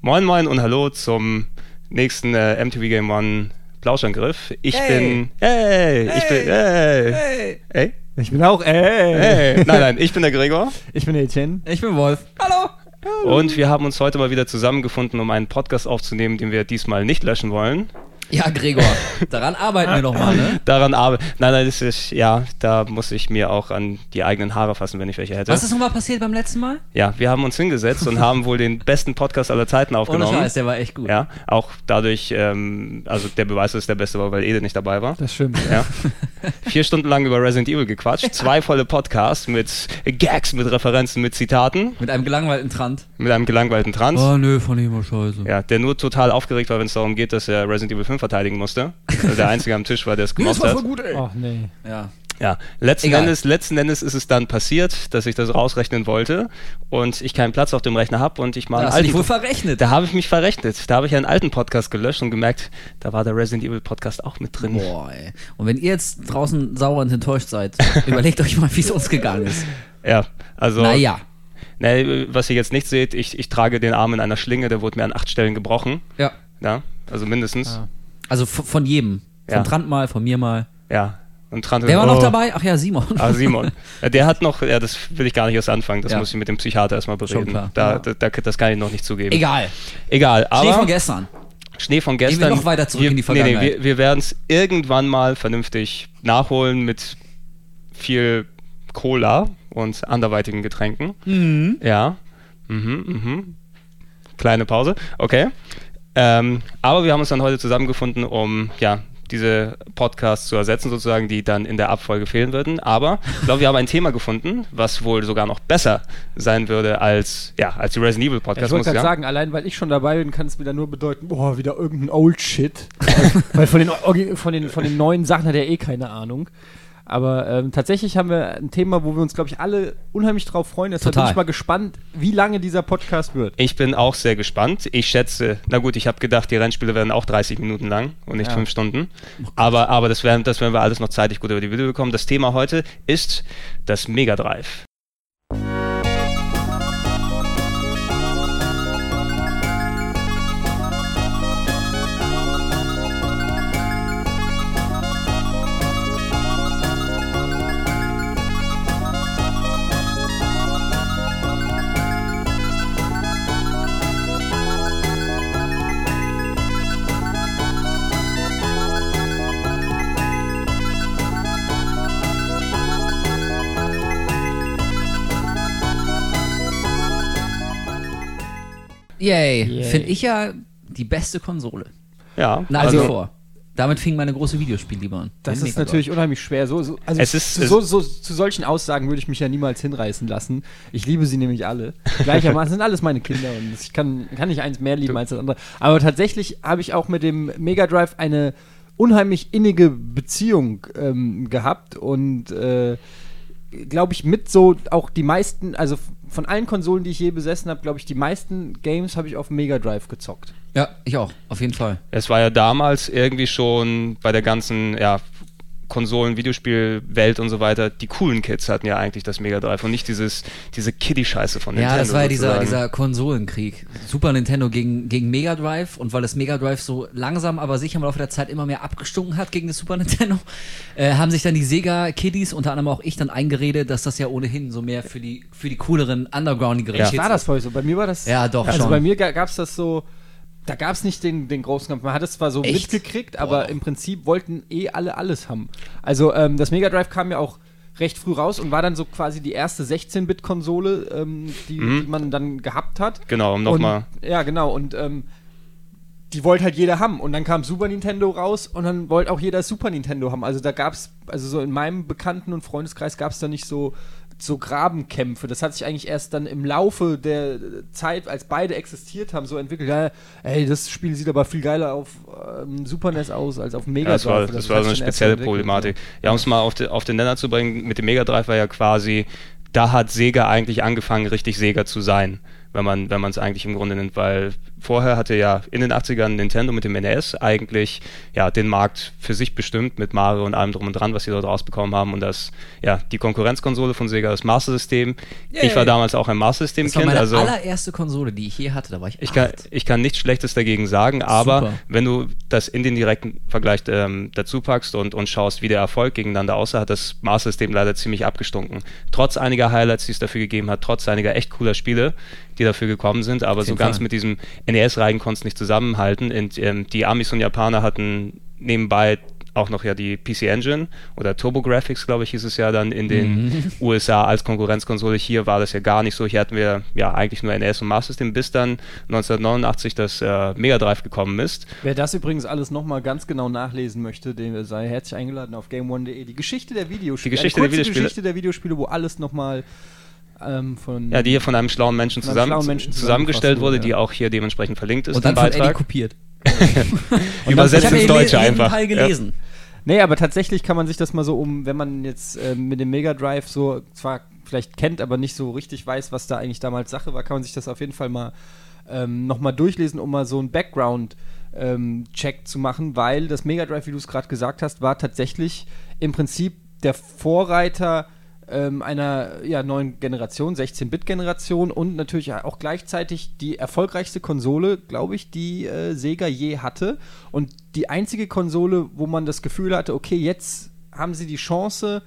Moin Moin und hallo zum nächsten äh, MTV Game One Plauschangriff. Ich hey. bin. Hey, hey, ich bin. Hey. Hey. hey. Ich bin auch. Hey. hey. Nein, nein, ich bin der Gregor. Ich bin Etienne. Ich bin Wolf. Hallo. Und wir haben uns heute mal wieder zusammengefunden, um einen Podcast aufzunehmen, den wir diesmal nicht löschen wollen. Ja, Gregor, daran arbeiten wir nochmal, ne? Daran arbeiten. Nein, nein, das ist, ja, da muss ich mir auch an die eigenen Haare fassen, wenn ich welche hätte. Was ist nochmal passiert beim letzten Mal? Ja, wir haben uns hingesetzt und haben wohl den besten Podcast aller Zeiten aufgenommen. Ohne Scheiß, der war echt gut. Ja, auch dadurch, ähm, also der Beweis ist der beste war, weil Ede nicht dabei war. Das stimmt. Ja. Vier Stunden lang über Resident Evil gequatscht, zwei volle Podcasts mit Gags, mit Referenzen, mit Zitaten. Mit einem gelangweilten Trant. Mit einem gelangweilten Trant. Oh nö, von ihm war scheiße. Ja, der nur total aufgeregt war, wenn es darum geht, dass er Resident Evil 5 verteidigen musste. Also der Einzige am Tisch war, der es gemacht hat. Gut, ey. Ach nee. Ja. Ja, letzten Endes, letzten Endes ist es dann passiert, dass ich das rausrechnen wollte und ich keinen Platz auf dem Rechner habe und ich mal da einen alten. wohl verrechnet. Da habe ich mich verrechnet. Da habe ich einen alten Podcast gelöscht und gemerkt, da war der Resident Evil Podcast auch mit drin. Boah, ey. Und wenn ihr jetzt draußen sauer und enttäuscht seid, überlegt euch mal, wie es uns gegangen ist. Ja, also. Naja. Ne, was ihr jetzt nicht seht, ich, ich trage den Arm in einer Schlinge, der wurde mir an acht Stellen gebrochen. Ja. Ja, also mindestens. Ja. Also von jedem. Von ja. Trant mal, von mir mal. Ja. Und Trant Wer war oh. noch dabei? Ach ja, Simon. Ah, Simon. Der hat noch, ja, das will ich gar nicht erst anfangen. Das ja. muss ich mit dem Psychiater erstmal bereden. Da, ja. da, da, das kann ich noch nicht zugeben. Egal. Egal. Aber Schnee von gestern. Schnee von gestern. Gehen wir noch weiter zurück wir, in die Vergangenheit. Nee, nee, wir, wir werden es irgendwann mal vernünftig nachholen mit viel Cola und anderweitigen Getränken. Mhm. Ja. Mhm, mhm. Kleine Pause. Okay. Ähm, aber wir haben uns dann heute zusammengefunden, um ja diese Podcasts zu ersetzen, sozusagen, die dann in der Abfolge fehlen würden. Aber ich glaube, wir haben ein Thema gefunden, was wohl sogar noch besser sein würde als, ja, als die Resident Evil Podcasts. Ja, ich wollte gerade sagen, allein weil ich schon dabei bin, kann es wieder nur bedeuten, boah, wieder irgendein Old Shit. weil von den, von, den, von den neuen Sachen hat er eh keine Ahnung. Aber ähm, tatsächlich haben wir ein Thema, wo wir uns, glaube ich, alle unheimlich drauf freuen. Deshalb Total. bin ich mal gespannt, wie lange dieser Podcast wird. Ich bin auch sehr gespannt. Ich schätze, na gut, ich habe gedacht, die Rennspiele werden auch 30 Minuten lang und nicht ja. 5 Stunden. Oh aber aber das, werden, das werden wir alles noch zeitig gut über die Video bekommen. Das Thema heute ist das Mega Drive. Yay. Yay. Finde ich ja die beste Konsole. Ja. Nach also, wie vor. Damit fing meine große Videospielliebe an. Das ist natürlich unheimlich schwer. So, so also es ist, zu, so, so, zu solchen Aussagen würde ich mich ja niemals hinreißen lassen. Ich liebe sie nämlich alle. Gleichermaßen sind alles meine Kinder und ich kann, kann nicht eins mehr lieben du. als das andere. Aber tatsächlich habe ich auch mit dem Mega Drive eine unheimlich innige Beziehung ähm, gehabt und äh, glaube ich, mit so auch die meisten, also von allen Konsolen, die ich je besessen habe, glaube ich, die meisten Games habe ich auf Mega Drive gezockt. Ja, ich auch, auf jeden Fall. Es war ja damals irgendwie schon bei der ganzen ja, Konsolen, Videospielwelt und so weiter, die coolen Kids hatten ja eigentlich das Mega Drive und nicht dieses, diese Kiddie-Scheiße von Nintendo. Ja, das war ja dieser, dieser Konsolenkrieg. Super Nintendo gegen, gegen Mega Drive und weil das Mega Drive so langsam, aber sicher im Laufe der Zeit immer mehr abgestunken hat gegen das Super Nintendo, äh, haben sich dann die Sega-Kiddies, unter anderem auch ich, dann eingeredet, dass das ja ohnehin so mehr für die, für die cooleren Underground-Geräte ja. War das voll so? Bei mir war das. Ja, doch. Also schon. bei mir gab es das so da gab es nicht den, den großen Kampf. Man hat es zwar so Echt? mitgekriegt, aber wow. im Prinzip wollten eh alle alles haben. Also ähm, das Mega Drive kam ja auch recht früh raus und war dann so quasi die erste 16-Bit-Konsole, ähm, die, mhm. die, man dann gehabt hat. Genau, um nochmal. Ja, genau. Und ähm, die wollte halt jeder haben. Und dann kam Super Nintendo raus und dann wollte auch jeder Super Nintendo haben. Also da gab es, also so in meinem Bekannten- und Freundeskreis gab es da nicht so so Grabenkämpfe. Das hat sich eigentlich erst dann im Laufe der Zeit, als beide existiert haben, so entwickelt. Ja, ey, das Spiel sieht aber viel geiler auf ähm, Super NES aus als auf Mega Ja, das war, Drive. das war so eine spezielle Problematik. Ja, um es mal auf, de, auf den Nenner zu bringen, mit dem Mega Drive war ja quasi, da hat Sega eigentlich angefangen, richtig Sega zu sein, wenn man wenn man es eigentlich im Grunde nennt, weil vorher hatte ja in den 80ern Nintendo mit dem NES eigentlich ja den Markt für sich bestimmt mit Mario und allem drum und dran, was sie dort rausbekommen haben und das ja die Konkurrenzkonsole von Sega das Master System. Ja, ich war damals auch ein Master System Das war Kind, meine also allererste Konsole, die ich je hatte. Da war ich ich kann, acht. ich kann nichts Schlechtes dagegen sagen, aber Super. wenn du das in den direkten Vergleich ähm, dazu packst und, und schaust, wie der Erfolg gegeneinander aussah, hat das Master-System leider ziemlich abgestunken. Trotz einiger Highlights, die es dafür gegeben hat, trotz einiger echt cooler Spiele, die dafür gekommen sind, aber so ganz Fall. mit diesem NES-Reigen konnte es nicht zusammenhalten. Und, ähm, die Amis und Japaner hatten nebenbei auch noch ja die PC Engine oder TurboGrafx, glaube ich, hieß es ja dann in den Mhm. USA als Konkurrenzkonsole. Hier war das ja gar nicht so. Hier hatten wir ja eigentlich nur NES und Master System, bis dann 1989 das äh, Mega Drive gekommen ist. Wer das übrigens alles nochmal ganz genau nachlesen möchte, dem sei herzlich eingeladen auf GameOne.de. Die Geschichte der Videospiele. Die Geschichte Eine der kurze Videospiele. Geschichte der Videospiele, wo alles nochmal ähm, von. Ja, die hier von einem schlauen Menschen, einem zusammen, schlauen Menschen zusammengestellt wurde, wurde, die ja. auch hier dementsprechend verlinkt ist Und dann im von Eddie Beitrag. kopiert. Übersetzt ich habe ins ja Deutsche jeden einfach. Teil Ja. gelesen. Nee, aber tatsächlich kann man sich das mal so um, wenn man jetzt ähm, mit dem Mega Drive so zwar vielleicht kennt, aber nicht so richtig weiß, was da eigentlich damals Sache war, kann man sich das auf jeden Fall mal ähm, nochmal durchlesen, um mal so einen Background ähm, Check zu machen, weil das Mega Drive, wie du es gerade gesagt hast, war tatsächlich im Prinzip der Vorreiter ähm, einer ja, neuen Generation, 16-Bit-Generation und natürlich auch gleichzeitig die erfolgreichste Konsole, glaube ich, die äh, Sega je hatte. Und die einzige Konsole, wo man das Gefühl hatte, okay, jetzt haben sie die Chance,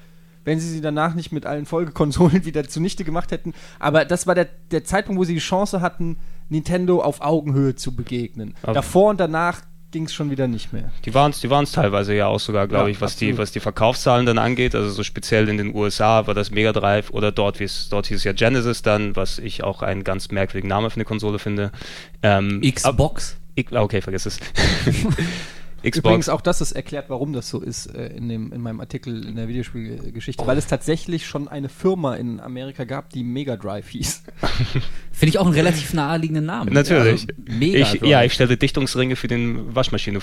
wenn sie sie danach nicht mit allen Folgekonsolen wieder zunichte gemacht hätten. Aber das war der, der Zeitpunkt, wo sie die Chance hatten, Nintendo auf Augenhöhe zu begegnen. Aber- Davor und danach ging es schon wieder nicht mehr. Die waren es die waren's teilweise ja auch sogar, glaube Ja, ich, was die, was die Verkaufszahlen dann angeht. Also so speziell in den USA war das Mega Drive oder dort, wie es dort hieß es ja Genesis dann, was ich auch einen ganz merkwürdigen Namen für eine Konsole finde. Ähm, Xbox. ab- ich, okay, vergiss es. Xbox. Übrigens auch das ist erklärt, warum das so ist äh, in, dem, in meinem Artikel in der Videospielgeschichte, weil es tatsächlich schon eine Firma in Amerika gab, die Mega Drive hieß. Finde ich auch einen relativ naheliegenden Namen. Natürlich. Ja, mega. ich, ja, ich stelle Dichtungsringe für den Waschmaschine.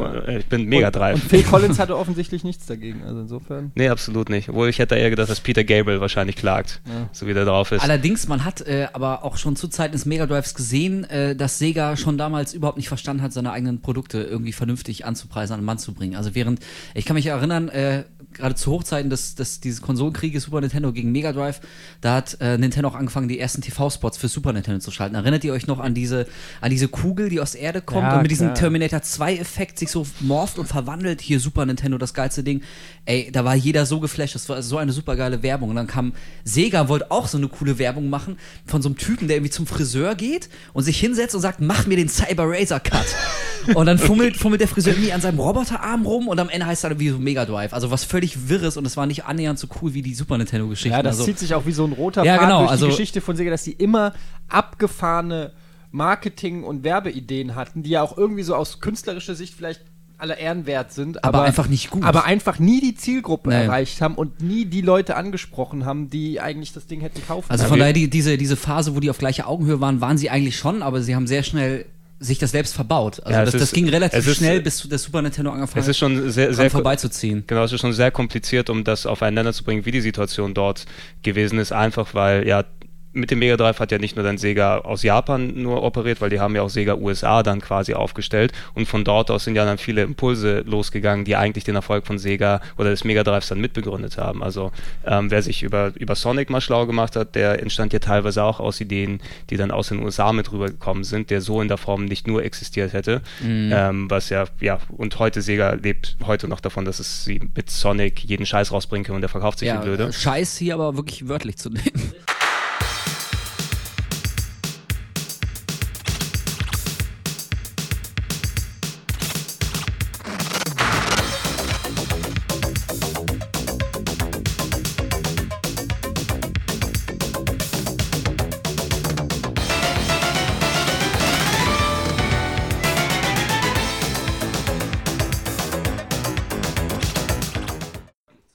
äh, Ich bin Mega Und, Drive. und Phil Collins hatte offensichtlich nichts dagegen, also insofern. Nee, absolut nicht. Obwohl ich hätte eher gedacht, dass Peter Gabriel wahrscheinlich klagt, Ja. so wie der drauf ist. Allerdings, man hat äh, aber auch schon zu Zeiten des Mega Drives gesehen, äh, dass Sega schon damals überhaupt nicht verstanden hat, seine eigenen Produkte irgendwie vernünftig anzupreisen, an den Mann zu bringen. Also während, ich kann mich erinnern, äh, gerade zu Hochzeiten des, des dieses Konsolenkrieges Super Nintendo gegen Mega Drive, da hat äh, Nintendo auch angefangen, die ersten TV-Spots für Super Nintendo zu schalten. Erinnert ihr euch noch an diese, an diese Kugel, die aus der Erde kommt Ja, und mit diesem. Terminator 2-Effekt sich so morpht und verwandelt? Hier Super Nintendo, das geilste Ding. Ey, da war jeder so geflasht, das war so eine super geile Werbung. Und dann kam Sega, wollte auch so eine coole Werbung machen von so einem Typen, der irgendwie zum Friseur geht und sich hinsetzt und sagt, mach mir den Cyber Razor Cut. und dann fummelt, fummelt der Friseur irgendwie an seinem Roboterarm rum und am Ende heißt er dann wie so Mega Drive. Also was völlig Wirres und es war nicht annähernd so cool wie die Super Nintendo-Geschichten. Ja, das also, zieht sich auch wie so ein roter Ja, Faden genau, durch also- die Geschichte von Sega, dass die immer abgefahrene Marketing- und Werbeideen hatten, die ja auch irgendwie so aus künstlerischer Sicht vielleicht aller Ehren wert sind, Aber einfach nicht gut. Aber einfach nie die Zielgruppe Nee. erreicht haben und nie die Leute angesprochen haben, die eigentlich das Ding hätten kaufen Also können. von wir- daher, die, diese, diese Phase, wo die auf gleicher Augenhöhe waren, waren sie eigentlich schon, aber sie haben sehr schnell sich das selbst verbaut. Also Ja, das, das ist- ging relativ ist- schnell, bis der Super Nintendo angefangen es ist schon sehr, sehr vorbeizuziehen. Genau, es ist schon sehr kompliziert, um das aufeinander zu bringen, wie die Situation dort gewesen ist. Einfach weil, ja, mit dem Mega Drive hat ja nicht nur dann Sega aus Japan nur operiert, weil die haben ja auch Sega USA dann quasi aufgestellt und von dort aus sind ja dann viele Impulse losgegangen, die eigentlich den Erfolg von Sega oder des Mega Drives dann mitbegründet haben. Also ähm, wer sich über, über Sonic mal schlau gemacht hat, der entstand ja teilweise auch aus Ideen, die dann aus den USA mit rübergekommen sind, der so in der Form nicht nur existiert hätte. Ähm, was ja, ja, und heute Sega lebt heute noch davon, dass es sie mit Sonic jeden Scheiß rausbringen kann und der verkauft sich Ja, wie blöde. Scheiß hier aber wirklich wörtlich zu nehmen.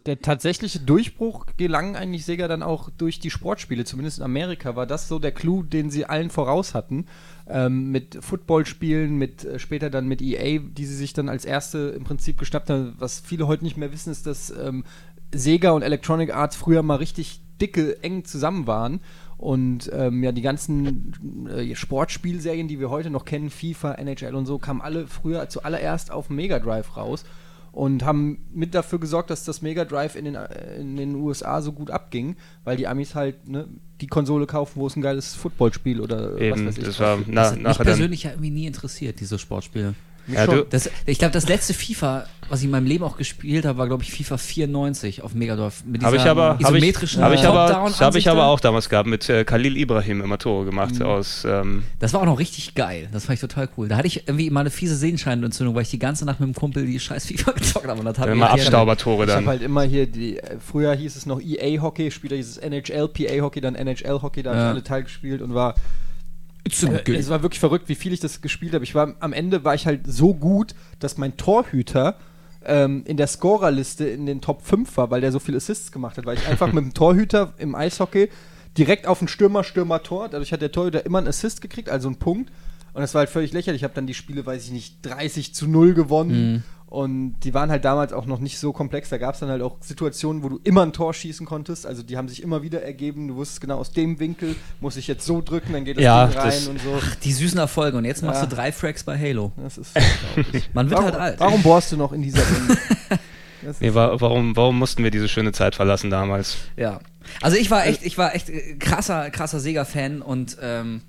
Der tatsächliche Durchbruch gelang eigentlich Sega dann auch durch die Sportspiele, zumindest in Amerika war das so der Clou, den sie allen voraus hatten. Ähm, mit Footballspielen, mit äh, später dann mit EA, die sie sich dann als erste im Prinzip geschnappt haben. Was viele heute nicht mehr wissen, ist, dass ähm, Sega und Electronic Arts früher mal richtig dicke, eng zusammen waren. Und ähm, ja, die ganzen äh, Sportspielserien, die wir heute noch kennen, FIFA, NHL und so, kamen alle früher zuallererst auf Mega Drive raus und haben mit dafür gesorgt, dass das Mega Drive in den, äh, in den USA so gut abging, weil die Amis halt ne, die Konsole kaufen, wo es ein geiles Footballspiel oder Eben, was weiß ich. das war na, Das hat mich persönlich ja irgendwie nie interessiert, diese Sportspiele. Ja, Das, ich glaube, das letzte FIFA, was ich in meinem Leben auch gespielt habe, war, glaube ich, FIFA 94 auf Mega Drive. Mit Habe ich dieser aber, habe ich, isometrischen hab ich aber, hab ich aber auch damals gehabt mit äh, Khalil Ibrahim immer Tore gemacht Mhm. aus. Ähm, Das war auch noch richtig geil. Das fand ich total cool. Da hatte ich irgendwie mal eine fiese Sehenscheinentzündung, weil ich die ganze Nacht mit dem Kumpel die scheiß FIFA gezockt habe. Und das hat immer Abstaubertore Ich habe dann. halt immer hier, die, äh, früher hieß es noch EA Hockey, später hieß es NHL, PA Hockey, dann NHL Hockey, da habe Ja. ich alle teilgespielt und war A Äh, Es war wirklich verrückt, wie viel ich das gespielt habe. Ich war am Ende war ich halt so gut, dass mein Torhüter ähm, in der Scorerliste in den Top 5 war, weil der so viele Assists gemacht hat, weil ich einfach mit dem Torhüter im Eishockey direkt auf den Stürmer, Stürmer, Tor. Dadurch hat der Torhüter immer einen Assist gekriegt, also einen Punkt. Und das war halt völlig lächerlich. Ich habe dann die Spiele, weiß ich nicht, 30 zu 0 gewonnen. Und die waren halt damals auch noch nicht so komplex. Da gab es dann halt auch Situationen, wo du immer ein Tor schießen konntest. Also die haben sich immer wieder ergeben. Du wusstest genau, aus dem Winkel muss ich jetzt so drücken, dann geht das Ja, Ding rein das- und so. Ach, die süßen Erfolge. Und jetzt machst Ja. du drei Fracks bei Halo. Das ist. Man wird warum, halt alt. Warum bohrst du noch in dieser Nee, wa warum, warum mussten wir diese schöne Zeit verlassen damals? Ja. Also ich war echt, ich war echt äh, krasser, krasser Sega-Fan und ähm,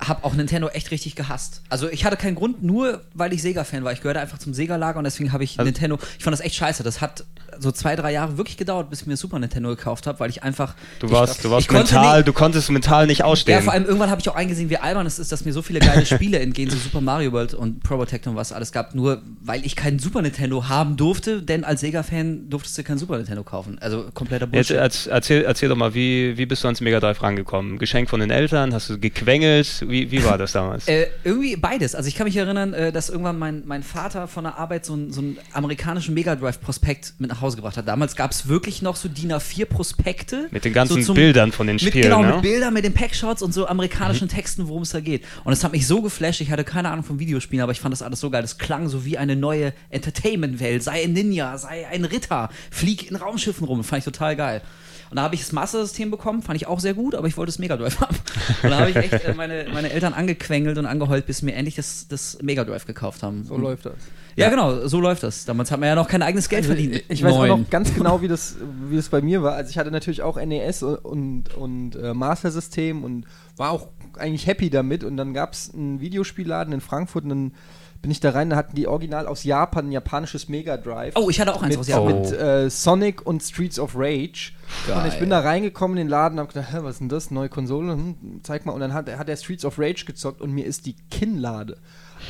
habe auch Nintendo echt richtig gehasst. Also ich hatte keinen Grund, nur weil ich Sega-Fan war. Ich gehörte einfach zum Sega-Lager und deswegen habe ich Also- Nintendo. Ich fand das echt scheiße. Das hat so zwei, drei Jahre wirklich gedauert, bis ich mir Super Nintendo gekauft habe, weil ich einfach. Du ich, warst, du warst ich mental, nicht- du konntest mental nicht ausstehen. Ja, vor allem irgendwann habe ich auch eingesehen, wie albern es ist, dass mir so viele geile Spiele entgehen, so Super Mario World und Pro Protector und was alles gab, nur weil ich keinen Super Nintendo haben durfte, denn als Sega-Fan durftest du keinen Super Nintendo kaufen. Also kompletter Jetzt Bullshit. erz- erzähl, erzähl doch mal, wie, wie bist du ans Mega Drive rangekommen? Geschenk von den Eltern? Hast du gequengelt? Wie, wie war das damals? Äh, irgendwie beides. Also ich kann mich erinnern, äh, dass irgendwann mein, mein Vater von der Arbeit so, einen- so einen amerikanischen Mega Drive Prospekt mit nach Hause gebracht hat. Damals gab es wirklich noch so DIN A4 Prospekte. Mit den ganzen so zum- Bildern von den mit, Spielen, Genau, ne? mit Bildern, mit den Packshots und so amerikanischen Texten, worum es da geht. Und es hat mich so geflasht, ich hatte keine Ahnung von Videospielen, aber ich fand das alles so geil. Das klang so wie eine neue Entertainment-Welt. Sei ein Ninja, sei ein Ritter, flieg in Raumschiffen rum. Fand ich total geil. Und da habe ich das Master-System bekommen, fand ich auch sehr gut, aber ich wollte das Mega Drive haben. Und da habe ich echt äh, meine, meine Eltern angequengelt und angeheult, bis sie mir endlich das, das Mega Drive gekauft haben. so Und- läuft das. Ja, genau, so läuft das. Damals hat man ja noch kein eigenes Geld Also, verdient. ich, ich weiß auch noch ganz genau, wie das, wie das bei mir war. Also ich hatte natürlich auch NES und, und, und äh, Master-System und war auch eigentlich happy damit. Und dann gab es einen Videospielladen in Frankfurt und dann bin ich da rein, da hatten die original aus Japan ein japanisches Mega Drive. Oh, ich hatte auch eins mit, aus Japan. mit äh, Sonic und Streets of Rage. Und ich bin da reingekommen in den Laden und hab gedacht, Hä, was ist denn das? Neue Konsole? Hm, zeig mal. Und dann hat, hat er Streets of Rage gezockt und mir ist die Kinnlade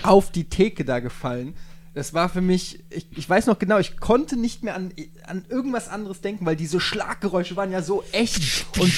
auf die Theke da gefallen. Das war für mich, ich, ich weiß noch genau, ich konnte nicht mehr an, an irgendwas anderes denken, weil diese Schlaggeräusche waren ja so echt und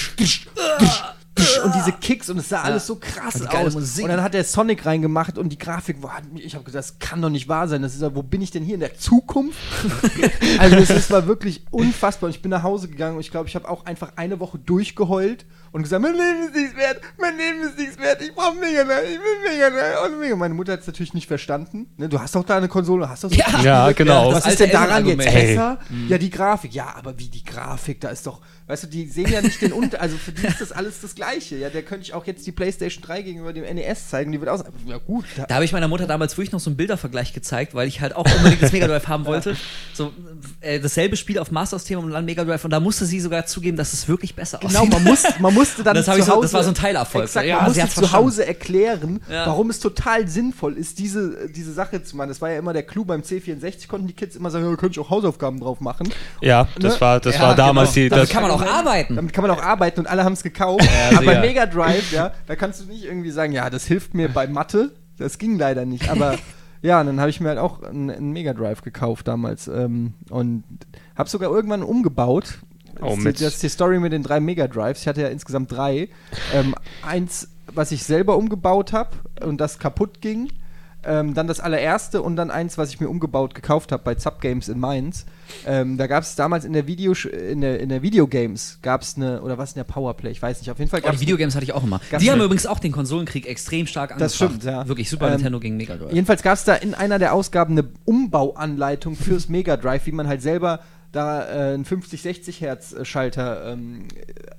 und diese Kicks und es sah alles so krass aus. Musik. Und dann hat er Sonic reingemacht und die Grafik mich- ich habe gesagt, das kann doch nicht wahr sein. Das ist ja, wo bin ich denn hier in der Zukunft? also das, das war wirklich unfassbar. Und ich bin nach Hause gegangen und ich glaube, ich habe auch einfach eine Woche durchgeheult und gesagt, mein Leben ist nichts wert, mein Leben ist nichts wert, ich brauche Mega Drive, ich will Mega Drive. Und Mega. Meine Mutter hat es natürlich nicht verstanden. Ne, du hast doch da eine Konsole, hast doch so Ja. Ja, genau. Was ist denn daran jetzt besser? Ja, die Grafik. Ja, aber wie die Grafik, da ist doch, weißt du, die sehen ja nicht den Unter, also für die ist das alles das Gleiche. Ja, der könnte ich auch jetzt die PlayStation 3 gegenüber dem NES zeigen, die wird aus. Ja gut, da, Da habe ich meiner Mutter damals wirklich noch so einen Bildervergleich gezeigt, weil ich halt auch unbedingt das Mega Drive haben wollte. So äh, dasselbe Spiel auf Master System und dann Mega Drive und da musste sie sogar zugeben, dass es wirklich besser Genau, aussieht. man, muss, man musste dann Das zu ich so- Hause, das war so ein Teilerfolg. Exakt, Ja, man sie musste zu. Hause erklären, Ja. warum es total sinnvoll ist, diese, diese Sache zu machen. Das war ja immer der Clou beim C64, konnten die Kids immer sagen, ja, könnte ich auch Hausaufgaben drauf machen. ja, das ne? war, das Ja, war damals genau. die. Das, kann man auch arbeiten. Damit kann man auch arbeiten und alle haben es gekauft. Ja, Aber bei sicher. Mega Drive, ja, da kannst du nicht irgendwie sagen, ja, das hilft mir bei Mathe. Das ging leider nicht. Aber ja, und dann habe ich mir halt auch einen, einen Mega Drive gekauft damals ähm, und habe sogar irgendwann umgebaut. Oh, das, ist die, das ist die Story mit den drei Mega Drives. Ich hatte ja insgesamt drei. Ähm, eins, was ich selber umgebaut habe und das kaputt ging. Ähm, dann das allererste und dann eins, was ich mir umgebaut gekauft habe bei Zap Games in Mainz. Ähm, da gab es damals in der Video in der, in der Videogames gab es eine oder was in der Powerplay, ich weiß nicht. Auf jeden Fall Oh, gab die es Videogames hatte ich auch immer. Gab's Die haben übrigens auch den Konsolenkrieg extrem stark angefacht. Das stimmt, ja. Wirklich Super Ähm, Nintendo gegen Mega Drive. Jedenfalls gab es da in einer der Ausgaben eine Umbauanleitung fürs Mega Drive, wie man halt selber da äh, einen 50-60 Hertz äh, Schalter ähm,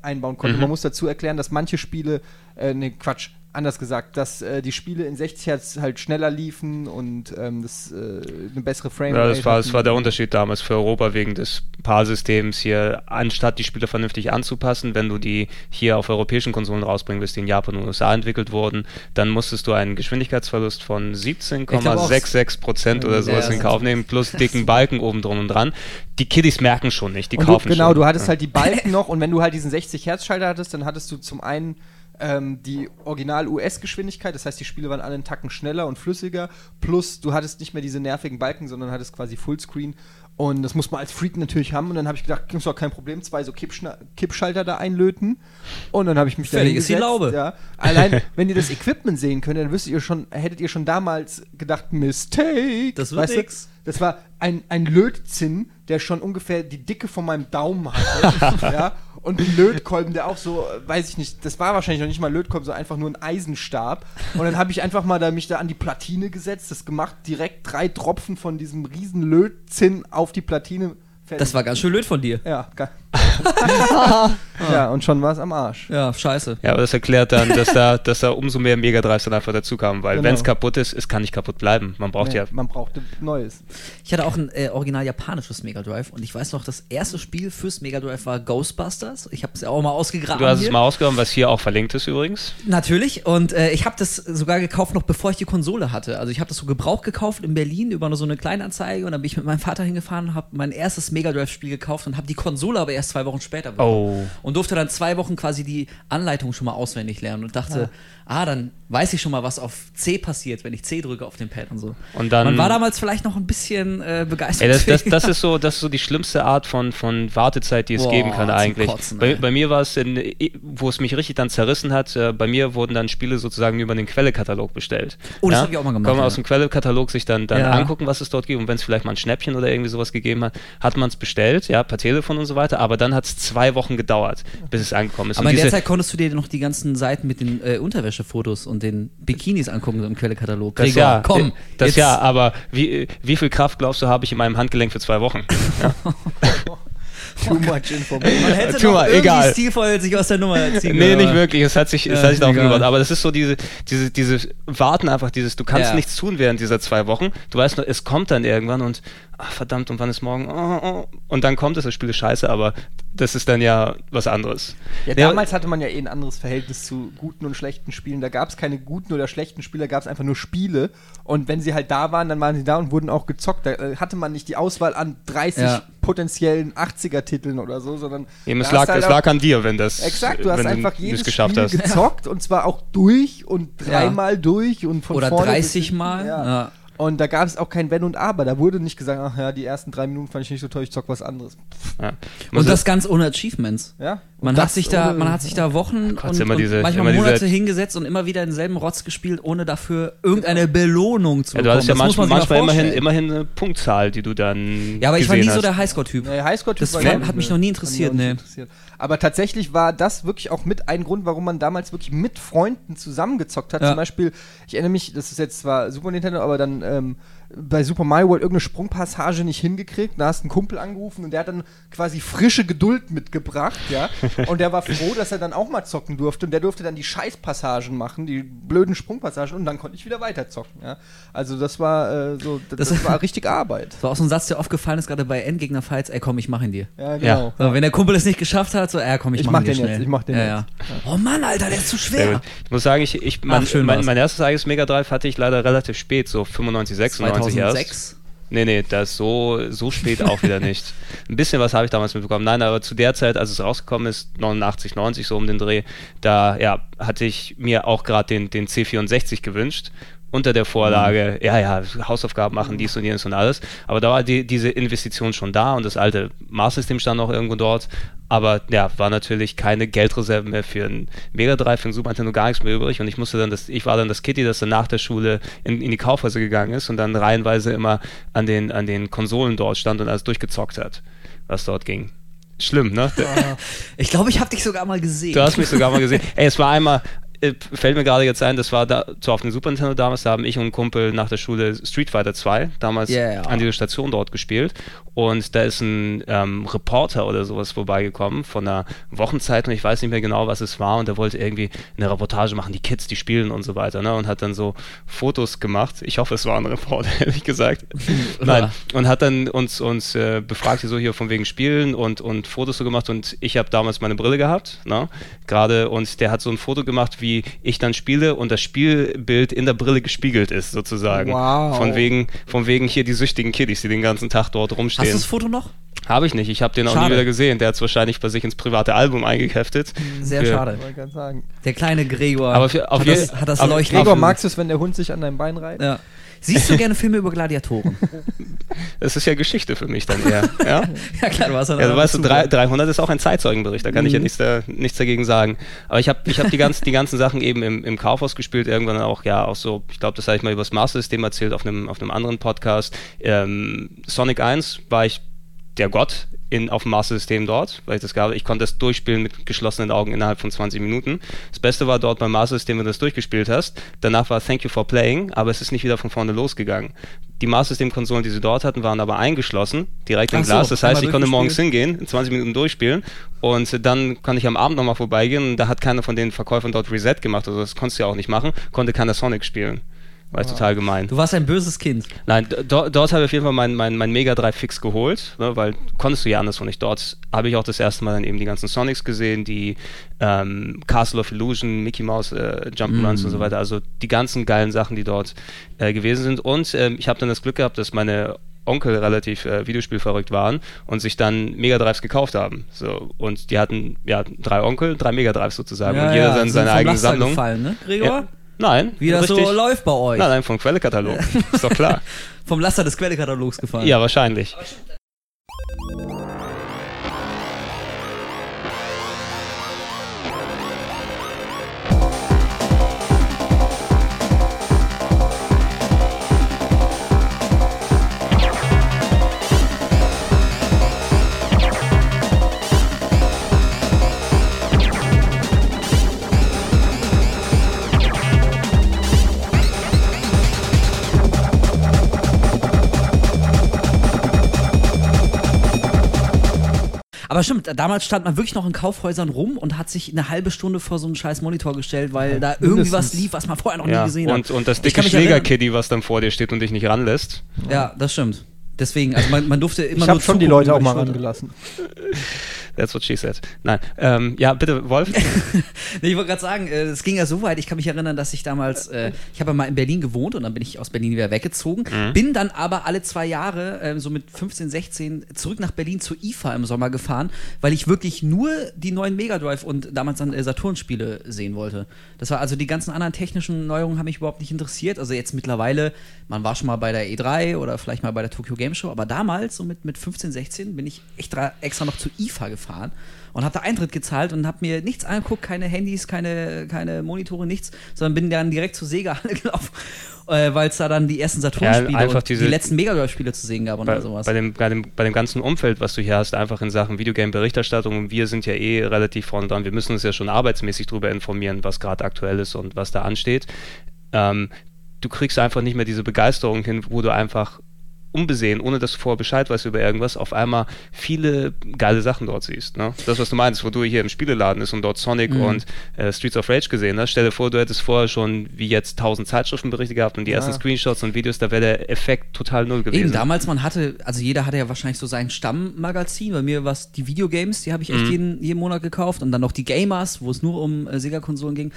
einbauen konnte. Mhm. Man muss dazu erklären, dass manche Spiele, äh, ne Quatsch, anders gesagt, dass äh, die Spiele in 60 Hertz halt schneller liefen und ähm, das äh, eine bessere Frame Ja, das war, das war der Unterschied damals für Europa wegen des PAL-Systems hier. Anstatt die Spiele vernünftig anzupassen, wenn du die hier auf europäischen Konsolen rausbringen willst, die in Japan und USA entwickelt wurden, dann musstest du einen Geschwindigkeitsverlust von 17,66 Prozent oder sowas Ja, in Kauf nehmen, plus dicken Balken oben drum und dran. Die Kiddies merken schon nicht, die und du, kaufen genau, schon. du hattest Ja. halt die Balken noch und wenn du halt diesen 60 Hertz Schalter hattest, dann hattest du zum einen ähm, die Original US-Geschwindigkeit, das heißt, die Spiele waren alle einen Tacken schneller und flüssiger, plus du hattest nicht mehr diese nervigen Balken, sondern hattest quasi Fullscreen und das muss man als Freak natürlich haben und dann habe ich gedacht, ist doch kein Problem, zwei so Kippschna Kippschalter da einlöten und dann habe ich mich da Fertig ist die Laube. Ja. Allein, wenn ihr das Equipment sehen könnt, dann wüsstet ihr schon, hättet ihr schon damals gedacht, Mistake. Das wird weißt du? nix. Das war ein, ein Lötzinn, der schon ungefähr die Dicke von meinem Daumen hatte. ja? Und ein Lötkolben, der auch so, äh, weiß ich nicht, das war wahrscheinlich noch nicht mal Lötkolben, sondern einfach nur ein Eisenstab. Und dann habe ich einfach mal da, mich da an die Platine gesetzt, das gemacht, direkt drei Tropfen von diesem riesen Lötzinn auf die Platine. fertig. Das war ganz schön blöd von dir. Ja. ja, und schon war es am Arsch. Ja, scheiße. Ja, aber das erklärt dann, dass da, dass da umso mehr Mega Drives dann einfach dazu kamen, weil Genau. wenn es kaputt ist, es kann nicht kaputt bleiben. Man braucht Nee, ja. Man brauchte Neues. Ich hatte auch ein äh, original japanisches Mega Drive und ich weiß noch, das erste Spiel fürs Mega Drive war Ghostbusters. Ich habe es ja auch mal ausgegraben. Du hast es hier. mal ausgehauen, was hier auch verlinkt ist übrigens. Natürlich. Und äh, ich habe das sogar gekauft, noch bevor ich die Konsole hatte. Also ich habe das so gebraucht gekauft in Berlin über so eine Kleinanzeige und dann bin ich mit meinem Vater hingefahren und habe mein erstes Mega Drive-Spiel gekauft und habe die Konsole aber erst zwei Wochen später bekommen. Oh. Und durfte dann zwei Wochen quasi die Anleitung schon mal auswendig lernen und dachte, ah, dann weiß ich schon mal, was auf C passiert, wenn ich C drücke auf dem Pad und so. Und dann- Man war damals vielleicht noch ein bisschen äh, begeistert. Ey, das, das, das, ist so, das ist so die schlimmste Art von, von Wartezeit, die es Boah, geben kann eigentlich. Kotzen, bei, bei mir war es, in, wo es mich richtig dann zerrissen hat, äh, bei mir wurden dann Spiele sozusagen über den Quellekatalog bestellt. Oh, das hab ich auch mal gemacht, Kann man ja. aus dem Quellekatalog sich dann, dann Ja. angucken, was es dort gibt und wenn es vielleicht mal ein Schnäppchen oder irgendwie sowas gegeben hat, hat man es bestellt, ja, per Telefon und so weiter, aber dann hat es zwei Wochen gedauert, bis es angekommen ist. Aber und in der diese- Zeit konntest du dir noch die ganzen Seiten mit den äh, Unterwäschefotos und den Bikinis angucken im Quellekatalog. das ja, komm. äh, das jetzt- ja, aber wie, wie viel Kraft glaubst du, habe ich in meinem Handgelenk für zwei Wochen? Ja. Too much information. Man hätte Tu noch mal, irgendwie egal. stilvoll sich aus der Nummer ziehen Nee, können, nicht aber- wirklich. Es hat sich, es Ja, hat sich ist darauf gebaut. Aber das ist so diese, diese, dieses Warten einfach, dieses, du kannst Ja. nichts tun während dieser zwei Wochen. Du weißt nur, es kommt dann irgendwann und, ach verdammt, und wann ist morgen? Oh, oh. Und dann kommt es, das Spiel ist scheiße, aber das ist dann ja was anderes. Ja, Ja, damals hatte man ja eh ein anderes Verhältnis zu guten und schlechten Spielen. Da gab es keine guten oder schlechten Spiele, da gab es einfach nur Spiele. Und wenn sie halt da waren, dann waren sie da und wurden auch gezockt. Da äh, hatte man nicht die Auswahl an 30 Ja. potenziellen 80er-Titeln oder so, sondern. Eben, es lag, halt es lag an dir, wenn das. Exakt, du hast einfach du jedes es geschafft Spiel hast. gezockt und zwar auch durch und dreimal durch und von Oder vorne bis 30 hinten, Mal, Ja. Und da gab es auch kein Wenn und Aber. Da wurde nicht gesagt, ach ja, die ersten drei Minuten fand ich nicht so toll, ich zock was anderes. Ja. Und das ganz ohne Achievements. Ja? Man hat sich da, man hat sich da Wochen Gott, und, immer und diese- manchmal immer diese- Monate hingesetzt und immer wieder denselben Rotz gespielt, ohne dafür irgendeine Belohnung zu ja, bekommen. du hattest ja Das muss manchmal, man manchmal immerhin, immerhin eine Punktzahl, die du dann. Ja, aber ich war nie so hast. der Highscore-Typ. Nee, Highscore-Typ Das war hat mich noch nie interessiert, nee. interessiert. Aber tatsächlich war das wirklich auch mit ein Grund, warum man damals wirklich mit Freunden zusammengezockt hat. Ja. Zum Beispiel, ich erinnere mich, das ist jetzt zwar Super Nintendo, aber dann ähm, bei Super Mario World irgendeine Sprungpassage nicht hingekriegt. Da hast du einen Kumpel angerufen und der hat dann quasi frische Geduld mitgebracht, ja. Und der war froh, dass er dann auch mal zocken durfte. Und der durfte dann die Scheißpassagen machen, die blöden Sprungpassagen, und dann konnte ich wieder weiter zocken, ja. Also das war äh, so, das, Das- das war richtig Arbeit. Das war auch so ein Satz, der oft gefallen ist, gerade bei Endgegner-Fights, ey komm, ich mach ihn dir. Ja, genau. So, wenn der Kumpel es nicht geschafft hat, so, ey, komm, ich, Ich mach, mach ihn dir den jetzt, schnell. ich mach den ja, jetzt. Ja. Oh Mann, Alter, der ist zu schwer. Ich muss sagen, ich, ich, mein, Ach, schön mein, war's. mein erstes eigenes Mega Drive hatte ich leider relativ spät, so 95, 96 erst. 2006. Nee, nee, das so, so spät auch wieder nicht. Ein bisschen was habe ich damals mitbekommen. Nein, aber zu der Zeit, als es rausgekommen ist, 89, 90, so um den Dreh, da ja, hatte ich mir auch gerade den, den C64 gewünscht. Unter der Vorlage, ja, ja, Hausaufgaben machen, dies und jenes und alles. Aber da war die, diese Investition schon da und das alte Maßsystem stand noch irgendwo dort. Aber ja, war natürlich keine Geldreserve mehr für ein Mega Drive, für ein Super Nintendo gar nichts mehr übrig. Und ich musste dann das, ich war dann das Kitty, das dann nach der Schule in, in die Kaufhäuser gegangen ist und dann reihenweise immer an den, an den Konsolen dort stand und alles durchgezockt hat, was dort ging. Schlimm, ne? Ich glaube, ich habe dich sogar mal gesehen. Du hast mich sogar mal gesehen. Ey, es war einmal, äh, fällt mir gerade jetzt ein, das war da, zwar auf dem Super Nintendo damals, da haben ich und ein Kumpel nach der Schule Street Fighter 2 damals Yeah. an dieser Station dort gespielt. Und da ist ein ähm, Reporter oder sowas vorbeigekommen von einer Wochenzeitung, ich weiß nicht mehr genau, was es war, und der wollte irgendwie eine Reportage machen, die Kids, die spielen und so weiter, ne? Und hat dann so Fotos gemacht. Ich hoffe, es war ein Reporter, ehrlich gesagt. Nein. Und hat dann uns, uns äh, befragt, so hier von wegen Spielen und, und Fotos so gemacht. Und ich habe damals meine Brille gehabt, ne? Gerade, und der hat so ein Foto gemacht, wie ich dann spiele und das Spielbild in der Brille gespiegelt ist, sozusagen. Wow. Von wegen, von wegen hier die süchtigen Kiddies, die den ganzen Tag dort Hast rumstehen. du das Foto noch? Habe ich nicht. Ich habe den auch nie Schade. wieder gesehen. Der hat es wahrscheinlich bei sich ins private Album eingeheftet. Sehr Für- schade. Der kleine Gregor Aber für- auf hat, jeden- das, hat das Leuchten. Gregor, magst du es, wenn der Hund sich an deinem Bein reibt? Ja. Siehst du gerne Filme über Gladiatoren? Das ist ja Geschichte für mich dann eher. ja? ja klar, du hast ja noch weißt, du, dazu. drei- 300 ist auch ein Zeitzeugenbericht, da kann ich ja Mhm. nichts, da, nichts dagegen sagen. Aber ich habe ich hab die, ganzen, die ganzen Sachen eben im, im Kaufhaus gespielt, irgendwann auch, ja, auch so, ich glaube, das habe ich mal über das Master System erzählt auf einem, auf einem anderen Podcast. Ähm, Sonic 1 war ich der Gott in, auf dem Master System dort, weil ich das gab. Ich konnte das durchspielen mit geschlossenen Augen innerhalb von 20 Minuten. Das Beste war dort beim Master System, wenn du das durchgespielt hast. Danach war Thank you for playing, aber es ist nicht wieder von vorne losgegangen. Die Master System Konsolen, die sie dort hatten, waren aber eingeschlossen, direkt im so, Glas. Das heißt, ich konnte morgens hingehen, in 20 Minuten durchspielen und dann kann ich am Abend nochmal vorbeigehen und da hat keiner von den Verkäufern dort Reset gemacht, also das konntest du ja auch nicht machen, konnte keiner Sonic spielen. War ich total gemein. Du warst ein böses Kind. Nein, d- dort, habe ich auf jeden Fall mein, mein, mein Mega Drive fix geholt, ne, weil konntest du ja anderswo nicht. Dort habe ich auch das erste Mal dann eben die ganzen Sonics gesehen, die ähm, Castle of Illusion, Mickey Mouse, äh, Jump'n'Runs Mm. und so weiter. Also die ganzen geilen Sachen, die dort äh, gewesen sind. Und ähm, ich habe dann das Glück gehabt, dass meine Onkel relativ äh, Videospielverrückt waren und sich dann Mega Drives gekauft haben. So, und die hatten ja drei Onkel, drei Mega Drives sozusagen. und jeder dann sind seine eigene Sammlung. Gefallen, ne, Gregor? Ja. Nein, Wie das richtig. so läuft bei euch. Nein, nein, vom Quellekatalog. Ist doch klar. Vom Laster des Quellekatalogs gefallen. ja, wahrscheinlich. Aber stimmt, damals stand man wirklich noch in Kaufhäusern rum und hat sich eine halbe Stunde vor so einen scheiß Monitor gestellt, weil da irgendwie was lief, was man vorher noch nie Ja, gesehen hat. und, und das Ich dicke Schlägerkiddy, was dann vor dir steht und dich nicht ranlässt. Ja, das stimmt. Deswegen, also man, man durfte immer Ich nur habe schon die Leute auch mal rangelassen. That's what she said. Nein, ähm, ja, bitte, Wolf. Nee, ich wollte gerade sagen, äh, es ging ja so weit, ich kann mich erinnern, dass ich damals, äh, ich habe ja mal in Berlin gewohnt und dann bin ich aus Berlin wieder weggezogen, Mhm. bin dann aber alle zwei Jahre, äh, so mit 15, 16, zurück nach Berlin zur IFA im Sommer gefahren, weil ich wirklich nur die neuen Mega Drive und damals dann äh, Saturn-Spiele sehen wollte. Das war also die ganzen anderen technischen Neuerungen haben mich überhaupt nicht interessiert. Also jetzt mittlerweile, man war schon mal bei der E3 oder vielleicht mal bei der Tokyo Game Show, aber damals, so mit, mit 15, 16, bin ich echt dra- extra noch zur IFA gefahren und habe da Eintritt gezahlt und habe mir nichts angeguckt, keine Handys, keine, keine Monitore, nichts, sondern bin dann direkt zur Sega-Halle gelaufen, äh, weil es da dann die ersten Saturn-Spiele Ja, und diese- die letzten Mega Drive-Spiele zu sehen gab und bei, sowas. bei, dem, bei, dem, bei dem ganzen Umfeld, was du hier hast, einfach in Sachen Videogame-Berichterstattung, und wir sind ja eh relativ vorne dran, wir müssen uns ja schon arbeitsmäßig darüber informieren, was gerade aktuell ist und was da ansteht. Ähm, du kriegst einfach nicht mehr diese Begeisterung hin, wo du einfach unbesehen, ohne dass du vorher Bescheid weißt über irgendwas, auf einmal viele geile Sachen dort siehst. Ne? Das, was du meinst, wo du hier im Spieleladen ist und dort Sonic Mhm. und äh, Streets of Rage gesehen hast, stell dir vor, du hättest vorher schon wie jetzt tausend Zeitschriftenberichte gehabt und die Ja. ersten Screenshots und Videos, da wäre der Effekt total null gewesen. Eben damals, man hatte, also jeder hatte ja wahrscheinlich so sein Stammmagazin. Bei mir war es die Videogames, die habe ich echt Mhm. jeden, jeden Monat gekauft. Und dann noch die Gamers, wo es nur um äh, Sega-Konsolen ging.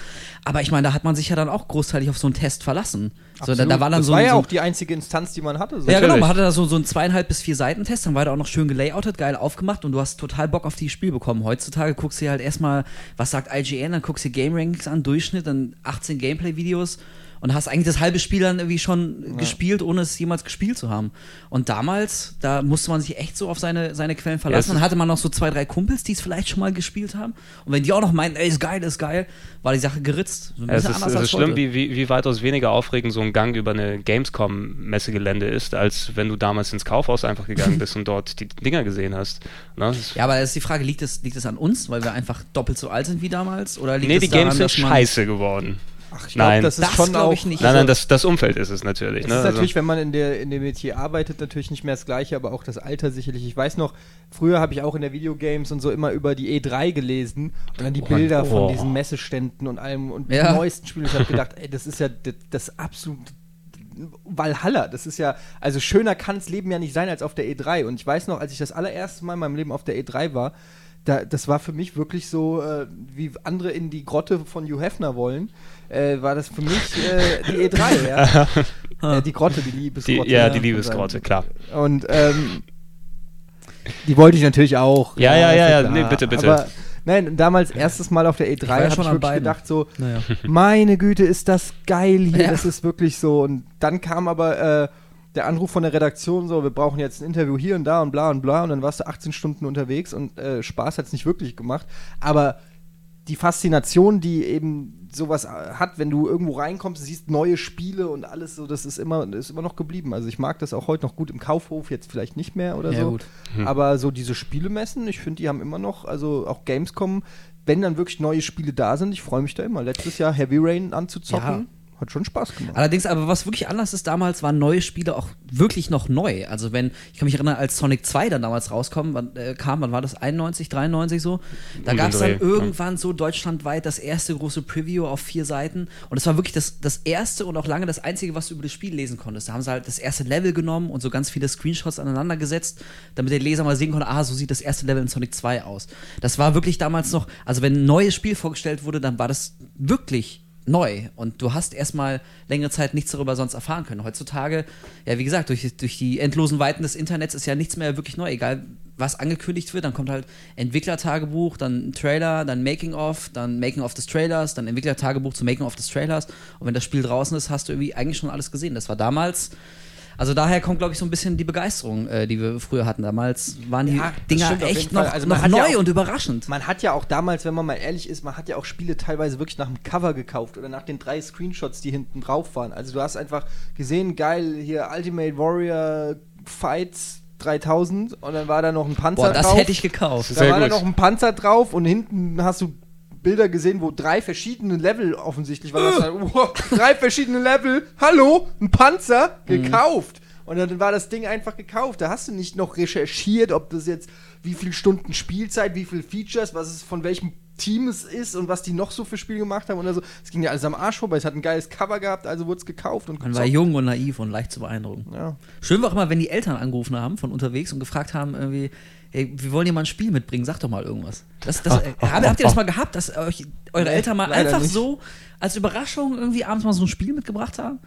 Aber ich meine, da hat man sich ja dann auch großteilig auf so einen Test verlassen. So, da, da war dann das so, war ein- ja so auch die einzige Instanz, die man hatte. So. Ja, genau, man hatte da so, so einen zweieinhalb bis vier Seiten Test, dann war der auch noch schön gelayoutet, geil aufgemacht und du hast total Bock auf die Spiel bekommen. Heutzutage guckst du dir halt erstmal, was sagt IGN, dann guckst du dir Game Rankings an, Durchschnitt, dann 18 Gameplay-Videos und hast eigentlich das halbe Spiel dann irgendwie schon gespielt, ohne es jemals gespielt zu haben. Und damals, da musste man sich echt so auf seine, seine Quellen verlassen. dann hatte man noch so zwei, drei Kumpels, die es vielleicht schon mal gespielt haben. Und wenn die auch noch meinten, ey, ist geil, ist geil, war die Sache geritzt. So Ja, es ist, es ist schlimm, wie, wie, wie weitaus weniger aufregend so ein Gang über eine Gamescom-Messegelände ist, als wenn du damals ins Kaufhaus einfach gegangen bist und dort die Dinger gesehen hast. Ne? Ja, aber das ist die Frage, liegt es, liegt es an uns, weil wir einfach doppelt so alt sind wie damals? Oder liegt nee, die daran, Games sind scheiße geworden. Ach, ich Nein. das ist Das schon glaub auch, ich nicht. Nein, Also- nein, das, das Umfeld ist es natürlich. Es Ne? ist Also- natürlich, wenn man in, der, in dem Metier arbeitet, natürlich nicht mehr das Gleiche, aber auch das Alter sicherlich. Ich weiß noch, früher habe ich auch in der Videogames und so immer über die E3 gelesen und dann die Oh, Bilder oh. von diesen Messeständen und allem und Ja. die neuesten Spiele. Ich habe gedacht, ey, das ist ja das, das absolut Valhalla. Das ist ja, also schöner kann das Leben ja nicht sein als auf der E3. Und ich weiß noch, als ich das allererste Mal in meinem Leben auf der E3 war, da, das war für mich wirklich so, äh, wie andere in die Grotte von Hugh Hefner wollen, äh, war das für mich äh, die E3, ja. äh, die Grotte, die die, Liebesgrotte. ja, die Liebesgrotte, klar. Und ähm, die wollte ich natürlich auch. Ja, ja, ja, ja, klar. nee, bitte, bitte. Aber nein, damals erstes Mal auf der E3 war ja habe ich an wirklich beiden. gedacht so, Naja. meine Güte, ist das geil hier, Ja. das ist wirklich so. Und dann kam aber äh, der Anruf von der Redaktion so, wir brauchen jetzt ein Interview hier und da und bla und bla. Und dann warst du 18 Stunden unterwegs und äh, Spaß hat es nicht wirklich gemacht. Aber die Faszination, die eben sowas äh, hat, wenn du irgendwo reinkommst, siehst neue Spiele und alles so, das ist immer, ist immer noch geblieben. Also ich mag das auch heute noch gut im Kaufhof, jetzt vielleicht nicht mehr oder Ja, so. gut. Aber so diese Spielemessen, ich finde, die haben immer noch, also auch Gamescom, wenn dann wirklich neue Spiele da sind, ich freue mich da immer. Letztes Jahr Heavy Rain anzuzocken, hat schon Spaß gemacht. Allerdings, aber was wirklich anders ist damals, waren neue Spiele auch wirklich noch neu. Also wenn, ich kann mich erinnern, als Sonic 2 dann damals rauskam, wann, äh, kam, wann war das, 91, 93 so? Da gab es dann Dreh, ja. irgendwann so deutschlandweit das erste große Preview auf vier Seiten. Und es war wirklich das, das erste und auch lange das einzige, was du über das Spiel lesen konntest. Da haben sie halt das erste Level genommen und so ganz viele Screenshots aneinander gesetzt, damit der Leser mal sehen konnte, ah, so sieht das erste Level in Sonic 2 aus. Das war wirklich damals noch, also wenn ein neues Spiel vorgestellt wurde, dann war das wirklich neu und du hast erstmal längere Zeit nichts darüber sonst erfahren können. Heutzutage, ja, wie gesagt, durch, durch die endlosen Weiten des Internets ist ja nichts mehr wirklich neu. Egal, was angekündigt wird, dann kommt halt Entwicklertagebuch, dann Trailer, dann Making-of, dann Making-of des Trailers, dann Entwicklertagebuch zu Making-of des Trailers. Und wenn das Spiel draußen ist, hast du irgendwie eigentlich schon alles gesehen. Das war damals. Also daher kommt, glaube ich, so ein bisschen die Begeisterung, äh, die wir früher hatten. Damals waren die Ja, das Dinger stimmt echt noch, Also noch hat ja neu auch- und überraschend. Man hat ja auch damals, wenn man mal ehrlich ist, man hat ja auch Spiele teilweise wirklich nach dem Cover gekauft oder nach den drei Screenshots, die hinten drauf waren. Also du hast einfach gesehen, geil, hier Ultimate Warrior Fights 3000 und dann war da noch ein Panzer Boah, das drauf. hätte ich gekauft. Da Sehr war da gut. noch ein Panzer drauf und hinten hast du Bilder gesehen, wo drei verschiedene Level offensichtlich waren. Das war, wow, drei verschiedene Level. Hallo, ein Panzer gekauft. Und dann war das Ding einfach gekauft. Da hast du nicht noch recherchiert, ob das jetzt wie viele Stunden Spielzeit, wie viele Features, was es von welchem Team es ist und was die noch so für Spiele gemacht haben oder so. Es ging ja alles am Arsch vorbei. Es hat ein geiles Cover gehabt, also wurde es gekauft und Man war gezockt. jung und naiv und leicht zu beeindrucken. Ja. Schön war auch immer, wenn die Eltern angerufen haben von unterwegs und gefragt haben, irgendwie, hey, wir wollen dir mal ein Spiel mitbringen, sag doch mal irgendwas. Das, das, äh, habt, ihr das mal gehabt, dass euch eure Eltern mal leider einfach nicht. so als Überraschung irgendwie abends mal so ein Spiel mitgebracht haben?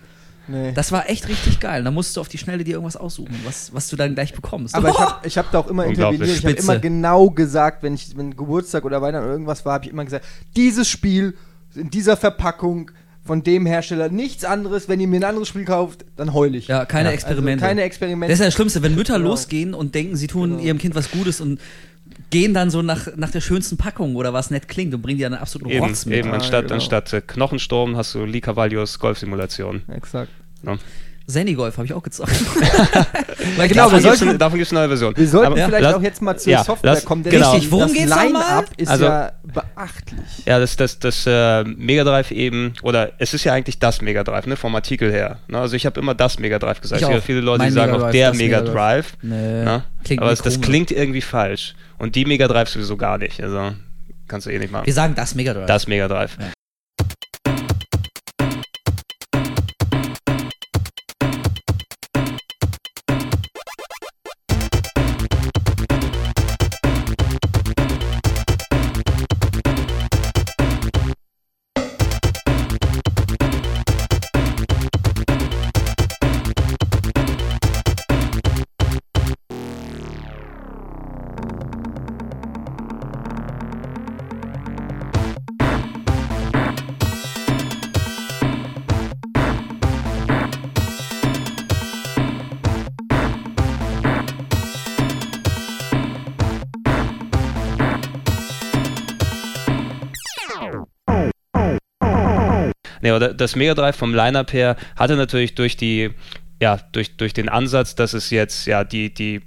Nee. Das war echt richtig geil. Da musst du auf die Schnelle dir irgendwas aussuchen, was, was du dann gleich bekommst. Aber ich habe ich hab da auch immer interveniert. Ich habe immer genau gesagt, wenn ich wenn Geburtstag oder Weihnachten oder irgendwas war, habe ich immer gesagt, dieses Spiel in dieser Verpackung von dem Hersteller, nichts anderes. Wenn ihr mir ein anderes Spiel kauft, dann heul ich. ja, keine Also Experimente. keine das Experimente. ist ja das Schlimmste, wenn Mütter Genau. losgehen und denken, sie tun Genau. ihrem Kind was Gutes und gehen dann so nach, nach der schönsten Packung oder was nett klingt und bringen dir dann absoluten Eben, Rotz mit. eben Ah, anstatt, genau. anstatt äh, Knochensturm hast du Lee Cavallios Golfsimulation. Exakt. Ne? Zenny-Golf habe ich auch gezockt. Weil genau, davon wir gibt sollten, es davon gibt's eine neue Version. wir sollten Aber- vielleicht lass- auch jetzt mal zur ja, Software lass- kommen, denn genau. Richtig, worum das geht's nochmal? Ist Also- ja beachtlich. Ja, das, das, das äh, Mega Drive eben, oder es ist ja eigentlich das Mega Drive, ne, vom Artikel her. Ne? Also ich habe immer das Mega Drive gesagt. Ich auch. viele Leute, Mein die sagen auch der das Mega Drive. Nee, Ne? Aber das komisch. klingt irgendwie falsch. Und die Mega Drive sowieso gar nicht. Also kannst du eh nicht machen. Wir sagen das Mega Drive. Das Mega Drive. Ja. Nee, aber das Mega Drive vom Line-Up her hatte natürlich durch die, ja, durch, durch den Ansatz, dass es jetzt ja die, die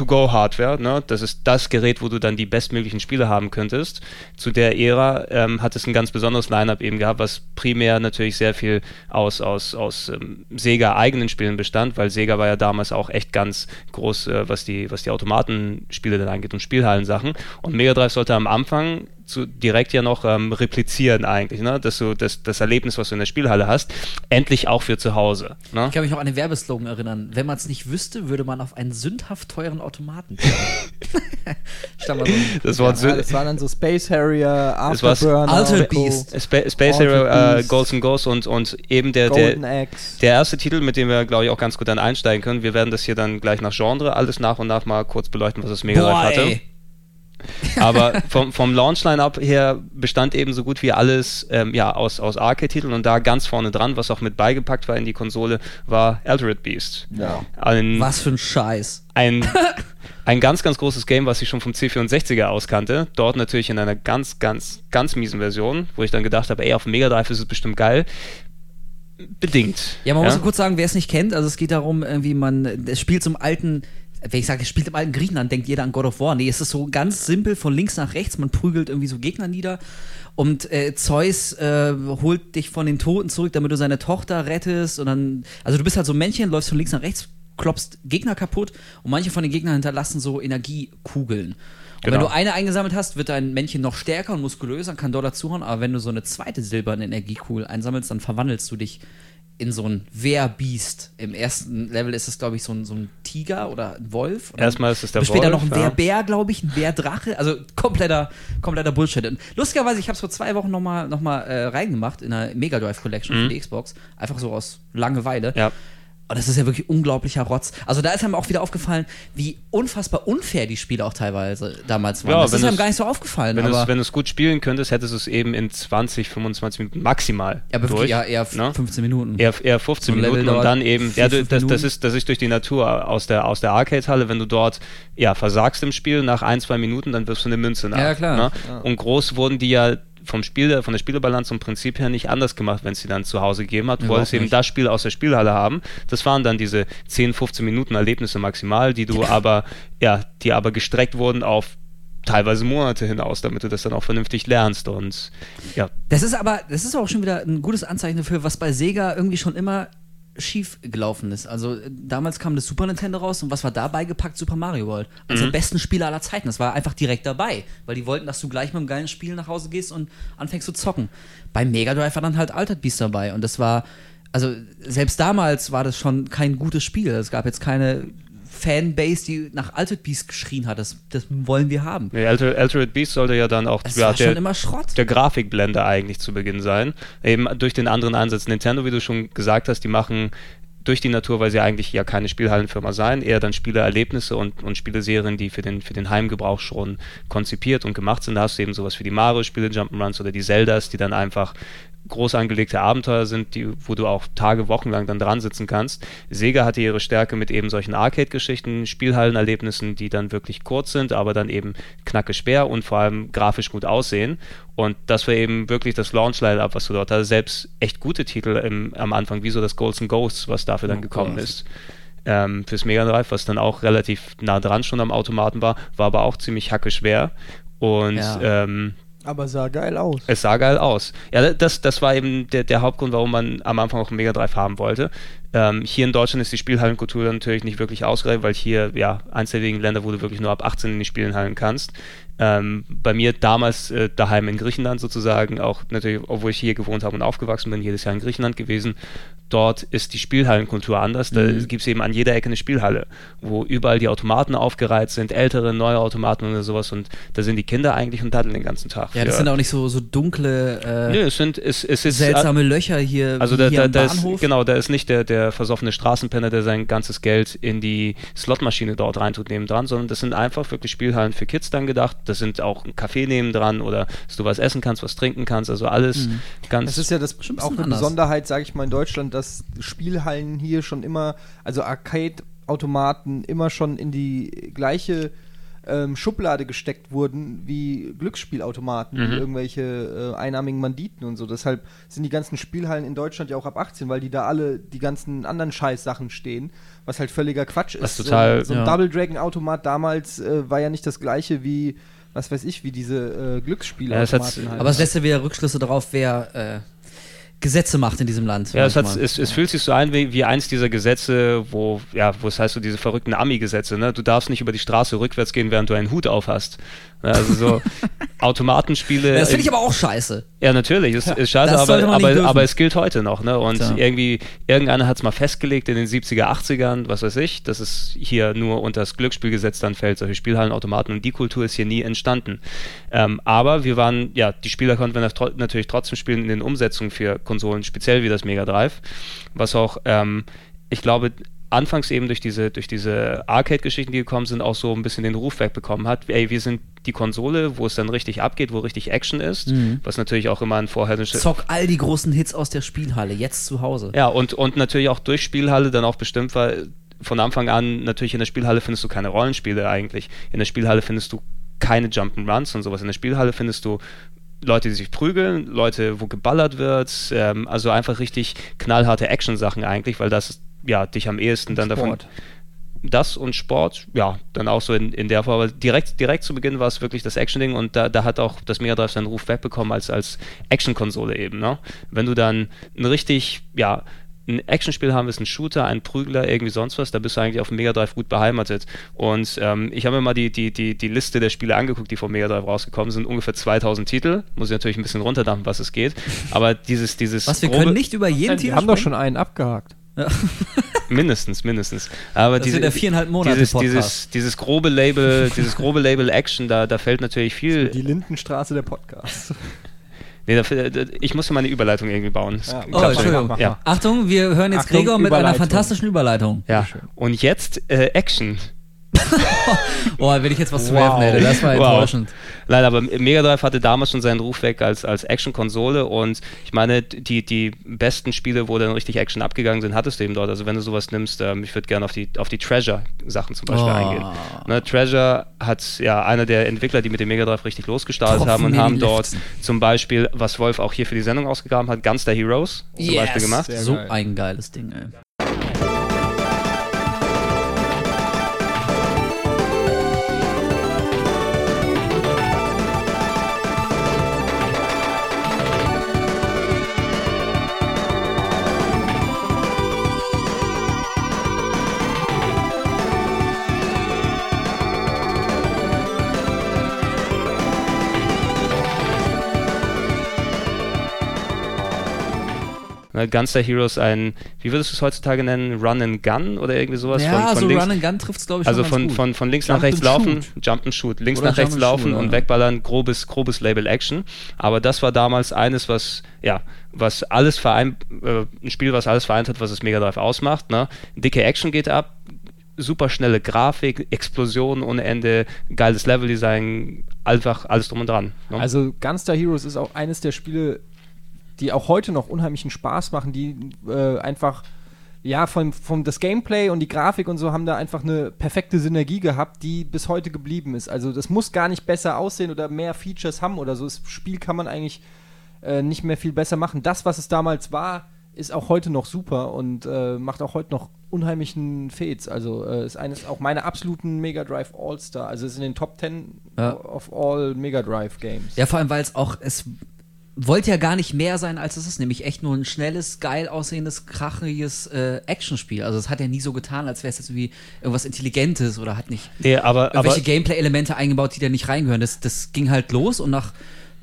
To-Go-Hardware. Ne? Das ist das Gerät, wo du dann die bestmöglichen Spiele haben könntest. Zu der Ära ähm, hat es ein ganz besonderes Line-Up eben gehabt, was primär natürlich sehr viel aus, aus, aus ähm, Sega eigenen Spielen bestand, weil Sega war ja damals auch echt ganz groß, äh, was, die, was die Automatenspiele dann angeht und Spielhallensachen. Und Mega Drive sollte am Anfang zu, direkt ja noch ähm, replizieren eigentlich, ne? dass du das, das Erlebnis, was du in der Spielhalle hast, endlich auch für zu Hause. Ne? Ich kann mich auch an den Werbeslogan erinnern. Wenn man es nicht wüsste, würde man auf einen sündhaft teuren Automaten. So das, ja, ja, das waren dann so Space Harrier, Afterburner, Altered Beast, Spa Space Harrier, äh, Ghosts and Ghosts und, und eben der, der, der erste Titel, mit dem wir, glaube ich, auch ganz gut dann einsteigen können. Wir werden das hier dann gleich nach Genre alles nach und nach mal kurz beleuchten, was das Mega Drive hatte. Ey. Aber vom, vom Launch-Line-Up her bestand eben so gut wie alles ähm, ja, aus, aus Arcade-Titeln und da ganz vorne dran, was auch mit beigepackt war in die Konsole, war Altered Beast. Ja. Ein, was für ein Scheiß. Ein, ein ganz, ganz großes Game, was ich schon vom C64er aus kannte. Dort natürlich in einer ganz, ganz, ganz miesen Version, wo ich dann gedacht habe, ey, auf dem Mega Drive ist es bestimmt geil bedingt. Ja, man ja? muss kurz sagen, wer es nicht kennt, also es geht darum, wie man, es spielt zum alten wenn ich sage, es spielt im alten Griechenland, denkt jeder an God of War. Nee, es ist so ganz simpel von links nach rechts. Man prügelt irgendwie so Gegner nieder. Und äh, Zeus äh, holt dich von den Toten zurück, damit du seine Tochter rettest. Und dann, also du bist halt so ein Männchen, läufst von links nach rechts, klopfst Gegner kaputt. Und manche von den Gegnern hinterlassen so Energiekugeln. Und genau. wenn du eine eingesammelt hast, wird dein Männchen noch stärker und muskulöser und kann dort dazuhauen. Aber wenn du so eine zweite silberne Energiekugel einsammelst, dann verwandelst du dich in so ein Wehrbiest. Im ersten Level ist es, glaube ich, so ein, so ein Tiger oder ein Wolf. Oder Erstmal ist es der Wolf. Später noch ein ja. Wehrbär, glaube ich, ein Wehrdrache. Also kompletter, kompletter Bullshit. Und lustigerweise, ich habe es vor zwei Wochen nochmal noch mal, äh, reingemacht in der Mega Drive Collection mhm. für die Xbox. Einfach so aus Langeweile. Ja. Und das ist ja wirklich unglaublicher Rotz. Also da ist einem auch wieder aufgefallen, wie unfassbar unfair die Spiele auch teilweise damals waren. Ja, das ist einem gar nicht so aufgefallen. Wenn du es gut spielen könntest, hättest du es eben in 20, 25 Minuten maximal. Ja, aber durch, ja, eher ne? 15 Minuten. Eher, eher 15 so Minuten und dann eben, ja, das, das, ist, das ist durch die Natur aus der, aus der Arcade-Halle, wenn du dort ja, versagst im Spiel nach ein, zwei Minuten, dann wirst du eine Münze nach. Ja, klar. Ne? Ja. Und groß wurden die ja vom Spiel, von der Spielebalance zum Prinzip her nicht anders gemacht, wenn es sie dann zu Hause gegeben hat. Du wolltest eben das Spiel aus der Spielhalle haben. Das waren dann diese 10, 15 Minuten Erlebnisse maximal, die du aber, ja, die aber gestreckt wurden auf teilweise Monate hinaus, damit du das dann auch vernünftig lernst und ja. Das ist aber, das ist auch schon wieder ein gutes Anzeichen dafür, was bei Sega irgendwie schon immer schief gelaufen ist. Also damals kam das Super Nintendo raus und was war dabei gepackt? Super Mario World. Also mhm. der besten Spieler aller Zeiten. Das war einfach direkt dabei, weil die wollten, dass du gleich mit einem geilen Spiel nach Hause gehst und anfängst zu zocken. Beim Mega Drive war dann halt Altered Beast dabei und das war also selbst damals war das schon kein gutes Spiel. Es gab jetzt keine Fanbase, die nach Altered Beast geschrien hat. Das, das wollen wir haben. Nee, Alter, Altered Beast sollte ja dann auch ja, der, der Grafikblender eigentlich zu Beginn sein. Eben durch den anderen Ansatz. Nintendo, wie du schon gesagt hast, die machen durch die Natur, weil sie eigentlich ja keine Spielhallenfirma sein, eher dann Spielererlebnisse und, und Spieleserien, die für den, für den Heimgebrauch schon konzipiert und gemacht sind. Da hast du eben sowas wie die Mario-Spiele, Jump'n'Runs oder die Zeldas, die dann einfach groß angelegte Abenteuer sind, die, wo du auch Tage, Wochen lang dann dran sitzen kannst. Sega hatte ihre Stärke mit eben solchen Arcade-Geschichten, Spielhallenerlebnissen, die dann wirklich kurz sind, aber dann eben knacke schwer und vor allem grafisch gut aussehen. Und das war eben wirklich das Launch-Line-Up, was du dort hast. Selbst echt gute Titel im, am Anfang, wie so das Golds and Ghosts, was dafür dann oh gekommen Gott. ist. Ähm, fürs Mega Drive, was dann auch relativ nah dran schon am Automaten war, war aber auch ziemlich hacke schwer. Und ja. ähm, aber sah geil aus. Es sah geil aus. Ja, das, das war eben der, der Hauptgrund, warum man am Anfang auch Mega Drive haben wollte. Ähm, hier in Deutschland ist die Spielhallenkultur natürlich nicht wirklich ausgereift, weil hier, ja, eins der wenigen Länder, wo du wirklich nur ab 18 in die Spielhallen kannst. Ähm, bei mir damals äh, daheim in Griechenland sozusagen, auch natürlich, obwohl ich hier gewohnt habe und aufgewachsen bin, jedes Jahr in Griechenland gewesen, dort ist die Spielhallenkultur anders. Da mhm. gibt es eben an jeder Ecke eine Spielhalle, wo überall die Automaten aufgereiht sind, ältere, neue Automaten oder sowas und da sind die Kinder eigentlich und daddeln den ganzen Tag. Ja, das sind auch nicht so, so dunkle, äh, Nö, es sind, es, es ist, seltsame Löcher hier, also da, hier da, da ist, Genau, da ist nicht der, der versoffene Straßenpenner, der sein ganzes Geld in die Slotmaschine dort reintut nebendran, sondern das sind einfach wirklich Spielhallen für Kids dann gedacht. Das sind auch ein Café nebendran oder dass du was essen kannst, was trinken kannst, also alles mhm. ganz... Das ist ja das auch eine anders. Besonderheit, sage ich mal, in Deutschland, dass Spielhallen hier schon immer, also Arcade-Automaten immer schon in die gleiche ähm, Schublade gesteckt wurden, wie Glücksspielautomaten, Mhm. wie irgendwelche äh, einarmigen Banditen und so. Deshalb sind die ganzen Spielhallen in Deutschland ja auch ab 18, weil die da alle die ganzen anderen Scheißsachen stehen, was halt völliger Quatsch Was ist. total- so, so ein ja. Double Dragon Automat damals äh, war ja nicht das gleiche wie, was weiß ich, wie diese äh, Ja, das hat's- halt. Aber es lässt ja wieder Rückschlüsse darauf, wer äh, Gesetze macht in diesem Land. Ja, es, hat, es, es fühlt sich so an wie, wie eins dieser Gesetze, wo, ja, wo es heißt so diese verrückten Ami-Gesetze, ne? Du darfst nicht über die Straße rückwärts gehen, während du einen Hut auf hast. Ne, Also so Automatenspiele. das finde ich aber auch scheiße. Ja, natürlich, ist, ist scheiße, aber, aber, aber es gilt heute noch, ne? Und Tja. irgendwie, irgendeiner hat es mal festgelegt in den 70er, 80ern, was weiß ich, dass es hier nur unter das Glücksspielgesetz dann fällt, solche Spielhallen, Automaten und die Kultur ist hier nie entstanden. Ähm, aber wir waren, ja, die Spieler konnten wir nat- natürlich trotzdem spielen in den Umsetzungen für Konsolen, speziell wie das Mega Drive, was auch, ähm, ich glaube, anfangs eben durch diese, durch diese Arcade-Geschichten, die gekommen sind, auch so ein bisschen den Ruf wegbekommen hat. Ey, wir sind die Konsole, wo es dann richtig abgeht, wo richtig Action ist, Mhm. was natürlich auch immer ein vorherisches Zock all die großen Hits aus der Spielhalle, jetzt zu Hause. ja, und, und natürlich auch durch Spielhalle dann auch bestimmt war, von Anfang an, natürlich in der Spielhalle findest du keine Rollenspiele eigentlich. In der Spielhalle findest du keine Jump'n'Runs und sowas. In der Spielhalle findest du Leute, die sich prügeln, Leute, wo geballert wird, ähm, also einfach richtig knallharte Action-Sachen eigentlich, weil das ja dich am ehesten dann davon Sport. das und Sport, ja, dann auch so in, in der Form. Aber direkt, direkt zu Beginn war es wirklich das Action-Ding und da, da hat auch das Mega Drive seinen Ruf wegbekommen als, als Action-Konsole eben. Ne? Wenn du dann ein richtig, ja, ein Actionspiel haben willst, ein Shooter, ein Prügler, irgendwie sonst was, da bist du eigentlich auf dem Mega Drive gut beheimatet. Und ähm, ich habe mir mal die, die, die, die Liste der Spiele angeguckt, die vom Mega Drive rausgekommen sind. Ungefähr 2000 Titel. Muss ich natürlich ein bisschen runterdampfen, was es geht. Aber dieses, dieses Was, wir grobe- können nicht über jeden Titel haben doch schon einen abgehakt. Mindestens, mindestens. Aber Das diese, wird der viereinhalb Monate dieses, Podcast. dieses, dieses grobe Label, dieses grobe Label Action, da, da fällt natürlich viel. Die Lindenstraße der Podcast. Nee, da, da, ich muss mal eine Überleitung irgendwie bauen. Ja. Oh. Entschuldigung. Ja. Achtung, wir hören jetzt Achtung, Gregor mit einer fantastischen Überleitung. Ja. Und jetzt äh, Action. Oh, wenn ich jetzt was zu Wow. werfen hätte, das war Wow. enttäuschend. Nein, aber Mega Drive hatte damals schon seinen Ruf weg als, als Action-Konsole und ich meine, die, die besten Spiele, wo dann richtig Action abgegangen sind, hattest du eben dort. Also wenn du sowas nimmst, ähm, ich würde gerne auf die, auf die Treasure-Sachen zum Beispiel Oh. eingehen. Ne, Treasure hat ja einer der Entwickler, die mit dem Mega Drive richtig losgestartet Tropfen haben und haben dort Liften. zum Beispiel, was Wolf auch hier für die Sendung ausgegraben hat, Gunster Heroes zum Beispiel gemacht. Sehr so geil. ein geiles Ding, ey. Ne, Gunster Heroes ein, wie würdest du es heutzutage nennen, Run and Gun oder irgendwie sowas? Ja, von, von so links, Run and Gun trifft es, glaube ich, also schon von, ganz gut. von, von links Jump nach rechts laufen, shoot. Jump and Shoot, links Oder nach rechts laufen shoot, und ja. wegballern, grobes, grobes Label Action. Aber das war damals eines, was, ja, was alles vereint, äh, ein Spiel, was alles vereint hat, was das Mega Drive ausmacht. Ne? Dicke Action geht ab, super schnelle Grafik, Explosionen ohne Ende, geiles Leveldesign, einfach alles drum und dran. Ne? Also Gunstar Heroes ist auch eines der Spiele, die auch heute noch unheimlichen Spaß machen, die äh, einfach ja, vom, vom das Gameplay und die Grafik und so haben da einfach eine perfekte Synergie gehabt, die bis heute geblieben ist. Also das muss gar nicht besser aussehen oder mehr Features haben oder so. Das Spiel kann man eigentlich äh, nicht mehr viel besser machen. Das, was es damals war, ist auch heute noch super und äh, macht auch heute noch unheimlichen Fets. Also äh, ist eines auch meiner absoluten Mega Drive All-Star. Also ist in den Top 10 Ja. of all Mega Drive Games. Ja, vor allem, weil es auch, es wollte ja gar nicht mehr sein, als es ist, nämlich echt nur ein schnelles, geil aussehendes, krachiges äh, Actionspiel. Also es hat ja nie so getan, als wäre es jetzt irgendwie irgendwas Intelligentes oder hat nicht nee, aber, aber irgendwelche Gameplay-Elemente eingebaut, die da nicht reingehören. Das, das ging halt los und nach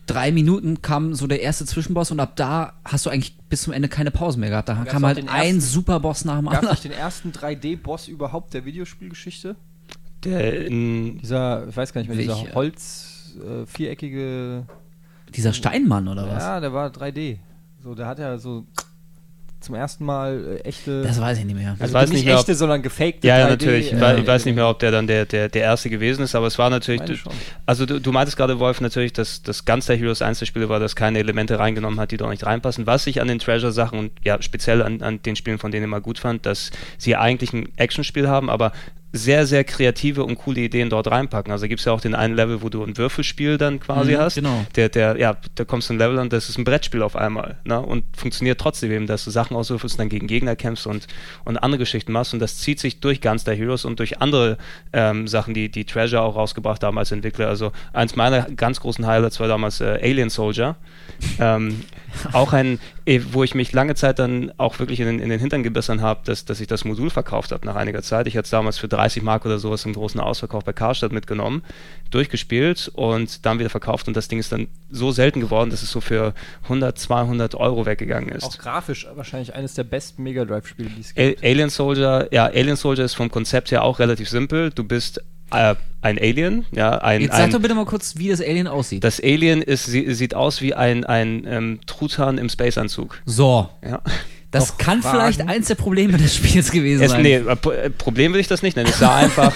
drei Minuten kam so der erste Zwischenboss und ab da hast du eigentlich bis zum Ende keine Pause mehr gehabt. Da kam halt den ein ersten- Superboss nach dem Gab anderen. nicht den ersten 3D-Boss überhaupt der Videospielgeschichte? der in, Dieser, ich weiß gar nicht mehr, dieser Welcher? Holz, äh, viereckige. Dieser Steinmann oder was? Ja, der war 3D. So, der hat ja so zum ersten Mal äh, echte. Das weiß ich nicht mehr. also weiß nicht nicht mehr, ob- echte, sondern gefakte Ja, ja, 3D, natürlich. Ich, äh, ich weiß nicht mehr, ob der dann der, der, der erste gewesen ist, aber es war natürlich. Schon. Also du, du meintest gerade, Wolf, natürlich, dass das Gunstar Heroes eins der Spiele war, das keine Elemente reingenommen hat, die dort nicht reinpassen. Was ich an den Treasure-Sachen und ja, speziell an, an den Spielen, von denen ich immer gut fand, dass sie eigentlich ein Actionspiel haben, aber sehr, sehr kreative und coole Ideen dort reinpacken. Also gibt es ja auch den einen Level, wo du ein Würfelspiel dann quasi Mhm, hast. genau. Der, der, ja, da kommst du ein Level und das ist ein Brettspiel auf einmal. Ne? Und funktioniert trotzdem eben, dass du Sachen auswürfelst und dann gegen Gegner kämpfst und, und andere Geschichten machst. Und das zieht sich durch Gunstar Heroes und durch andere ähm, Sachen, die, die Treasure auch rausgebracht haben als Entwickler. Also eins meiner ganz großen Highlights war damals äh, Alien Soldier. ähm, auch ein, eh, wo ich mich lange Zeit dann auch wirklich in den, in den Hintern gebissen habe, dass, dass ich das Modul verkauft habe nach einiger Zeit. Ich hatte es damals für 30 Mark oder sowas im großen Ausverkauf bei Karstadt mitgenommen, durchgespielt und dann wieder verkauft. Und das Ding ist dann so selten geworden, dass es so für 100, 200 Euro weggegangen ist. Auch grafisch wahrscheinlich eines der besten Mega Drive-Spiele, die es A gibt. Alien Soldier, ja, Alien Soldier ist vom Konzept her auch relativ simpel. Du bist äh, ein Alien, ja, ein, Jetzt ein sag doch bitte mal kurz, wie das Alien aussieht. das Alien ist, sie, sieht aus wie ein, ein ähm, Truthahn im Spaceanzug. so. Ja. Das Noch kann Fragen? vielleicht eins der Probleme des Spiels gewesen Es, sein. nee, äh, äh, Problem will ich das nicht nennen. Es sah einfach,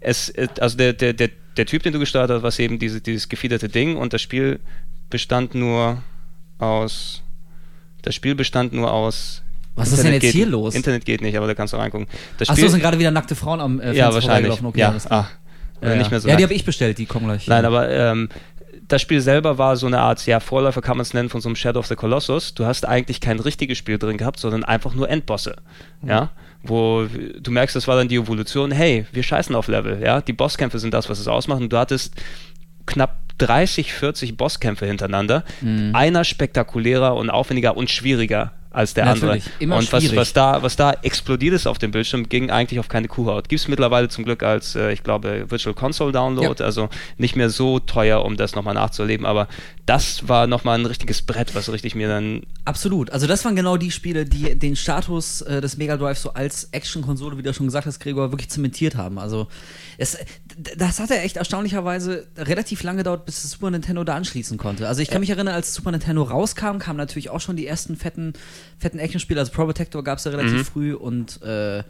es, äh, also der, der, der, der Typ, den du gestartet hast, war eben diese, dieses gefiederte Ding und das Spiel bestand nur aus, das Spiel bestand nur aus. Was ist denn jetzt geht, hier los? Internet geht nicht, aber da kannst du reingucken. Das Achso, sind gerade wieder nackte Frauen am äh, ja, Fenster wahrscheinlich. vorbeigelaufen. Okay, ja, ah, ja, nicht mehr so ja, die habe ich bestellt, die kommen gleich. Nein, aber ähm, das Spiel selber war so eine Art, ja, Vorläufer kann man es nennen, von so einem Shadow of the Colossus. Du hast eigentlich kein richtiges Spiel drin gehabt, sondern einfach nur Endbosse. Ja, wo du merkst, das war dann die Evolution, hey, wir scheißen auf Level, ja, die Bosskämpfe sind das, was es ausmacht und du hattest knapp 30, 40 Bosskämpfe hintereinander, Mhm. einer spektakulärer und aufwendiger und schwieriger als der Natürlich, andere. immer und was, schwierig. was, da, was da explodiert ist auf dem Bildschirm, ging eigentlich auf keine Kuhhaut. Gibt es mittlerweile zum Glück als, äh, ich glaube, Virtual Console Download, Ja. also nicht mehr so teuer, um das nochmal nachzuerleben, aber das war nochmal ein richtiges Brett, was richtig mir dann Absolut. Also das waren genau die Spiele, die den Status äh, des Mega Drive so als Action-Konsole, wie du schon gesagt hast, Gregor, wirklich zementiert haben. Also es, d- das hat ja echt erstaunlicherweise relativ lange gedauert, bis das Super Nintendo da anschließen konnte. Also ich kann mich erinnern, als Super Nintendo rauskam, kamen natürlich auch schon die ersten fetten, fetten Action-Spiele. Also Pro Protector gab es ja relativ früh und äh,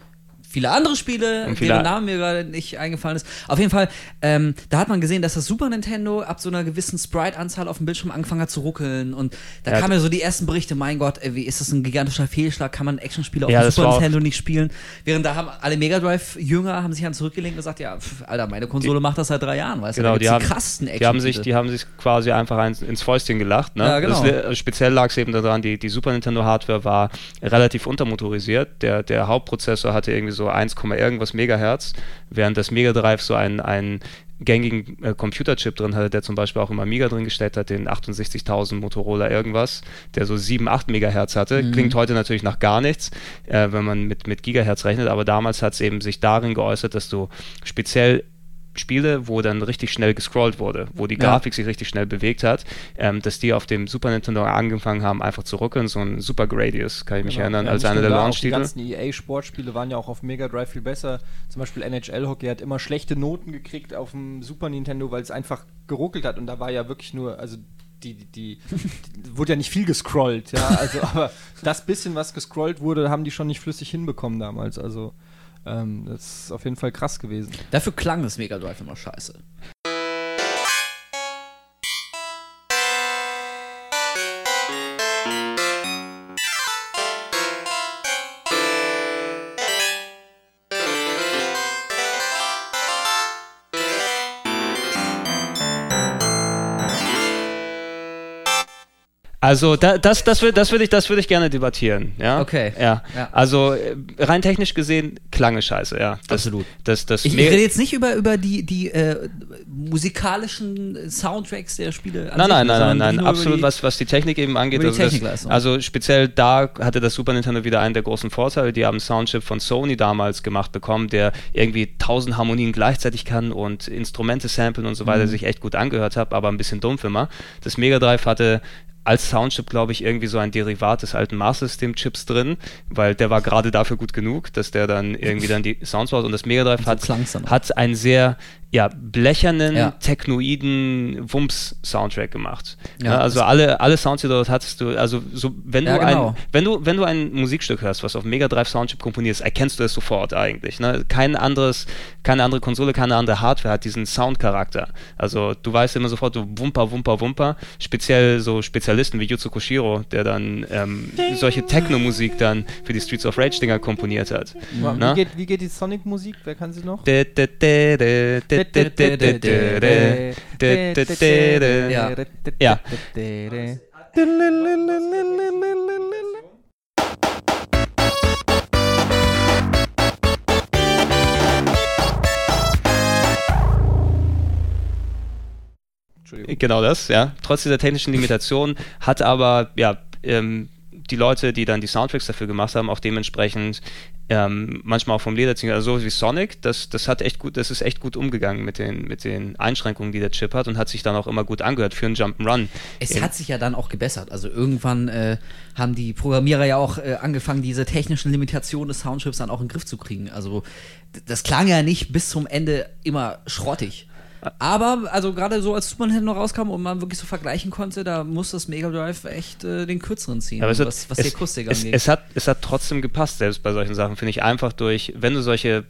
viele andere Spiele, Und viele- deren Namen mir gerade nicht eingefallen ist. Auf jeden Fall, ähm, da hat man gesehen, dass das Super Nintendo ab so einer gewissen Sprite-Anzahl auf dem Bildschirm angefangen hat zu ruckeln. Und da Ja, kamen ja so die ersten Berichte, mein Gott, ey, wie ist das ein gigantischer Fehlschlag? Kann man Actionspiele auf Ja, dem Super Nintendo nicht spielen? Während da haben alle Mega Drive-Jünger haben sich dann zurückgelegt und gesagt, ja, pf, Alter, meine Konsole macht das seit drei Jahren, weißt Genau, du? die Da haben, gibt's krassesten die haben sich, die haben sich quasi einfach eins, ins Fäustchen gelacht. Ne? Ja, genau. das, speziell lag es eben daran, die, die Super Nintendo Hardware war relativ untermotorisiert. Der, der Hauptprozessor hatte irgendwie so 1, irgendwas Megahertz, während das Mega Drive so einen, einen gängigen äh, Computerchip drin hatte, der zum Beispiel auch im Amiga drin gesteckt hat, den 68.000 Motorola irgendwas, der so 7, 8 Megahertz hatte. Mhm. Klingt heute natürlich nach gar nichts, äh, wenn man mit, mit Gigahertz rechnet, aber damals hat es eben sich darin geäußert, dass du speziell Spiele, wo dann richtig schnell gescrollt wurde, wo die Ja. Grafik sich richtig schnell bewegt hat, ähm, dass die auf dem Super Nintendo angefangen haben, einfach zu ruckeln. So ein Super Gradius, kann ich mich Genau. erinnern, Ja, als einer der auch Die Launch-Titel. ganzen EA-Sportspiele waren ja auch auf Mega Drive viel besser. Zum Beispiel NHL Hockey hat immer schlechte Noten gekriegt auf dem Super Nintendo, weil es einfach geruckelt hat und da war ja wirklich nur, also die, die, die, die wurde ja nicht viel gescrollt, ja, also aber das bisschen, was gescrollt wurde, haben die schon nicht flüssig hinbekommen damals, also ähm, das ist auf jeden Fall krass gewesen. Dafür klang das Mega Drive immer scheiße. Also da, das, das, würde das würd ich, das würd ich gerne debattieren. Ja? Okay. Ja. Ja. Also äh, rein technisch gesehen, klange scheiße, ja. Das, Absolut. Das, das Ich, ich rede jetzt nicht über, über die, die äh, musikalischen Soundtracks der Spiele. Nein, nein, nein, nein, nein, absolut, die- was, was die Technik eben angeht. also, das, Technikleistung. also speziell da hatte das Super Nintendo wieder einen der großen Vorteile. Die haben einen Soundchip von Sony damals gemacht bekommen, der irgendwie tausend Harmonien gleichzeitig kann und Instrumente samplen und so Mhm. weiter, sich echt gut angehört hat, aber ein bisschen dumpf immer. Das Mega Drive hatte als Soundchip, glaube ich, irgendwie so ein Derivat des alten Master System Chips drin, weil der war gerade dafür gut genug, dass der dann irgendwie dann die Sounds baut und das Mega Drive so hat, einen sehr ja, blechernen, Ja. technoiden Wumms-Soundtrack gemacht. Ja, Ja, also alle, alle Sounds, die du dort hattest, du, also so, wenn Ja, du genau. ein, wenn du, wenn du ein Musikstück hörst, was auf Mega Drive Soundchip komponierst, erkennst du es sofort eigentlich. Ne? Kein anderes, keine andere Konsole, keine andere Hardware hat diesen Soundcharakter. Also du weißt immer sofort, du Wumper, Wumper, Wumper. Speziell so Instrumentalisten wie Yuzo Koshiro, der dann ähm, solche Techno-Musik dann für die Streets of Rage-Dinger komponiert hat. Wie, Na? geht, wie geht die Sonic-Musik? Wer kann sie noch? Ja. Ja. Genau das, ja. Trotz dieser technischen Limitation hat aber, ja, ähm, die Leute, die dann die Soundtracks dafür gemacht haben, auch dementsprechend ähm, manchmal auch vom Leder ziehen, also so wie Sonic, das, das hat echt gut, das ist echt gut umgegangen mit den, mit den Einschränkungen, die der Chip hat und hat sich dann auch immer gut angehört für einen Jump'n'Run. Es hat sich ja dann auch gebessert. Also irgendwann äh, haben die Programmierer ja auch äh, angefangen, diese technischen Limitationen des Soundchips dann auch in den Griff zu kriegen. Also das klang ja nicht bis zum Ende immer schrottig. Aber, also gerade so als Super Nintendo rauskam und man wirklich so vergleichen konnte, da muss das Mega Drive echt äh, den kürzeren ziehen, Aber es hat- was, was die Akustik es, angeht. es, hat, es hat trotzdem gepasst, selbst bei solchen Sachen, finde ich einfach durch, wenn du solche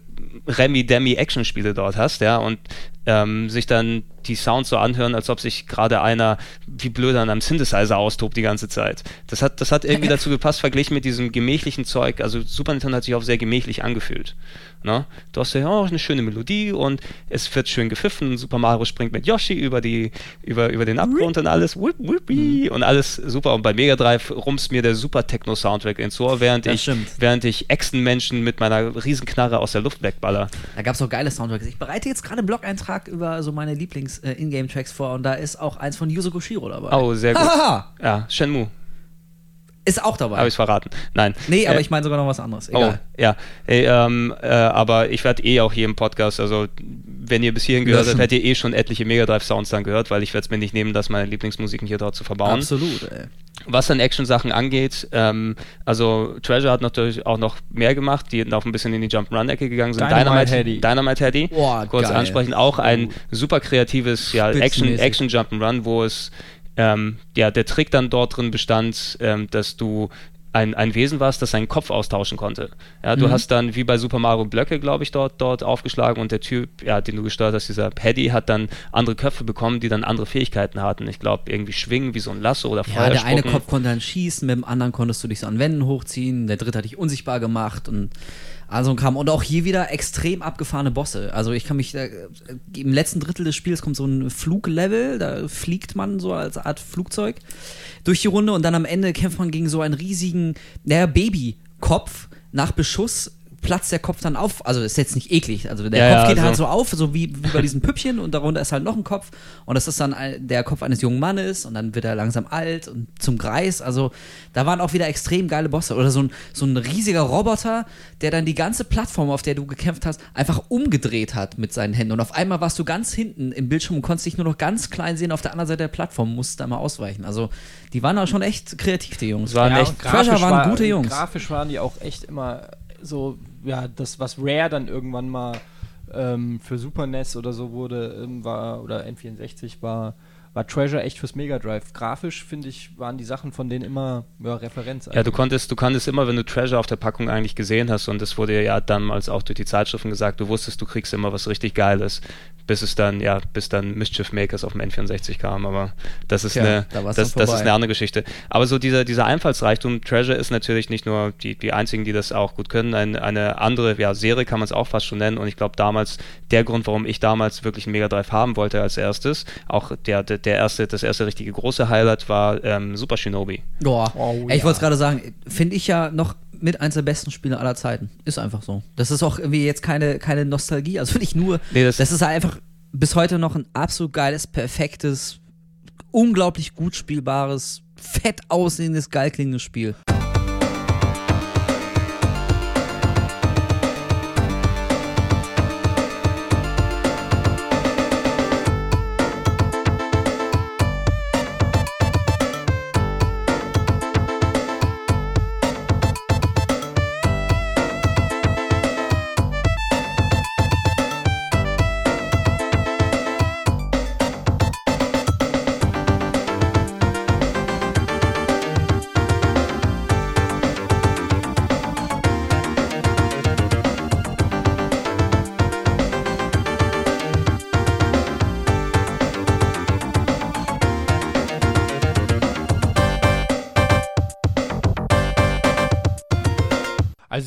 Remi-Demi-Action-Spiele dort hast, ja, und ähm, sich dann die Sounds so anhören, als ob sich gerade einer wie blöd an einem Synthesizer austobt die ganze Zeit. Das hat, das hat irgendwie dazu gepasst, verglichen mit diesem gemächlichen Zeug. Also Super Nintendo hat sich auch sehr gemächlich angefühlt. Ne? Du hast ja auch eine schöne Melodie und es wird schön gepfiffen. Super Mario springt mit Yoshi über, die, über, über den Abgrund und alles. Whip, whippy, Und alles super. Und bei Mega Drive rumst mir der Super Techno-Soundtrack ins Ohr, während Das ich, stimmt. während ich Echsenmenschen mit meiner Riesenknarre aus der Luft wegballer. Da gab es auch geile Soundtracks. Ich bereite jetzt gerade einen Blog-Eintrag über so meine Lieblings-Ingame-Tracks vor und da ist auch eins von Yuzo Koshiro dabei. Oh, sehr gut. Ja, Shenmue. Ist auch dabei. Habe ich verraten. Nein. nee, aber Äh, ich meine sogar noch was anderes. Oh, Egal. ja. Ey, ähm, äh, aber ich werde eh auch hier im Podcast, also wenn ihr bis hierhin gehört habt, hättet ihr eh schon etliche Mega Drive Sounds dann gehört, weil ich werde es mir nicht nehmen, dass meine Lieblingsmusiken hier dort zu verbauen. Absolut, ey. Was dann Action-Sachen angeht, ähm, also Treasure hat natürlich auch noch mehr gemacht, die noch ein bisschen in die Jump'n'Run-Ecke gegangen sind. Dynamite Heady. Dynamite Heady. Kurz geil. ansprechen, auch ein super kreatives ja, Action, Spitzenmäßig. Action wo es ähm, ja, der Trick dann dort drin bestand, ähm, dass du ein, ein Wesen warst, das seinen Kopf austauschen konnte. Ja, du hast dann wie bei Super Mario Blöcke, glaube ich, dort, dort aufgeschlagen und der Typ, ja, den du gesteuert hast, dieser Paddy, hat dann andere Köpfe bekommen, die dann andere Fähigkeiten hatten. Ich glaube, irgendwie schwingen wie so ein Lasso oder Ja, Feuer der eine. Kopf konnte dann schießen, mit dem anderen konntest du dich so an Wänden hochziehen, der dritte hat dich unsichtbar gemacht und also kam und auch hier wieder extrem abgefahrene Bosse. Also ich kann mich äh, im letzten Drittel des Spiels kommt so ein Fluglevel, da fliegt man so als Art Flugzeug durch die Runde und dann am Ende kämpft man gegen so einen riesigen, naja, Babykopf nach Beschuss. Platzt der Kopf dann auf, also ist jetzt nicht eklig, also der Ja, Kopf ja, geht halt also- so auf, so wie, wie bei diesen Püppchen und darunter ist halt noch ein Kopf. Und das ist dann der Kopf eines jungen Mannes und dann wird er langsam alt und zum Greis, also da waren auch wieder extrem geile Bosse. Oder so ein, so ein riesiger Roboter, der dann die ganze Plattform, auf der du gekämpft hast, einfach umgedreht hat mit seinen Händen. Und auf einmal warst du ganz hinten im Bildschirm und konntest dich nur noch ganz klein sehen. Auf der anderen Seite der Plattform, musst da mal ausweichen, also die waren auch schon echt kreativ, die Jungs. Waren Ja, echt Treasure waren war- gute Jungs. Grafisch waren die auch echt immer so, ja, das, was Rare dann irgendwann mal ähm, für Super NES oder so wurde, ähm, war, oder N64 war, war Treasure echt fürs Mega Drive. Grafisch, finde ich, waren die Sachen von denen immer ja, Referenz. Ja, du konntest, du konntest immer, wenn du Treasure auf der Packung eigentlich gesehen hast, und das wurde ja damals auch durch die Zeitschriften gesagt, du wusstest, du kriegst immer was richtig Geiles, bis es dann, ja, bis dann Mischief Makers auf dem N64 kam, aber das ist Tja, eine, da das, das ist eine andere Geschichte. Aber so dieser, dieser Einfallsreichtum, Treasure ist natürlich nicht nur die, die einzigen, die das auch gut können, ein, eine andere, ja, Serie kann man es auch fast schon nennen, und ich glaube damals, der Grund, warum ich damals wirklich einen Mega Drive haben wollte als erstes, auch der, der, der erste, das erste richtige große Highlight war ähm, Super Shinobi. Boah, Oh, Ey, ich ja. wollte es gerade sagen, finde ich ja noch mit eins der besten Spiele aller Zeiten. Ist einfach so. Das ist auch irgendwie jetzt keine, keine Nostalgie, also finde ich nur, Nee, das- das, ist halt einfach bis heute noch ein absolut geiles, perfektes, unglaublich gut spielbares, fett aussehendes, geil klingendes Spiel.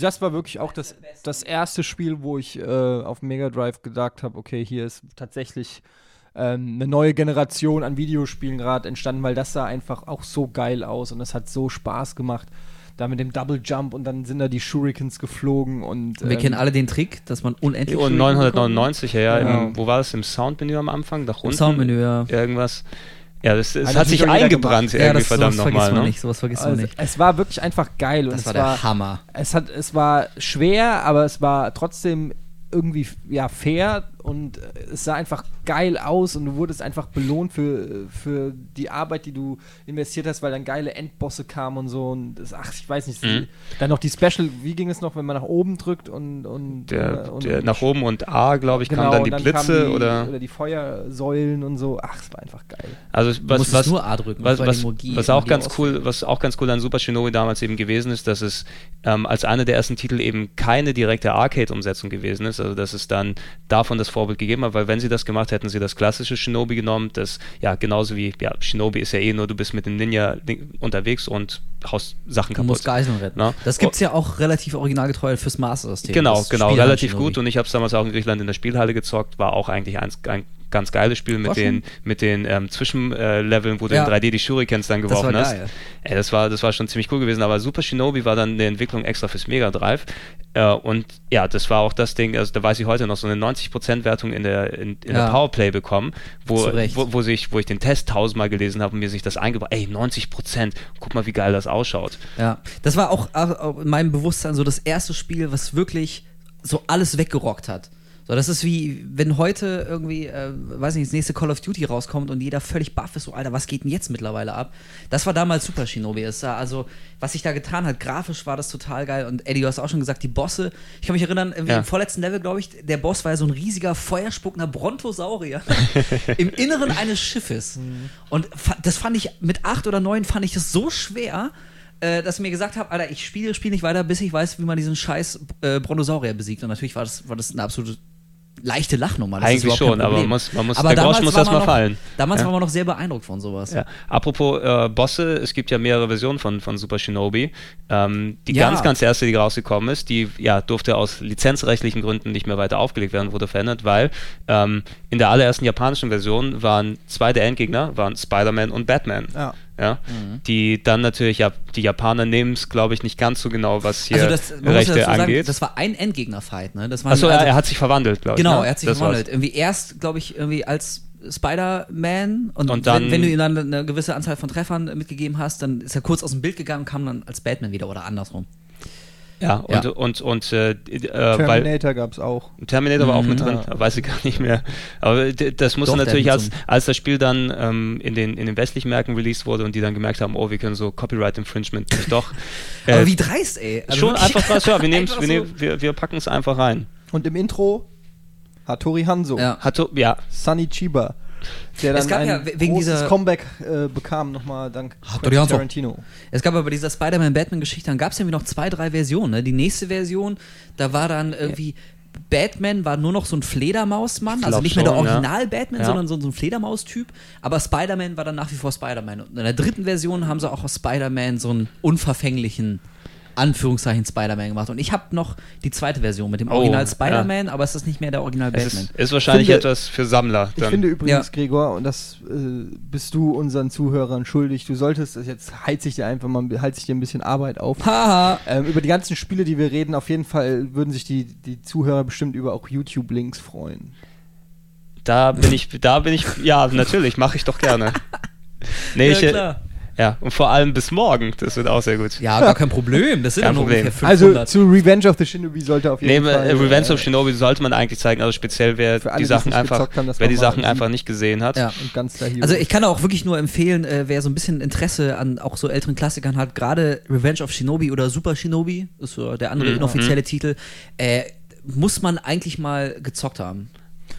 Das war wirklich auch das, das erste Spiel, wo ich äh, auf Mega Drive gedacht habe, okay, hier ist tatsächlich ähm, eine neue Generation an Videospielen gerade entstanden, weil das sah einfach auch so geil aus und es hat so Spaß gemacht. Da mit dem Double Jump und dann sind da die Shurikens geflogen und Wir ähm, kennen alle den Trick, dass man unendlich Und Shuriken bekommt. 999, ja, ja. Genau. Im, wo war das? Im Soundmenü am Anfang? Nach Im unten? Soundmenü, ja. Irgendwas. Ja, das, das Hat hat sich eingebrannt Ja, irgendwie, das verdammt sowas vergisst nochmal. man Ne? nicht, sowas vergisst man also, nicht. es war wirklich einfach geil und Das es war war, der Hammer. es hat es war schwer, aber es war trotzdem irgendwie ja fair und äh, es sah einfach geil aus und du wurdest einfach belohnt für, für die Arbeit, die du investiert hast, weil dann geile Endbosse kamen und so und das, ach, ich weiß nicht, Mhm. die, dann noch die Special, wie ging es noch, wenn man nach oben drückt und, und, Der, äh, und der nach oben und A, glaube ich, genau, kamen dann die und Blitze die, oder. oder die Feuersäulen und so, ach, es war einfach geil. Also was, was, nur A drücken. was, was, was auch ganz cool, was auch ganz cool an Super Shinobi damals eben gewesen ist, dass es ähm, als einer der ersten Titel eben keine direkte Arcade-Umsetzung gewesen ist, also dass es dann davon das Vorbild gegeben hat, weil wenn sie das gemacht hätten, sie das klassische Shinobi genommen, das ja genauso wie ja Shinobi ist ja eh nur du bist mit dem Ninja unterwegs und haust Sachen Du kaputt. musst Geiseln retten. Na? Das gibt's ja auch relativ originalgetreu fürs Master-System. Genau, genau, relativ gut. Und ich habe es damals auch in Griechenland in der Spielhalle gezockt. War auch eigentlich ein, ein ganz geiles Spiel mit den, mit den ähm, Zwischenleveln, wo du Ja. in 3D die Shurikens dann geworfen hast. Ey, das, war, das war schon ziemlich cool gewesen. Aber Super Shinobi war dann eine Entwicklung extra fürs Mega Drive. Äh, und ja, das war auch das Ding, also da weiß ich heute noch, so eine 90% Wertung in der, in, in Ja. der Powerplay bekommen, wo, wo, wo, sich, wo ich den Test tausendmal gelesen habe und mir sich das eingebaut, ey, 90%, guck mal, wie geil das ausschaut. Ja, das war auch, auch in meinem Bewusstsein so das erste Spiel, was wirklich so alles weggerockt hat. So, das ist wie, wenn heute irgendwie, äh, weiß nicht, das nächste Call of Duty rauskommt und jeder völlig baff ist, so, Alter, was geht denn jetzt mittlerweile ab? Das war damals Super Shinobi. Es sah, also, was sich da getan hat, grafisch war das total geil. Und Eddie, du hast auch schon gesagt, die Bosse, ich kann mich erinnern, Ja. im vorletzten Level, glaube ich, der Boss war ja so ein riesiger, feuerspuckender Brontosaurier im Inneren eines Schiffes. Und fa- das fand ich, mit acht oder neun fand ich das so schwer, äh, dass ich mir gesagt habe, Alter, ich spiele, spiele nicht weiter, bis ich weiß, wie man diesen scheiß äh, Brontosaurier besiegt. Und natürlich war das, war das eine absolute leichte Lachnummer. Das ist Eigentlich schon, aber man muss- man muss- aber der damals Groschen muss war erst man mal noch, fallen. Damals Ja. war man noch sehr beeindruckt von sowas. Ja. Apropos äh, Bosse, es gibt ja mehrere Versionen von, von Super Shinobi. Ähm, die Ja. ganz, ganz erste, die rausgekommen ist, die ja, durfte aus lizenzrechtlichen Gründen nicht mehr weiter aufgelegt werden, wurde verändert, weil ähm, in der allerersten japanischen Version waren zwei der Endgegner, waren Spider-Man und Batman. Ja. Ja, Mhm. die dann natürlich, ja, die Japaner nehmen es, glaube ich, nicht ganz so genau, was hier Also das, muss ja Rechte dazu sagen, angeht. das war ein Endgegner-Fight, ne? Das waren, Achso, also, er, er hat sich verwandelt, glaube ich. Genau, ne? er hat sich Das verwandelt. war's. Irgendwie erst, glaube ich, irgendwie als Spider-Man und, Und dann- wenn, wenn du ihm dann eine gewisse Anzahl von Treffern mitgegeben hast, dann ist er kurz aus dem Bild gegangen und kam dann als Batman wieder oder andersrum. Ja, und, Ja. und, und, äh, äh, weil Terminator gab es auch. Terminator war auch mit Mhm. drin, weiß ich gar nicht mehr. Aber das musste natürlich, als, als das Spiel dann ähm, in, den, in den westlichen Märkten released wurde und die dann gemerkt haben, oh, wir können so Copyright Infringement nicht doch. äh, Aber wie dreist, ey. Also schon einfach was, ja, wir, nehmen's, wir, wir, wir packen es einfach rein. Und im Intro Hattori Hanzo, Ja. Hatte, ja, Sunny Chiba, der Es dann gab ein ja wegen großes dieser- Comeback äh, bekam, nochmal dank Quentin. Tarantino. Es gab aber bei dieser Spider-Man-Batman-Geschichte, dann gab es irgendwie noch zwei, drei Versionen. Ne? Die nächste Version, da war dann irgendwie. Batman war nur noch so ein Fledermausmann, also nicht mehr der. Original-Batman, Ja. sondern so, so ein Fledermaus-Typ. Aber Spider-Man war dann nach wie vor Spider-Man. Und in der dritten Version haben sie auch aus Spider-Man so einen unverfänglichen Anführungszeichen Spider-Man gemacht. Und ich habe noch die zweite Version mit dem Oh, Original ja. Spider-Man, aber es ist nicht mehr der Original es Batman. ist, ist wahrscheinlich Finde- etwas für Sammler. Ich Dann. finde übrigens, Ja. Gregor, und das äh, bist du unseren Zuhörern schuldig, du solltest, jetzt heiz ich dir einfach mal, heiz ich dir ein bisschen Arbeit auf. Haha. Ähm, über die ganzen Spiele, die wir reden, auf jeden Fall würden sich die, die Zuhörer bestimmt über auch YouTube-Links freuen. da bin ich, da bin ich, ja, natürlich, mache ich doch gerne. Nee, ich, äh, ja, und vor allem bis morgen, das wird auch sehr gut. Ja, gar kein Problem. Das sind Kein ja nur Problem. ungefähr Also 500. zu Revenge of the Shinobi sollte auf Nee, jeden Fall. äh, Revenge äh, of Shinobi sollte man eigentlich zeigen, also speziell wer alle, die Sachen einfach, haben, wer die Sachen einfach nicht gesehen hat. Ja. und ganz da hier. Also ich kann auch wirklich nur empfehlen, äh, wer so ein bisschen Interesse an auch so älteren Klassikern hat, gerade Revenge of Shinobi oder Super Shinobi, ist so der andere Mhm. inoffizielle Titel, äh, muss man eigentlich mal gezockt haben.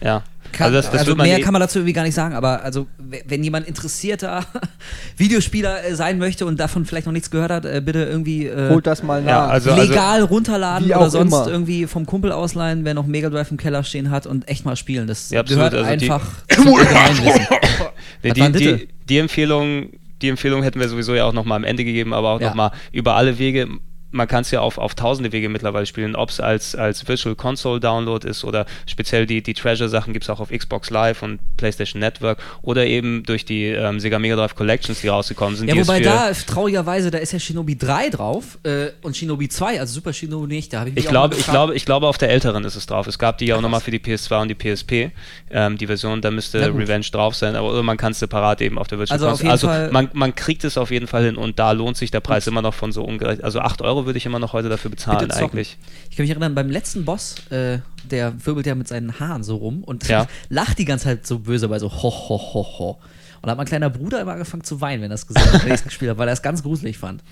Ja. Kann, also also das, das man mehr eh- kann man dazu irgendwie gar nicht sagen, aber also wenn jemand interessierter Videospieler äh, sein möchte und davon vielleicht noch nichts gehört hat, äh, bitte irgendwie äh, Holt das mal nach. Ja, also- legal runterladen wie oder sonst immer. irgendwie vom Kumpel ausleihen, wer noch Mega Drive im Keller stehen hat und echt mal spielen. Das Ja, gehört Also die- einfach die, bitte? die, die Empfehlung, die Empfehlung hätten wir sowieso ja auch nochmal am Ende gegeben, aber auch Ja. nochmal über alle Wege man kann es ja auf, auf tausende Wege mittlerweile spielen, ob es als, als Virtual Console Download ist oder speziell die, die Treasure-Sachen gibt es auch auf Xbox Live und PlayStation Network oder eben durch die ähm, Sega Mega Drive Collections, die rausgekommen sind. Ja, wobei da, traurigerweise, da ist ja Shinobi 3 drauf äh, und Shinobi 2, also Super Shinobi nicht. Da habe ich mich Ich glaube, ich, glaube, ich glaube, auf der älteren ist es drauf. Es gab die ja auch nochmal für die PS2 und die PSP, ähm, die Version, da müsste. Revenge drauf sein, aber oder man kann es separat eben auf der Virtual Also Console. Also man, man kriegt es auf jeden Fall hin und da lohnt sich der Preis immer noch von so ungerecht. Also 8 Euro würde ich immer noch heute dafür bezahlen eigentlich. Ich kann mich erinnern, beim letzten Boss, äh, der wirbelt ja mit seinen Haaren so rum und Ja. lacht die ganze Zeit so böse bei so ho, ho, ho, ho. Und da hat mein kleiner Bruder immer angefangen zu weinen, wenn er das gesehen hat, wenn ich es gespielt habe, weil er es ganz gruselig fand.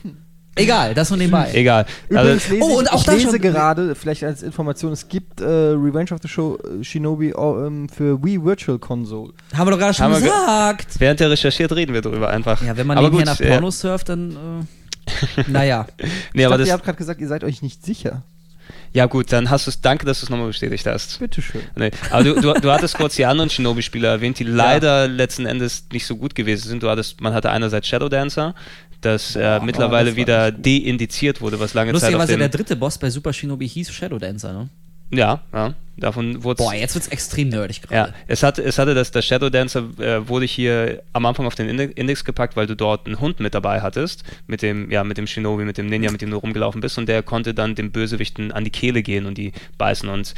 Egal, das nur nebenbei. Egal. Übrigens Also, lese Oh, ich, und auch ich da lese schon- gerade, vielleicht als Information, es gibt äh, Revenge of the Show äh, Shinobi oh, ähm, für Wii Virtual Console. Haben wir doch gerade schon Haben wir ge- gesagt. während der recherchiert, reden wir darüber einfach. Ja, wenn man aber nebenher gut, nach äh, Pornos surft, dann, äh, naja. Nee, ich aber dachte, ihr habt gerade gesagt, ihr seid euch nicht sicher. ja gut, dann hast du es, danke, dass du es nochmal bestätigt hast. Bitteschön. Nee, aber du, du, du hattest kurz die anderen Shinobi-Spieler erwähnt, die leider letzten Endes nicht so gut gewesen sind. Du hattest, man hatte einerseits Shadow Dancer, das äh, mittlerweile das wieder deindiziert wurde, was lange Zeit auf Lustigerweise dem... der dritte Boss bei Super Shinobi hieß Shadow Dancer, ne? Ja, ja, davon wurde Boah, jetzt wird's extrem nerdig Ja, gerade. es hatte, es hatte das, das Shadow Dancer äh, wurde hier am Anfang auf den Inde- Index gepackt, weil du dort einen Hund mit dabei hattest, mit dem, ja, mit dem Shinobi, mit dem Ninja, mit dem du rumgelaufen bist und der konnte dann dem Bösewichten an die Kehle gehen und die beißen und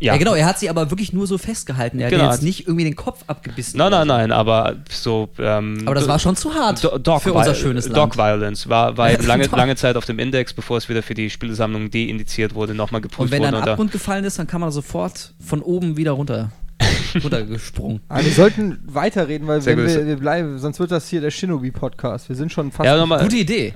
ja. Ja, genau, er hat sie aber wirklich nur so festgehalten. Er Genau. hat jetzt nicht irgendwie den Kopf abgebissen. Nein, nein, so. nein, aber so. Ähm, Aber das war schon zu hart Do Dog für unser schönes Dog Land. Violence war, war eben lange, Dog. lange Zeit auf dem Index, bevor es wieder für die Spielesammlung deindiziert wurde, nochmal geprüft Und wenn wurde. dann da- Abgrund gefallen ist, dann kann man sofort von oben wieder runter, runtergesprungen. Aber wir sollten weiterreden, weil wir, wir bleiben, sonst wird das hier der Shinobi-Podcast. Wir sind schon fast. ja, nochmal. Gute Idee.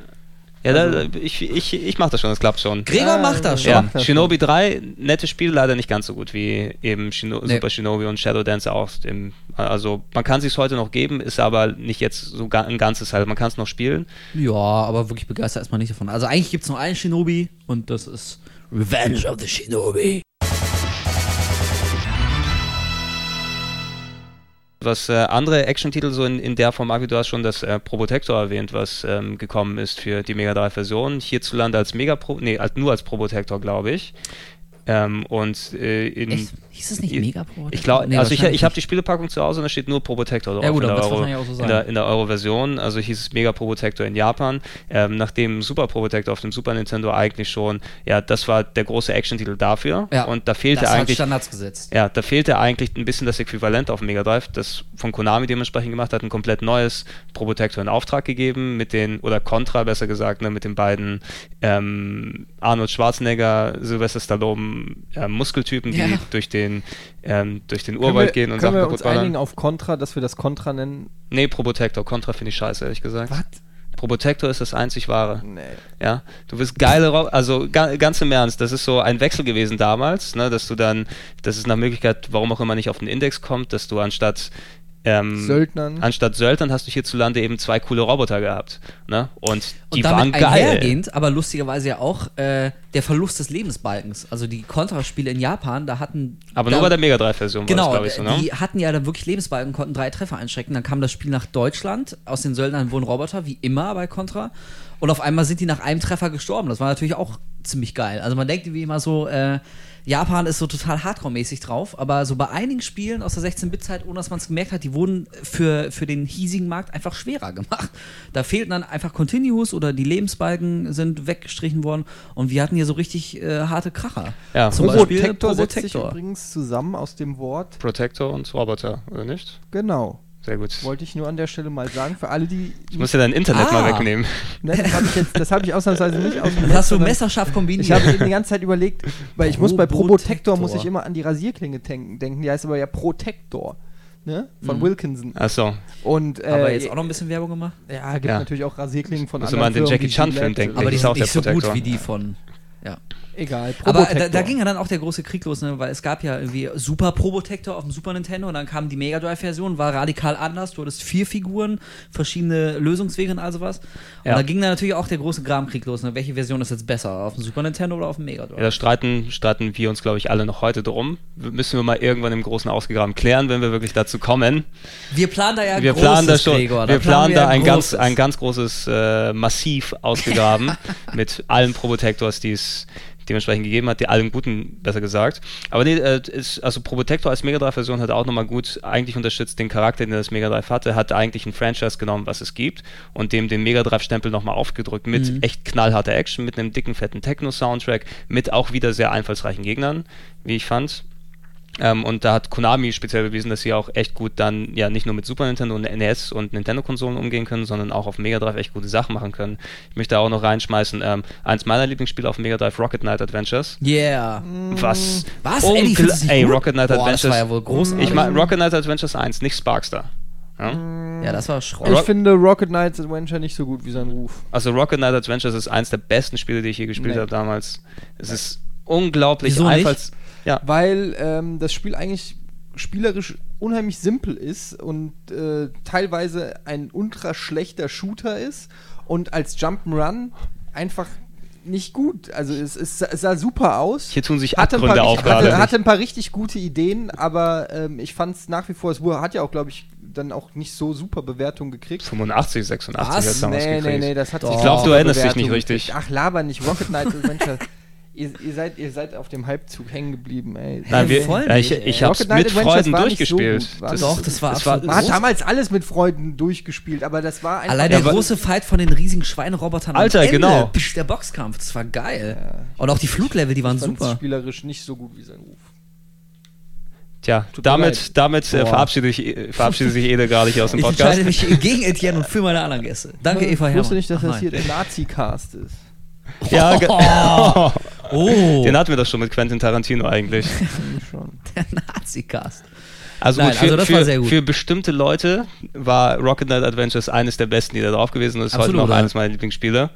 Ja, da, ich, ich, ich mach das schon, das klappt schon. Gregor Ja, macht das schon. Ja, macht das Shinobi 3, nettes Spiel, leider nicht ganz so gut wie eben Shino Nee. Super Shinobi und Shadow Dance auch. Im, also man kann es heute noch geben, ist aber nicht jetzt so ga, ein ganzes halt. Man kann es noch spielen. Ja, aber wirklich begeistert ist man nicht davon. Also eigentlich gibt es nur einen Shinobi und das ist Revenge of the Shinobi. Was äh, andere Action-Titel so in, in der Form, Marc, du hast schon das äh, Probotector erwähnt, was ähm, gekommen ist für die Mega Drive-Version. Hierzulande als Mega Pro, nee, als, nur als Probotector, glaube ich. Ähm, und äh, in, Echt? Hieß es nicht ich- Mega Pro? Ich glaube, Nee, also ich, ich habe die Spielepackung zu Hause und da steht nur Probotector drauf Ja gut, in, der Euro, auch so in, der, sein. in der Euro-Version. Also hieß es Mega Probotector in Japan. Ähm, nachdem Super Probotector auf dem Super Nintendo eigentlich schon, ja, das war der große Action-Titel dafür. Ja, und da fehlte das hat eigentlich Standards gesetzt. ja, da fehlte eigentlich ein bisschen das Äquivalent auf Mega Drive, das von Konami dementsprechend gemacht hat, ein komplett neues Probotector in Auftrag gegeben, mit den, oder Contra besser gesagt, ne, mit den beiden ähm, Arnold Schwarzenegger, Sylvester Stallone äh, Muskeltypen, die Ja. durch den, ähm, durch den können Urwald wir, gehen und können Sachen wir kaputt uns einigen auf Contra, dass wir das Contra nennen? Nee, Probotector, Contra finde ich scheiße, ehrlich gesagt. Was? Probotector ist das einzig wahre. Nee. Ja, du bist geile, Ro also ga ganz im Ernst, das ist so ein Wechsel gewesen damals, ne, dass du dann, dass es nach Möglichkeit, warum auch immer nicht auf den Index kommt, dass du anstatt ähm, Söldnern. anstatt Söldnern hast du hierzulande eben zwei coole Roboter gehabt, ne, und die Und waren damit geil. einhergehend, aber lustigerweise ja auch äh, der Verlust des Lebensbalkens. Also die Contra-Spiele in Japan, da hatten. Aber da, nur bei der Mega Drive Version Genau, war das, glaube ich, so, ne? die hatten ja dann wirklich Lebensbalken, konnten drei Treffer einschrecken. Dann kam das Spiel nach Deutschland. Aus den Söldnern wurden Roboter, wie immer bei Contra. Und auf einmal sind die nach einem Treffer gestorben. Das war natürlich auch ziemlich geil. Also man denkt wie immer so, äh, Japan ist so total Hardcore-mäßig drauf, aber so bei einigen Spielen aus der 16-Bit-Zeit, ohne dass man es gemerkt hat, die wurden für, für den hiesigen Markt einfach schwerer gemacht. Da fehlten dann einfach Continuous oder die Lebensbalken sind weggestrichen worden und wir hatten hier so richtig äh, harte Kracher. Ja. Zum Beispiel Probotector setzt sich Probotector. übrigens zusammen aus dem Wort. Protector und Roboter, oder nicht? Genau. Sehr gut. Wollte ich nur an der Stelle mal sagen. Für alle, die. Ich muss ja dein Internet Ah. mal wegnehmen. Ne, das habe ich, jetzt- das hab ich ausnahmsweise nicht ausgemacht. Hast du messerscharf kombiniert. Ich habe eben die ganze Zeit überlegt, weil ich muss bei Probotector. Muss ich immer an die Rasierklinge denken, denken. Die heißt aber ja Protector. Ne? Von Mhm. Wilkinson. Achso, Und, äh, aber jetzt auch noch ein bisschen Werbung gemacht. Ja, gibt Ja. natürlich auch Rasierklingen von Muss anderen immer an den Jackie wie Chan Gillette. Film denken. Aber die ist sind auch der nicht so gut wie die von. Ja. Egal. Aber da, Probotector. da ging ja dann auch der große Krieg los, ne? weil es gab ja irgendwie Super Probotector auf dem Super Nintendo und dann kam die Mega Drive-Version, war radikal anders. Du hattest vier Figuren, verschiedene Lösungswege und all sowas. Und Ja. da ging dann natürlich auch der große Grabenkrieg los. Ne? Welche Version ist jetzt besser? Auf dem Super Nintendo oder auf dem Mega Drive? Ja, da streiten, streiten wir uns, glaube ich, alle noch heute drum. Müssen wir mal irgendwann im Großen Ausgegraben klären, wenn wir wirklich dazu kommen. Wir planen da ja wir Großes, planen da schon, Gregor. wir planen da ein ganz, Großes. ein ganz großes äh, Massiv ausgegraben mit allen Probotectors, die es dementsprechend gegeben hat, die allen guten, besser gesagt. Aber nee, äh, ist, also Probotector als Mega Drive-Version hat auch nochmal gut eigentlich unterstützt den Charakter, den das Mega Drive hatte, hat eigentlich ein Franchise genommen, was es gibt und dem den Mega Drive-Stempel nochmal aufgedrückt mit Mhm. echt knallharter Action, mit einem dicken, fetten Techno-Soundtrack, mit auch wieder sehr einfallsreichen Gegnern, wie ich fand. Ähm, und da hat Konami speziell bewiesen, dass sie auch echt gut dann ja nicht nur mit Super Nintendo und NES und Nintendo-Konsolen umgehen können, sondern auch auf Mega Drive echt gute Sachen machen können. Ich möchte auch noch reinschmeißen, ähm, eins meiner Lieblingsspiele auf Mega Drive, Rocket Knight Adventures. Yeah. Was? Was? Nicht Ey, gut? Rocket Knight Boah, Adventures. Das war ja wohl großartig. Ich meine Rocket Knight Adventures 1, nicht Sparkstar. Ja? ja, das war Schrott. Ich finde Rocket Knights Adventure nicht so gut wie sein Ruf. Also Rocket Knight Adventures ist eins der besten Spiele, die ich je gespielt Nee. habe damals. Es ist unglaublich Wieso einfalls. Ja, Weil ähm, das Spiel eigentlich spielerisch unheimlich simpel ist und äh, teilweise ein ultra schlechter Shooter ist und als Jump'n'Run einfach nicht gut. Also es, es, sah super aus. hier tun sich hatte Abgründe auf richtig- hatte, gerade. hatte ein paar richtig gute Ideen, aber ähm, ich fand es nach wie vor, es hat ja auch, glaube ich, dann auch nicht so super Bewertungen gekriegt. 85, 86 Was? hat's damals Nee, nee, gekriegt. nee, das hat Doch. sich Ich glaub, super du erinnerst dich Bewertungen nicht richtig. gekriegt. Ach, laber nicht, Rocket Knight Adventure. ihr, ihr, seid, ihr seid auf dem Halbzug hängen geblieben, ey. Nein, wir, voll ja, ich, nicht, ich hab's Rocket mit Freuden nicht so durchgespielt. gut. Doch, das war das war absolut Man hat damals alles mit Freuden durchgespielt, aber das war einfach. Allein Ja, der aber- große Fight von den riesigen Schweinerobotern. am Alter, Ende, genau. psch, Der Boxkampf, das war geil. Ja, Und auch die Fluglevel, die waren ich super. spielerisch nicht so gut wie sein Ruf. Tja, Tut mir leid. damit, damit äh, verabschiede, ich, verabschiede sich Ede gerade hier aus dem Ich Podcast. entscheide mich gegen Etienne und für meine anderen Gäste. Danke, Eva Ich Herrmann. wusste nicht, dass Ach, das hier der Nazi-Cast ist. Ja, Oh, den hatten wir doch schon mit Quentin Tarantino eigentlich. Der Nazi-Cast. Also, Nein, gut, für, also das für, war sehr gut. für bestimmte Leute war Rocket Knight Adventures eines der besten, die da drauf gewesen ist. Ist heute Absolut, noch ja. eines meiner Lieblingsspiele.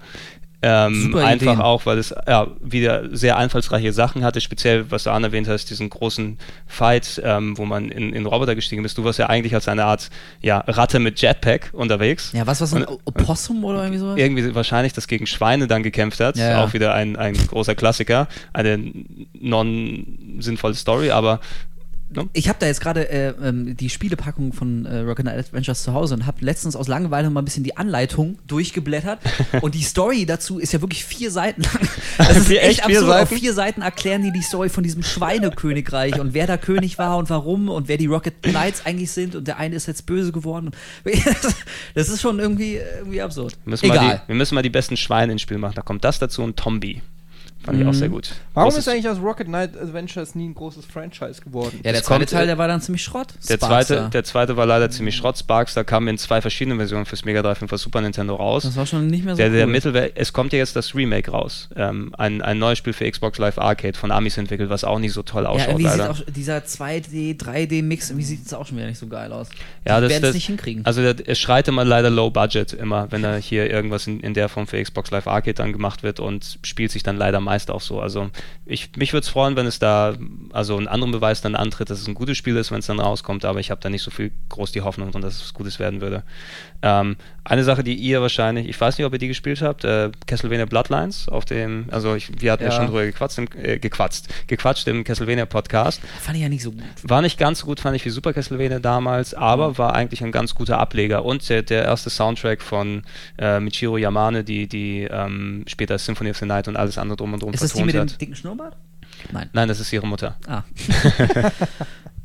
Ähm, einfach Ideen. auch, weil es ja, wieder sehr einfallsreiche Sachen hatte, speziell, was du Anne erwähnt hast, diesen großen Fight, ähm, wo man in, in Roboter gestiegen bist. Du warst ja eigentlich als eine Art ja, Ratte mit Jetpack unterwegs. Ja, was war so ein Und- Opossum oder irgendwie sowas? irgendwie wahrscheinlich das gegen Schweine dann gekämpft hat. Ja, ja. Auch wieder ein, ein großer Klassiker. Eine non-sinnvolle Story, aber ne? Ich habe da jetzt gerade äh, ähm, die Spielepackung von äh, Rocket Knight Adventures zu Hause und habe letztens aus Langeweile mal ein bisschen die Anleitung durchgeblättert. und die Story dazu ist ja wirklich vier Seiten lang. Das ist echt echt vier absurd. Auf Seiten? vier Seiten erklären die die Story von diesem Schweinekönigreich und wer da König war und warum und wer die Rocket Knights eigentlich sind und der eine ist jetzt böse geworden. Das ist schon irgendwie, irgendwie absurd. wir müssen, mal Egal. die, wir müssen mal die besten Schweine ins Spiel machen. Da kommt das dazu und Tombi. Fand ich auch sehr gut. Warum Großes- ist eigentlich aus Rocket Knight Adventures nie ein großes Franchise geworden? ja, der es zweite kommt, Teil, äh, der war dann ziemlich Schrott. der zweite, der zweite war leider ziemlich Schrott. Sparks, kam in zwei verschiedenen Versionen fürs Mega Drive und für Super Nintendo raus. das war schon nicht mehr so Der, der cool. Mittelwert, es kommt ja jetzt das Remake raus. Ähm, ein, ein neues Spiel für Xbox Live Arcade von Amis entwickelt, was auch nicht so toll Ja, ausschaut, sieht leider. auch dieser 2D, 3D-Mix, irgendwie sieht es auch schon wieder nicht so geil aus. Ja, Die das, werden das es nicht hinkriegen. Also der, es schreit immer leider Low Budget immer, wenn da hier irgendwas in, in der Form für Xbox Live Arcade dann gemacht wird und spielt sich dann leider meist auch so. Also ich, mich würde es freuen, wenn es da also einen anderen Beweis dann antritt, dass es ein gutes Spiel ist, wenn es dann rauskommt, aber ich habe da nicht so viel groß die Hoffnung drin, dass es Gutes werden würde. Ähm, eine Sache, die ihr wahrscheinlich, ich weiß nicht, ob ihr die gespielt habt, äh, Castlevania Bloodlines auf dem, also ich, wir hatten ja, Ja. schon drüber gequatscht, im, äh, gequatscht, gequatscht im Castlevania Podcast. Fand ich ja nicht so gut. War nicht ganz so gut, fand ich, wie Super Castlevania damals, aber war eigentlich ein ganz guter Ableger. Und der, der erste Soundtrack von äh, Michiro Yamane, die, die ähm, später Symphony of the Night und alles andere drum und drum Ist das die mit dem hat. dicken Schnurrbart? Nein. Nein, das ist ihre Mutter. Ah.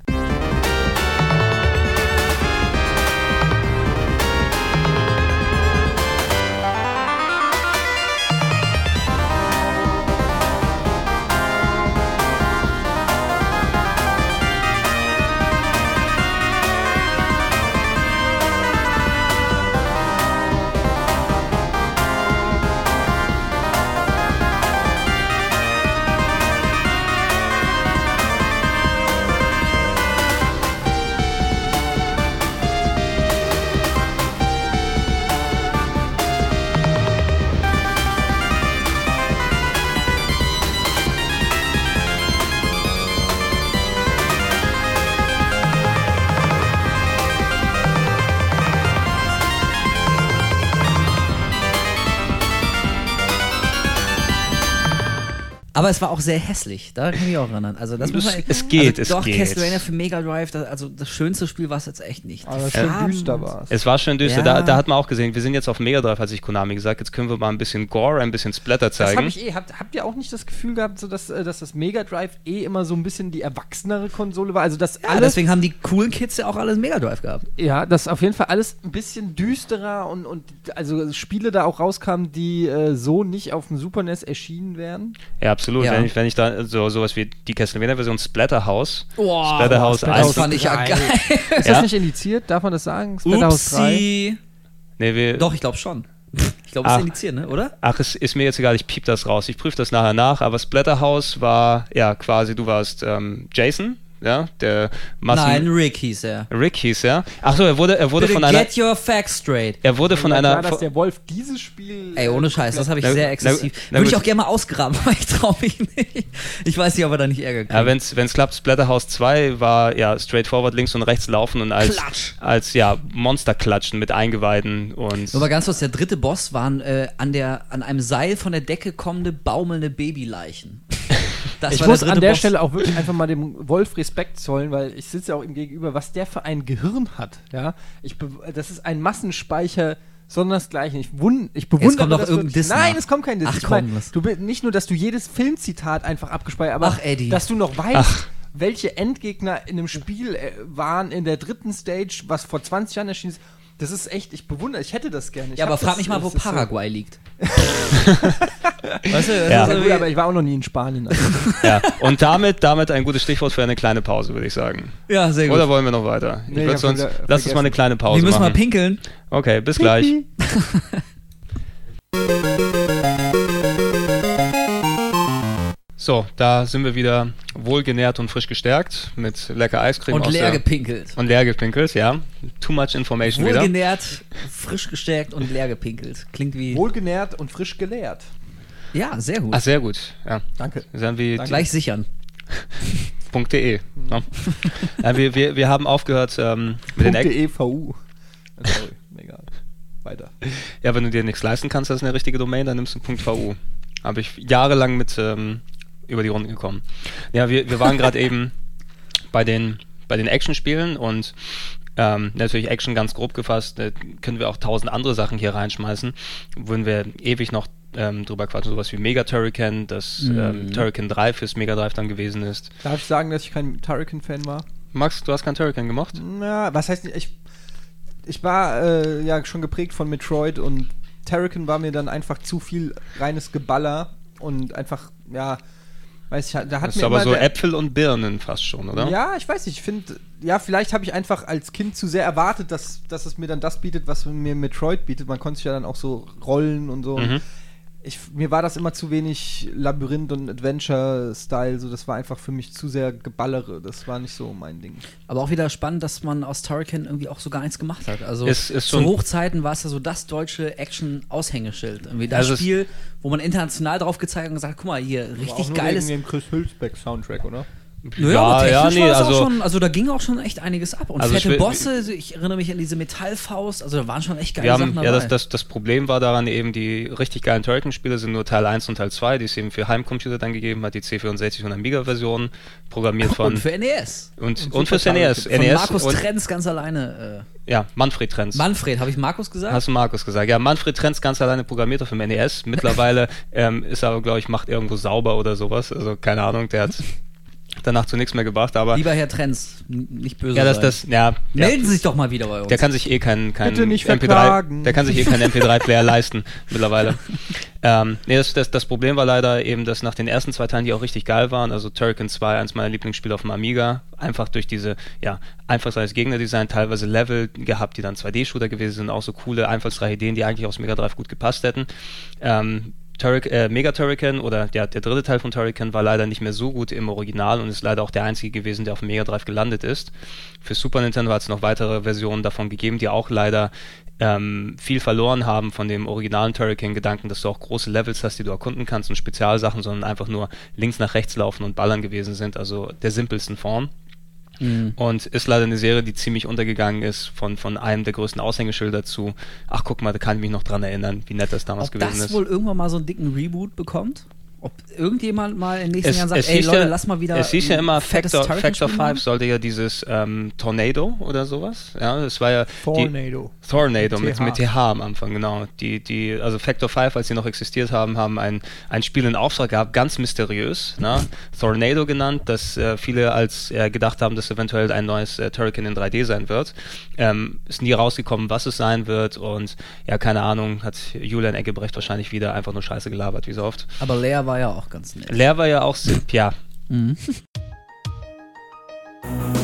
Aber es war auch sehr hässlich, da kann ich mich auch erinnern. Also das muss Es- man, es geht, also es doch, geht. Castlevania für Mega Drive, das, also das schönste Spiel war es jetzt echt nicht. Aber schön düster war es. Es war schön düster. Ja. Da, da hat man auch gesehen, wir sind jetzt auf Mega Drive, hat sich Konami gesagt. Jetzt können wir mal ein bisschen Gore, ein bisschen Splatter Das habe zeigen. ich eh. Habt, habt ihr auch nicht das Gefühl gehabt, so dass, äh, dass das Mega Drive eh immer so ein bisschen die erwachsenere Konsole war? Also, dass Ja, alles. deswegen haben die coolen Kids ja auch alles Mega Drive gehabt. Ja, dass auf jeden Fall alles ein bisschen düsterer und, und also Spiele da auch rauskamen, die äh, so nicht auf dem Super NES erschienen wären. Ja, absolut. Ja. Wenn, ich, wenn ich da so sowas wie die Castlevania-Version Splatterhouse, Boah, Splatterhouse Splatterhouse Das 1. fand ich ja geil. Ist Ja? das nicht indiziert? Darf man das sagen? Splatterhouse 3? Upsi. Nee, wir, Doch, ich glaube schon. Ich glaube, es ist indiziert, ne? oder? Ach, es ist mir jetzt egal, ich piep das raus. Ich prüfe das nachher nach, aber Splatterhouse war, ja, quasi, du warst ähm, Jason, ja, der Massen Nein, Rick hieß er. Rick hieß er. Ach so, er wurde, er wurde Bitte von einer, get your facts straight. er wurde von Ja, einer, klar, dass der Wolf dieses Spiel. Ey, ohne Scheiß, das habe ich Na- sehr na- exzessiv. na Würde ich auch gerne mal ausgraben, aber ich traue mich nicht. Ich weiß nicht, ob er da nicht Ärger kriegt. ja, wenn's, wenn's klappt, Splatterhouse 2 war, ja, straightforward links und rechts laufen und als, Klatsch. als, ja, Monster klatschen mit Eingeweiden und, Nur mal ganz kurz, der dritte Boss waren äh, an, der, an einem Seil von der Decke kommende, baumelnde Babyleichen. Das Ich muss dritte an der Boss. Stelle auch wirklich einfach mal dem Wolf Respekt zollen, weil ich sitze ja auch ihm gegenüber, was der für ein Gehirn hat. Ja, ich das ist ein Massenspeicher. Sondersgleichen. Ich, wund, ich bewundere kommt doch das irgendein. Diss Nein, nach. es kommt kein Diss. Ach, ich mein, komm, du nicht nur, dass du jedes Filmzitat einfach abgespeichert, aber Ach, Eddie. dass du noch weißt, Ach. welche Endgegner in einem Spiel äh, waren in der dritten Stage, was vor 20 Jahren erschienen ist. Das ist echt, ich bewundere, ich hätte das gerne. Ich Ja, aber frag das- mich mal, wo ist so- Paraguay liegt. weißt du, das Ja. ist Ja, so gut, aber ich war auch noch nie in Spanien. Also. ja, und damit, damit ein gutes Stichwort für eine kleine Pause, würde ich sagen. ja, sehr gut. Oder wollen wir noch weiter? Ich Nee, ich würd hab sonst, lass uns mal eine kleine Pause Wir müssen mal machen. pinkeln. Okay, bis gleich. So, da sind wir wieder wohlgenährt und frisch gestärkt mit lecker Eiscreme Und aus leer der, gepinkelt. und leer gepinkelt, ja. Too much information wieder. Wohlgenährt, frisch gestärkt und leer gepinkelt. Klingt wie. Wohlgenährt und frisch gelehrt. Ja, sehr gut. Ach, sehr gut. Ja. Danke. Wir sind wie Danke. Gleich sichern. .de. Ja. ja, wir, wir, wir haben aufgehört ähm, mit den Eck .evu. Sorry, egal. Weiter. Ja, wenn du dir nichts leisten kannst, das ist eine richtige Domain, dann nimmst du .vu. Habe ich jahrelang mit ähm, über die Runden gekommen. Ja, wir, wir waren gerade eben bei den, bei den Action-Spielen und ähm, natürlich Action ganz grob gefasst, äh, können wir auch tausend andere Sachen hier reinschmeißen, würden wir ewig noch ähm, drüber quatschen, sowas wie Mega Turrican, das ähm, Turrican 3 fürs Mega Drive dann gewesen ist. Darf ich sagen, dass ich kein Turrican-Fan war? Max, du hast kein Turrican gemocht? Ja, was heißt nicht, ich, ich war äh, ja schon geprägt von Metroid und Turrican war mir dann einfach zu viel reines Geballer und einfach, ja, weiß ich, da hat Das ist aber so Äpfel und Birnen fast schon, oder? Ja, ich weiß nicht, ich finde, ja, vielleicht habe ich einfach als Kind zu sehr erwartet, dass, dass es mir dann das bietet, was mir Metroid bietet. Man konnte sich ja dann auch so rollen und so. Mhm. Ich, mir war das immer zu wenig Labyrinth und Adventure-Style, so das war einfach für mich zu sehr Geballere. Das war nicht so mein Ding. Aber auch wieder spannend, dass man aus Turrican irgendwie auch so gar nichts gemacht hat. Also Ist- ist zu Hochzeiten war es ja so das deutsche Action-Aushängeschild. Irgendwie das Also Spiel, wo man international drauf gezeigt hat und gesagt, guck mal, hier richtig geiles. dem Chris Hülsbeck-Soundtrack, oder? Naja, Ja, aber ja, nee, also- schon, also da ging auch schon echt einiges ab. Und Also ich fette will- Bosse, ich erinnere mich an diese Metallfaust, also da waren schon echt geile Wir Sachen haben, dabei. ja, das, das, das Problem war daran eben, die richtig geilen Turrican-Spiele sind nur Teil 1 und Teil 2, die es eben für Heimcomputer dann gegeben hat, die C64 und Amiga-Version, programmiert von... und für NES. und, und und fürs NES. Von NES Markus und, Trenz ganz alleine. Ja, Manfred Äh, Trenz. Manfred, habe ich Markus gesagt? Hast du Markus gesagt? Ja, Manfred Trenz ganz alleine programmiert auf dem NES. Mittlerweile ähm, ist er aber, glaube ich, macht irgendwo sauber oder sowas. Also keine Ahnung, der hat danach zu nichts mehr gebracht. Aber Lieber Herr Trenz, n- nicht böse ja, das, das, ja, ja. Melden Sie sich doch mal wieder bei uns. Der kann sich eh keinen kein Bitte nicht MP3, verklagen. der kann sich eh keinen MP3-Player leisten mittlerweile. Ähm, nee, das, das, das Problem war leider eben, dass nach den ersten zwei Teilen, die auch richtig geil waren, also Turrican 2, eins meiner Lieblingsspiele auf dem Amiga, einfach durch diese, ja, einfallsreiches Gegnerdesign, teilweise Level gehabt, die dann 2D-Shooter gewesen sind, auch so coole, einfallsreiche Ideen, die eigentlich aufs Mega Drive gut gepasst hätten. Ähm, Turric, äh, Mega Turrican oder ja, der dritte Teil von Turrican war leider nicht mehr so gut im Original und ist leider auch der einzige gewesen, der auf dem Mega Drive gelandet ist. Für Super Nintendo hat es noch weitere Versionen davon gegeben, die auch leider ähm, viel verloren haben von dem originalen Turrican-Gedanken, dass du auch große Levels hast, die du erkunden kannst und Spezialsachen, sondern einfach nur links nach rechts laufen und ballern gewesen sind, also der simpelsten Form. Mhm. Und ist leider eine Serie, die ziemlich untergegangen ist von, von einem der größten Aushängeschilder zu, ach guck mal, da kann ich mich noch dran erinnern, wie nett das damals Ob gewesen das ist. wohl irgendwann mal so einen dicken Reboot bekommt? Ob irgendjemand mal in den nächsten Es, Jahren sagt, ey Leute, ja, lass mal wieder. es hieß ja immer, Factor, Factor Spiel 5 machen? sollte ja dieses ähm, Tornado oder sowas. Ja, das war ja die, Tornado. Tornado mit, TH. mit TH am Anfang, genau. Die, die, also Factor 5, als sie noch existiert haben, haben ein, ein Spiel in Auftrag gehabt, ganz mysteriös, ne? Tornado genannt, dass äh, viele als äh, gedacht haben, dass eventuell ein neues äh, Turrican in 3D sein wird. Ähm, ist nie rausgekommen, was es sein wird und ja, keine Ahnung, hat Julian Eggebrecht wahrscheinlich wieder einfach nur Scheiße gelabert, wie so oft. Aber Lea war ja auch ganz nett. Leer war ja auch, Sip, ja. Mhm.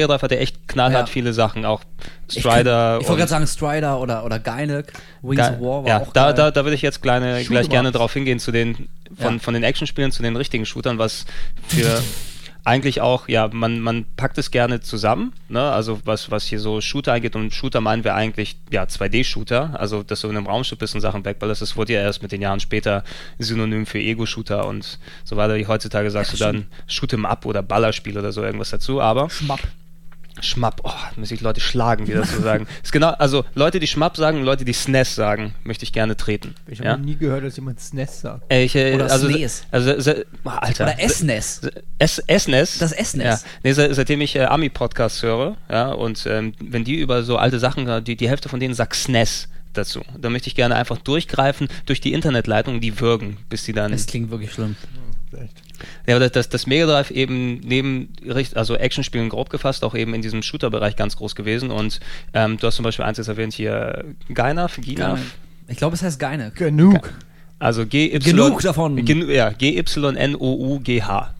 Mega Drive hatte echt knallhart Ja. viele Sachen, auch Ich, Strider. ich wollte und- gerade sagen Strider oder, oder Geinek. Wings Ge- of War war ja, auch da, geil. da, da würde ich jetzt kleine, gleich gerne drauf hingehen zu den von, Ja. von den Actionspielen zu den richtigen Shootern, was für eigentlich auch, ja, man, man packt es gerne zusammen, ne? Also was, was hier so Shooter angeht und Shooter meinen wir eigentlich ja 2D-Shooter, also dass du in einem Raumschiff bist und Sachen wegballerst, das wurde ja erst mit den Jahren später Synonym für Ego-Shooter und so weiter. Wie Heutzutage sagst du dann Shoot 'em up oder Ballerspiel oder so irgendwas dazu, aber Schmapp. Schmapp, oh, muss ich Leute schlagen, die das so sagen. Ist genau, also Leute, die Schmapp sagen und Leute, die SNES sagen, möchte ich gerne treten. Ich habe ja? noch nie gehört, dass jemand SNES sagt. Äh, Ich, äh, Oder also, SNES. Also, se- Alter. Oder SNES. S SNES. Das SNES. Ja. Nee, se seitdem ich äh, Ami-Podcasts höre, ja, und ähm, wenn die über so alte Sachen, äh, die, die Hälfte von denen sagt SNES dazu. Da möchte ich gerne einfach durchgreifen durch die Internetleitung, die würgen, bis die dann. Das klingt wirklich schlimm. Vielleicht. Ja, aber das, das, Mega Drive eben neben, also Actionspielen grob gefasst, auch eben in diesem Shooter-Bereich ganz groß gewesen. Und ähm, du hast zum Beispiel eins jetzt erwähnt hier, Gainaf, Ginaf. Ich glaube, es heißt Geinek. Genug. Also GY. Genug davon. Genu ja, G-Y-N-O-U-G-H.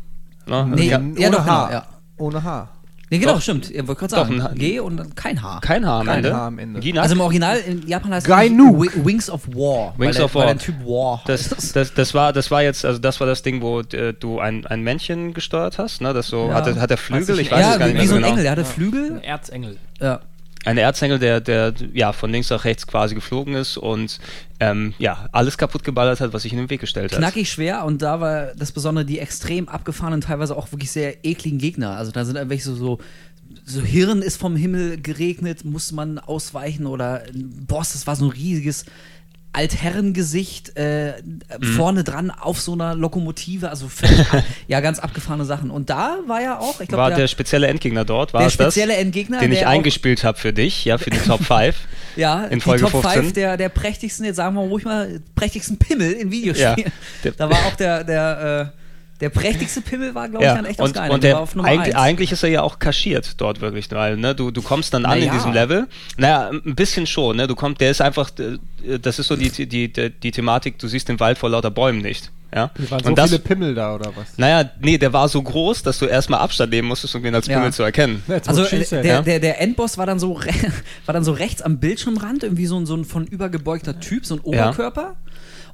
Ne? Nee, Also ja, Ohne doch, H. genau, ja. Ohne H. Nee, genau, Doch. stimmt. Ihr wollt kurz Doch, sagen. ein G und dann kein H. Kein H am Kein Ende. H am Ende. Ginak. Also im Original in Japan heißt es Wi- Wings of War. Wings weil der, of War. Weil der Typ War das, heißt. das, das, war, das war jetzt, also das war das Ding, wo äh, du ein, ein Männchen gesteuert hast, ne? Das so, Ja. hatte, hat er Flügel? Ich weiß ja, es gar wie, nicht wie mehr so ein genau. Engel. Der hatte Ein Flügel. Erzengel. Ja. Ein Erzengel, der, der ja von links nach rechts quasi geflogen ist und ähm, ja, alles kaputt geballert hat, was sich in den Weg gestellt hat. Knackig schwer und da war das Besondere die extrem abgefahrenen, teilweise auch wirklich sehr ekligen Gegner. Also da sind irgendwelche so, so, so Hirn ist vom Himmel geregnet, musste man ausweichen oder Boss, das war so ein riesiges Altherrengesicht äh, Mhm. vorne dran auf so einer Lokomotive, also ab- ja, ganz abgefahrene Sachen. Und da war ja auch, ich glaube, war der, der spezielle Endgegner dort, war der es das? spezielle Endgegner, den ich eingespielt habe für dich, ja, für die Top 5. ja, in die Folge Top 15. 5 der, der prächtigsten, jetzt sagen wir ruhig mal, prächtigsten Pimmel in Videospielen. Ja. Da war auch der, der, äh, der prächtigste Pimmel war, glaube ich, Ja, dann echt das und, Geile. und Der der, war auf Nummer eigentlich, eins. eigentlich ist er ja auch kaschiert dort wirklich, weil ne, du, du kommst dann an Na in ja. diesem Level. Naja, ein bisschen schon, ne? Du kommst, der ist einfach, das ist so die, die, die, die Thematik, du siehst den Wald vor lauter Bäumen nicht. Ja? Es waren so Und das, viele Pimmel da, oder was? naja, nee, der war so groß, dass du erstmal Abstand nehmen musstest, um ihn als Ja. Pimmel zu erkennen. Also der, ja. der, der Endboss war dann so war dann so rechts am Bildschirmrand, irgendwie so ein, so ein von übergebeugter Typ, so ein Ja.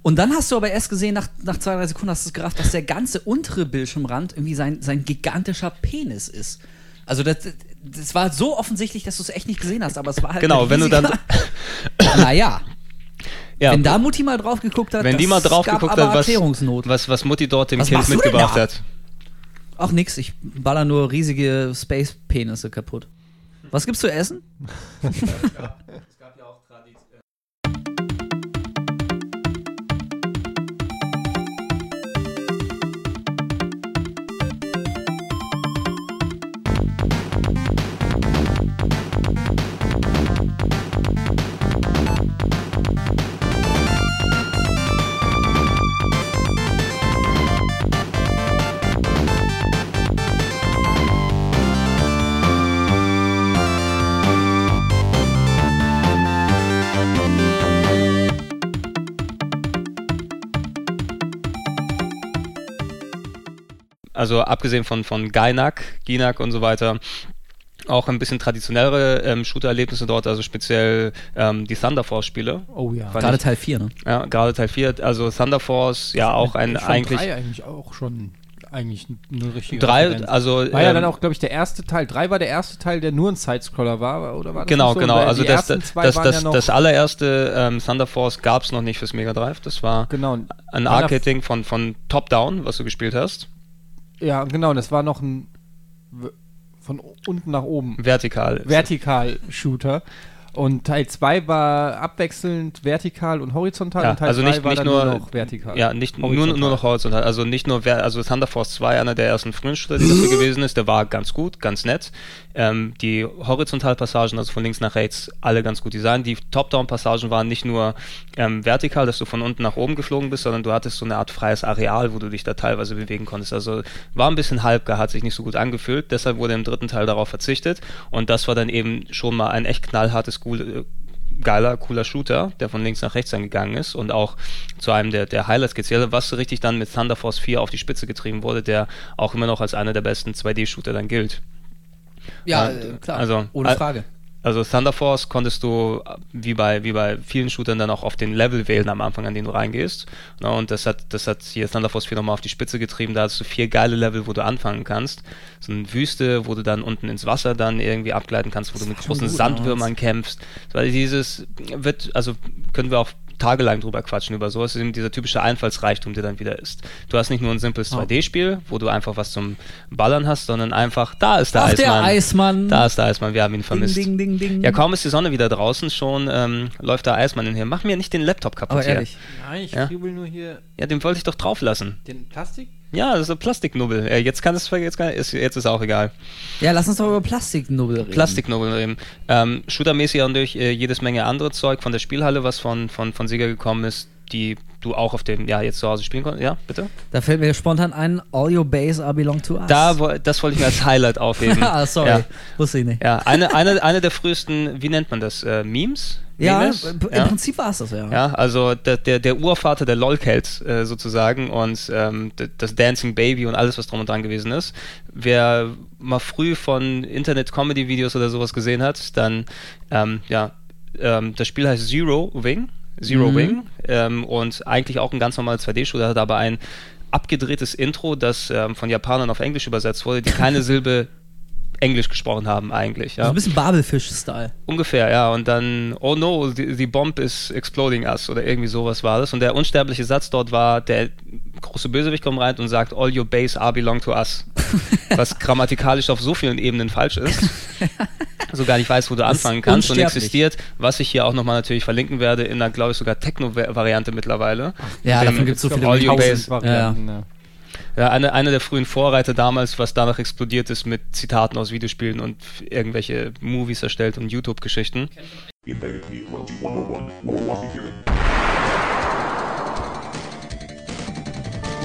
Und dann hast du aber erst gesehen, nach, nach zwei, drei Sekunden hast du es gerafft, dass der ganze untere Bildschirmrand irgendwie sein, sein gigantischer Penis ist. Also das, das war so offensichtlich, dass du es echt nicht gesehen hast, aber es war halt Genau, ein wenn du dann- naja, Ja, wenn da Mutti mal drauf geguckt hat, wenn die mal drauf gab geguckt hat, was, Erklärungsnot. was, was Mutti dort dem Was Kind mitgebracht hat. Ach nix, ich baller nur riesige Space-Penisse kaputt. Was gibt's zu essen? also abgesehen von, von Gainak, Ginak und so weiter, auch ein bisschen traditionellere ähm, Shooter-Erlebnisse dort, also speziell ähm, die Thunder Force-Spiele. Oh ja. Fand Gerade ich- Teil 4, ne? Ja, gerade Teil 4, also Thunder Force, ja auch ein eigentlich drei eigentlich auch schon eigentlich eine richtige drei, Referenz. also War ja ähm, dann auch, glaube ich, der erste Teil. Drei war der erste Teil, der nur ein Sidescroller war, oder war das Genau, so? genau. Weil Also das, das, das, das, ja das allererste ähm, Thunder Force gab es noch nicht fürs Mega Drive. Das war genau, ein Einer- Arcade-Ding von, von Top-Down, was du gespielt hast. Ja, genau, das war noch ein von unten nach oben Vertikal. Vertikal-Shooter. Und Teil 2 war abwechselnd vertikal und horizontal Ja, und Teil also 3 nicht, war nicht dann nur, noch vertikal. Ja, nicht nur, Horizontal. nur noch horizontal. Also nicht nur, also Thunder Force 2, einer der ersten Shooter, die dafür gewesen ist, der war ganz gut, ganz nett. Ähm, die Horizontalpassagen, also von links nach rechts, alle ganz gut designt. Die Top-Down-Passagen waren nicht nur ähm, vertikal, dass du von unten nach oben geflogen bist, sondern du hattest so eine Art freies Areal, wo du dich da teilweise bewegen konntest. Also war ein bisschen halbgar, hat sich nicht so gut angefühlt. Deshalb wurde im dritten Teil darauf verzichtet. Und das war dann eben schon mal ein echt knallhartes, cool, geiler, cooler Shooter, der von links nach rechts dann gegangen ist und auch zu einem der, der Highlights gezählt, was richtig dann mit Thunder Force 4 auf die Spitze getrieben wurde, der auch immer noch als einer der besten 2D-Shooter dann gilt. Ja, Ja, äh, klar. also, ohne Frage. Also Thunder Force konntest du wie bei, wie bei vielen Shootern dann auch auf den Level wählen am Anfang, an den du reingehst. Ne, und das hat, das hat hier Thunder Force 4 nochmal auf die Spitze getrieben. Da hast du vier geile Level, wo du anfangen kannst. So eine Wüste, wo du dann unten ins Wasser dann irgendwie abgleiten kannst, wo du mit großen gut Sandwürmern kämpfst. Weil dieses wird, also können wir auch tagelang drüber quatschen über sowas. Das ist eben dieser typische Einfallsreichtum, der dann wieder ist. Du hast nicht nur ein simples 2D-Spiel, wo du einfach was zum Ballern hast, sondern einfach, da ist der Ach, Eismann. der Eismann. Da ist der Eismann, wir haben ihn vermisst. Ding, ding, ding, ding. Ja, kaum ist die Sonne wieder draußen, schon ähm, läuft der Eismann in hier. Mach mir nicht den Laptop kaputt Aber hier. ehrlich. Nein, ich Ja. kriebel nur hier Ja, den wollte ich doch drauf lassen. den Plastik. Ja, das ist ein Plastiknubbel. Äh, jetzt kann es jetzt, kann, ist, jetzt ist auch egal. Ja, lass uns doch über Plastiknubbel reden. Plastiknubbel reden. Ähm, Shootermäßig durch äh, jedes Menge andere Zeug von der Spielhalle, was von, von, von Sega gekommen ist, die du auch auf dem, ja, jetzt zu Hause spielen konntest. Ja, bitte? Da fällt mir spontan ein, all your base are belong to us. Da, das wollte ich mir als Highlight aufheben. ah, sorry. Ja, Wusste ich nicht. ja eine, eine, eine der frühesten, wie nennt man das? Äh, Memes? Ja, im Ja. Prinzip war es das, ja. Ja, also der, der, der Urvater der LOL-Cats äh, sozusagen und ähm, das Dancing Baby und alles, was drum und dran gewesen ist. Wer mal früh von Internet-Comedy-Videos oder sowas gesehen hat, dann, ähm, ja, ähm, das Spiel heißt Zero Wing, Zero Mhm. Wing ähm, und eigentlich auch ein ganz normaler 2D-Shooter, hat aber ein abgedrehtes Intro, das ähm, von Japanern auf Englisch übersetzt wurde, die keine Silbe Englisch gesprochen haben eigentlich. Ja. So ein bisschen Babelfisch-Style. Ungefähr, ja. Und dann, oh no, the, the bomb is exploding us oder irgendwie sowas war das. Und der unsterbliche Satz dort war, der große Bösewicht kommt rein und sagt, all your base are belong to us. Was grammatikalisch auf so vielen Ebenen falsch ist. Also gar nicht weiß, wo du anfangen kannst und existiert, was ich hier auch nochmal natürlich verlinken werde, in einer, glaube ich, sogar Techno-Variante mittlerweile. Ja, davon gibt's so viele All Your. Base. Varianten, ja. Ja, eine, eine der frühen Vorreiter damals, was danach explodiert ist mit Zitaten aus Videospielen und irgendwelche Movies erstellt und YouTube-Geschichten. Infinity 2101, Milwaukee here.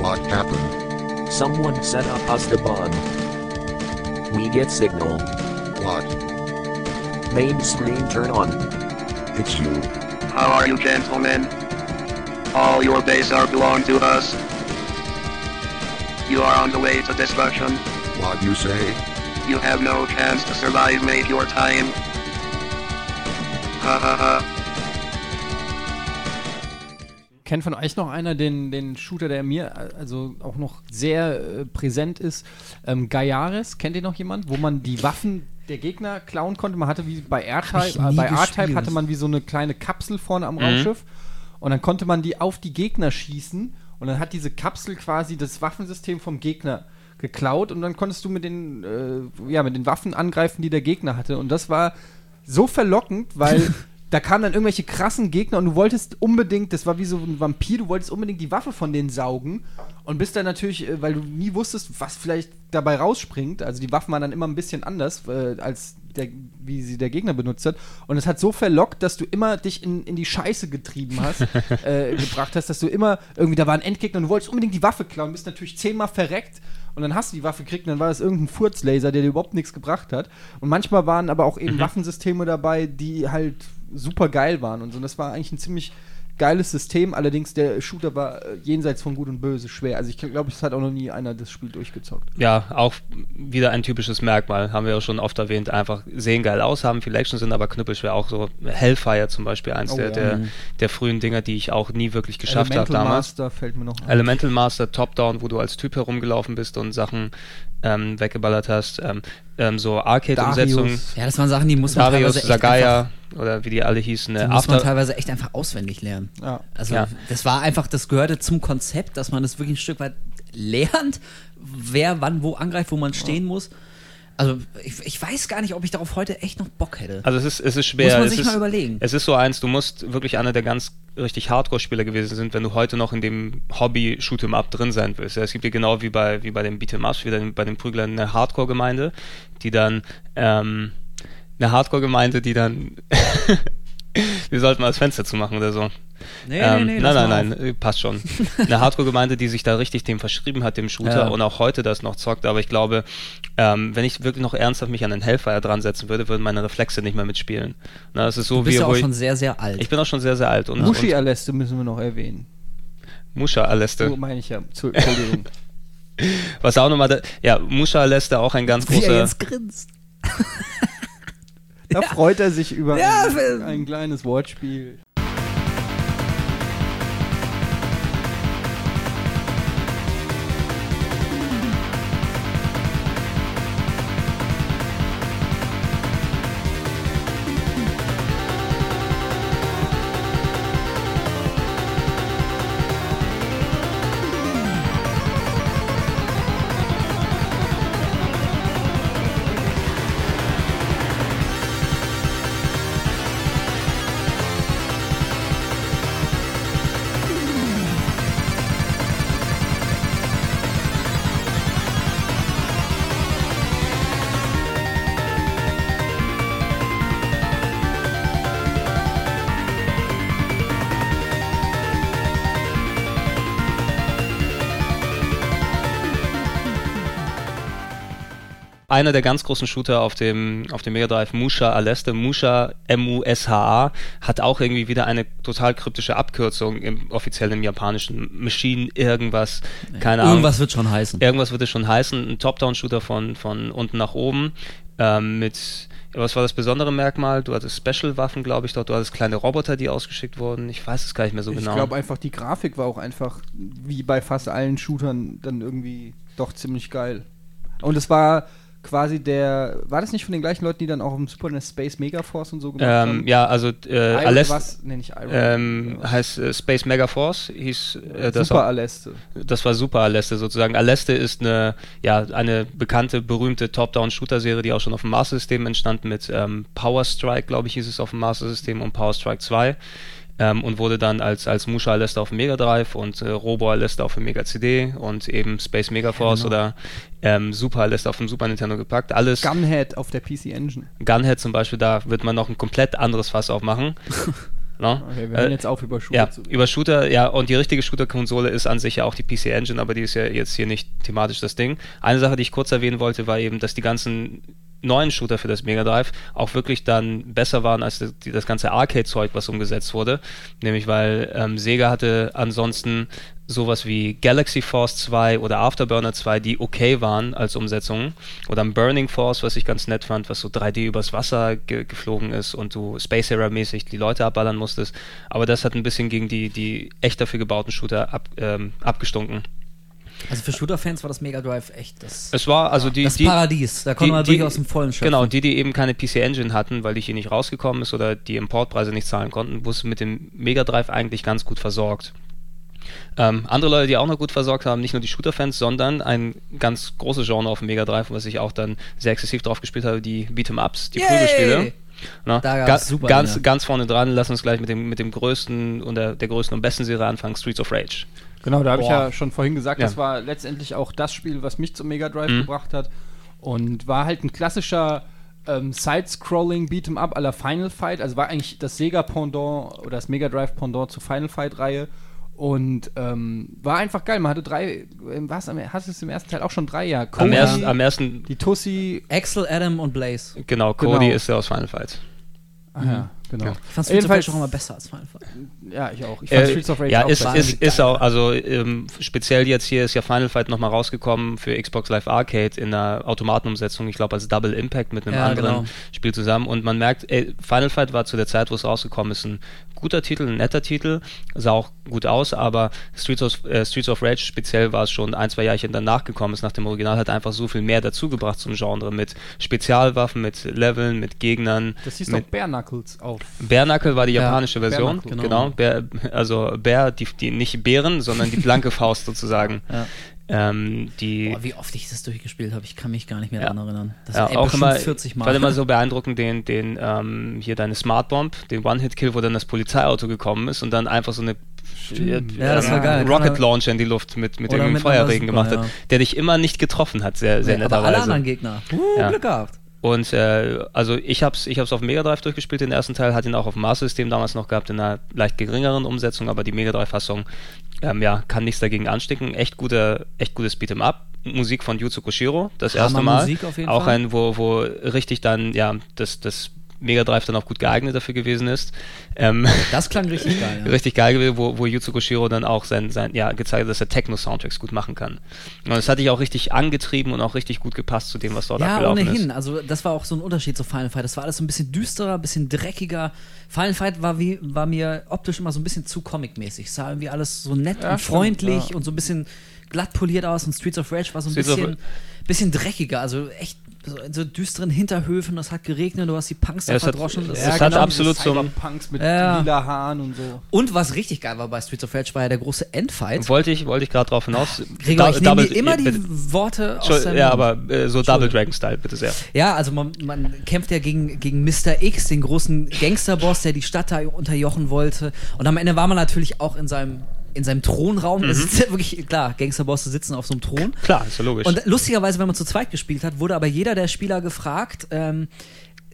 What happened? Someone set up us the bomb. We get signal. What? Main screen turn on. It's you. How are you, gentlemen? All your base are belong to us. You are on the way to destruction. What you say? You have no chance to survive, make your time. Ha ha ha. Kennt von euch noch einer den, den Shooter, der mir also auch noch sehr äh, präsent ist? Ähm, Gaiares, kennt ihr noch jemand? Wo man die Waffen der Gegner klauen konnte. Man hatte wie bei R-Type, äh, bei R-Type hatte man wie so eine kleine Kapsel vorne am Raumschiff. Und dann konnte man die auf die Gegner schießen. Und dann hat diese Kapsel quasi das Waffensystem vom Gegner geklaut. Und dann konntest du mit den, äh, ja, mit den Waffen angreifen, die der Gegner hatte. Und das war so verlockend, weil da kamen dann irgendwelche krassen Gegner und du wolltest unbedingt, das war wie so ein Vampir, du wolltest unbedingt die Waffe von denen saugen und bist dann natürlich, äh, weil du nie wusstest, was vielleicht dabei rausspringt, also die Waffen waren dann immer ein bisschen anders, äh, als der, wie sie der Gegner benutzt hat und es hat so verlockt, dass du immer dich in, in die Scheiße getrieben hast, äh, gebracht hast, dass du immer irgendwie, da war ein Endgegner und du wolltest unbedingt die Waffe klauen, bist natürlich zehnmal verreckt und dann hast du die Waffe gekriegt und dann war das irgendein Furzlaser, der dir überhaupt nichts gebracht hat. Und manchmal waren aber auch eben Waffensysteme dabei, die halt super geil waren und so. Und das war eigentlich ein ziemlich geiles System, allerdings der Shooter war äh, jenseits von Gut und Böse schwer. Also ich glaube, es hat auch noch nie einer das Spiel durchgezockt. Ja, auch wieder ein typisches Merkmal, haben wir ja schon oft erwähnt, einfach sehen geil aus, haben viel Action, sind aber knüppelschwer. Auch so Hellfire zum Beispiel, eins Oh der, ja. der, der frühen Dinger, die ich auch nie wirklich geschafft habe Elemental damals. Master fällt mir noch ein. Elemental Master Top-Down, wo du als Typ herumgelaufen bist und Sachen ähm, weggeballert hast. Ähm, ähm, so Arcade-Umsetzungen. Darius. Ja, das waren Sachen, die muss man Darius, teilweise echt Sagaya oder wie die alle hießen. Äh, die muss man teilweise echt einfach auswendig lernen. Ja. Also Ja. das war einfach, das gehörte zum Konzept, dass man das wirklich ein Stück weit lernt, wer wann wo angreift, wo man stehen muss. Also ich, ich weiß gar nicht, ob ich darauf heute echt noch Bock hätte. also es ist, es ist schwer. Muss man es sich ist, mal überlegen. Es ist so eins, du musst wirklich einer der ganz richtig Hardcore-Spieler gewesen sind, wenn du heute noch in dem Hobby Shoot'em Up drin sein willst. Ja, es gibt ja genau wie bei, wie bei dem Beat'em Up, wie den, bei den Prüglern eine Hardcore-Gemeinde, die dann ähm, eine Hardcore-Gemeinde, die dann wir sollten mal das Fenster zumachen oder so. Nee, Ähm, nee, nee, nein, nein, nein, äh, passt schon. Eine Hardcore-Gemeinde, die sich da richtig dem verschrieben hat, dem Shooter Ja. und auch heute das noch zockt. Aber ich glaube, ähm, wenn ich wirklich noch ernsthaft mich an den Hellfire dran setzen würde, würden meine Reflexe nicht mehr mitspielen. Na, das ist so Du bist wie ja auch schon sehr, sehr alt. ich bin auch schon sehr, sehr alt. Und, Mushi Aleste müssen wir noch erwähnen. Musha Aleste. So meine ich ja. Entschuldigung. Was auch nochmal, ja, Musha Aleste auch ein ganz Wie er großer. jetzt grinst. Da freut er sich über ein, ein kleines Wortspiel. Einer der ganz großen Shooter auf dem, auf dem Mega Drive, Musha Aleste, Musha M-U-S-H-A, hat auch irgendwie wieder eine total kryptische Abkürzung im offiziellen japanischen Machine irgendwas, keine Ahnung. Irgendwas wird schon heißen. Irgendwas wird es schon heißen. Ein Top-Down-Shooter von, von unten nach oben. Ähm, mit, was war das besondere Merkmal? Du hattest Special-Waffen, glaube ich, dort. Du hattest kleine Roboter, die ausgeschickt wurden. Ich weiß es gar nicht mehr so ich genau. glaube einfach, die Grafik war auch einfach, wie bei fast allen Shootern, dann irgendwie doch ziemlich geil. Und es war quasi der, war das nicht von den gleichen Leuten, die dann auch im Super NES Space Megaforce und so gemacht ähm, haben? ja, also äh, Aleste, was? Nee, nicht Iron. ähm, heißt äh, Space Megaforce, hieß äh, das Super auch. Aleste. Das war super Aleste sozusagen. Aleste ist eine, ja, eine bekannte, berühmte Top-Down-Shooter-Serie, die auch schon auf dem Master System entstand mit ähm, Power Strike, glaube ich, hieß es auf dem Master System und Power Strike 2. Ähm, und wurde dann als, als Musha Aleste auf dem Mega Drive und äh, Robo Aleste auf dem Mega CD und eben Space Megaforce oder ähm, Super Aleste auf dem Super Nintendo gepackt. Alles Gunhead auf der PC Engine. Gunhead zum Beispiel, da wird man noch ein komplett anderes Fass aufmachen. no? Okay, wir Äh, hören jetzt auf über Shooter ja, zu über Shooter, ja, und die richtige Shooter-Konsole ist an sich ja auch die PC Engine, aber die ist ja jetzt hier nicht thematisch das Ding. Eine Sache, die ich kurz erwähnen wollte, war eben, dass die ganzen neuen Shooter für das Mega Drive auch wirklich dann besser waren als das, das ganze Arcade-Zeug, was umgesetzt wurde. Nämlich weil ähm, Sega hatte ansonsten sowas wie Galaxy Force 2 oder Afterburner 2, die okay waren als Umsetzungen. Oder Burning Force, was ich ganz nett fand, was so 3D übers Wasser ge geflogen ist und du Space Era-mäßig die Leute abballern musstest. Aber das hat ein bisschen gegen die, die echt dafür gebauten Shooter ab, ähm, abgestunken. Also für Shooter-Fans war das Mega Drive echt das, Es war also die, das die, Paradies. Da konnte man wirklich aus dem Vollen schöpfen. Genau, die, die eben keine PC Engine hatten, weil die hier nicht rausgekommen ist oder die Importpreise nicht zahlen konnten, wussten mit dem Mega Drive eigentlich ganz gut versorgt. Ähm, andere Leute, die auch noch gut versorgt haben, nicht nur die Shooter-Fans, sondern ein ganz großes Genre auf dem Mega Drive, was ich auch dann sehr exzessiv drauf gespielt habe, die Beat'em-Ups, die! Prügelspiele. Na, Da ga, ganz, ganz vorne dran, lass uns gleich mit dem, mit dem größten und der, der größten und besten Serie anfangen, Streets of Rage. Genau, da habe ich ja schon vorhin gesagt, Ja. das war letztendlich auch das Spiel, was mich zum Mega Drive Mhm. gebracht hat. Und war halt ein klassischer ähm, Side-Scrolling Beat'em Up aller Final Fight. Also war eigentlich das Sega-Pendant oder das Mega Drive-Pendant zur Final Fight-Reihe. Und ähm, war einfach geil. Man hatte drei, ähm, was, am- hatte es im ersten Teil auch schon drei, ja. Am, Cody, ersten, am ersten, die Tussi, Axel, Adam und Blaze. genau, Cody Genau. ist ja aus Final Fight. ah, ja, Genau. Ich fand Jedenfalls- auch immer besser als Final Fight. Ja, ich auch. Ich fand Äh, Streets of Rage ja, auch ist, ist, ist auch, also ähm, speziell jetzt hier ist ja Final Fight nochmal rausgekommen für Xbox Live Arcade in einer Automatenumsetzung, ich glaube als Double Impact mit einem Ja, anderen genau. Spiel zusammen und man merkt, ey, Final Fight war zu der Zeit, wo es rausgekommen ist, ein guter Titel, ein netter Titel, sah auch gut aus, aber Streets of, äh, Streets of Rage speziell war es schon ein, zwei Jahrchen danach gekommen ist, nach dem Original, hat einfach so viel mehr dazugebracht zum Genre mit Spezialwaffen, mit Leveln, mit Gegnern, Das hieß mit doch Bare Knuckles auf. Bärnackel war die Ja, japanische Version, Bärnackel, genau. Bär, also Bär, die, die nicht Bären, sondern die blanke Faust sozusagen. Ja. Ähm, die Boah, wie oft ich das durchgespielt habe, ich kann mich gar nicht mehr Ja. daran erinnern. Das ja, auch immer, 40 Mal. fand immer so beeindruckend den, den ähm, hier deine Smart Bomb, den One-Hit-Kill, wo dann das Polizeiauto gekommen ist und dann einfach so eine Stimmt. Ja, das war geil. Rocket er- Launcher in die Luft mit, mit irgendeinem Feuerregen gemacht hat, ja. der dich immer nicht getroffen hat, sehr, sehr Nee, aber alle netterweise. anderen Gegner. Uh, Ja. Glück gehabt. Und äh, also ich habe es ich hab's auf Mega Drive durchgespielt, den ersten Teil, hatte ihn auch auf dem Master System damals noch gehabt, in einer leicht geringeren Umsetzung, aber die Mega Drive-Fassung ähm, ja, kann nichts dagegen anstecken. Echt, guter, echt gutes Beat'em Up. Musik von Yuzo Koshiro, das Hammer erste Mal. Musik auf jeden auch Fall. ein, wo, wo richtig dann, ja, das, das Mega Drive dann auch gut geeignet dafür gewesen ist. Ähm, Das klang richtig geil. Ja. richtig geil gewesen, wo, wo Yuzo Koshiro dann auch sein, sein, ja, gezeigt hat, dass er Techno-Soundtracks gut machen kann. Und das hatte ich auch richtig angetrieben und auch richtig gut gepasst zu dem, was dort Ja, abgelaufen ohnehin. ist. Also das war auch so ein Unterschied zu Final Fight. Das war alles so ein bisschen düsterer, ein bisschen dreckiger. Final Fight war, wie, war mir optisch immer so ein bisschen zu comic-mäßig. Es sah irgendwie alles so nett Ja, und stimmt, freundlich ja. und so ein bisschen glatt poliert aus. Und Streets of Rage war so ein bisschen, bisschen dreckiger. Also echt so, in so düsteren Hinterhöfen. Es hat geregnet, du hast die Punks da Ja, es hat- verdroschen. Das es ist- hat genau, absolut zum- Cyberpunks mit Ja. lila Haaren und so. und was richtig geil war bei Streets of Rage war ja der große Endfight. Wollte ich, wollte ich gerade drauf hinaus. Gregor, ich nehme dir immer die bitte- Worte aus deinem Ja, aber äh, so Double Dragon Style, bitte sehr. Ja, also man, man kämpft ja gegen, gegen Mr. X, den großen Gangsterboss, der die Stadt da unterjochen wollte. Und am Ende war man natürlich auch in seinem, in seinem Thronraum. Das ist ja wirklich, klar, Gangsterbosse sitzen auf so einem Thron. Klar, ist ja logisch. Und lustigerweise, wenn man zu zweit gespielt hat, wurde aber jeder der Spieler gefragt, ähm,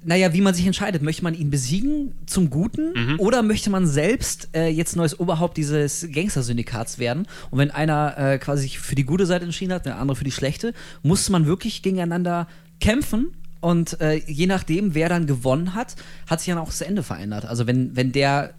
naja, wie man sich entscheidet. Möchte man ihn besiegen zum Guten Mhm. oder möchte man selbst äh, jetzt neues Oberhaupt dieses Gangster-Syndikats werden? Und wenn einer äh, quasi sich für die gute Seite entschieden hat, der andere für die schlechte, musste man wirklich gegeneinander kämpfen. Und äh, je nachdem, wer dann gewonnen hat, hat sich dann auch das Ende verändert. Also wenn, wenn der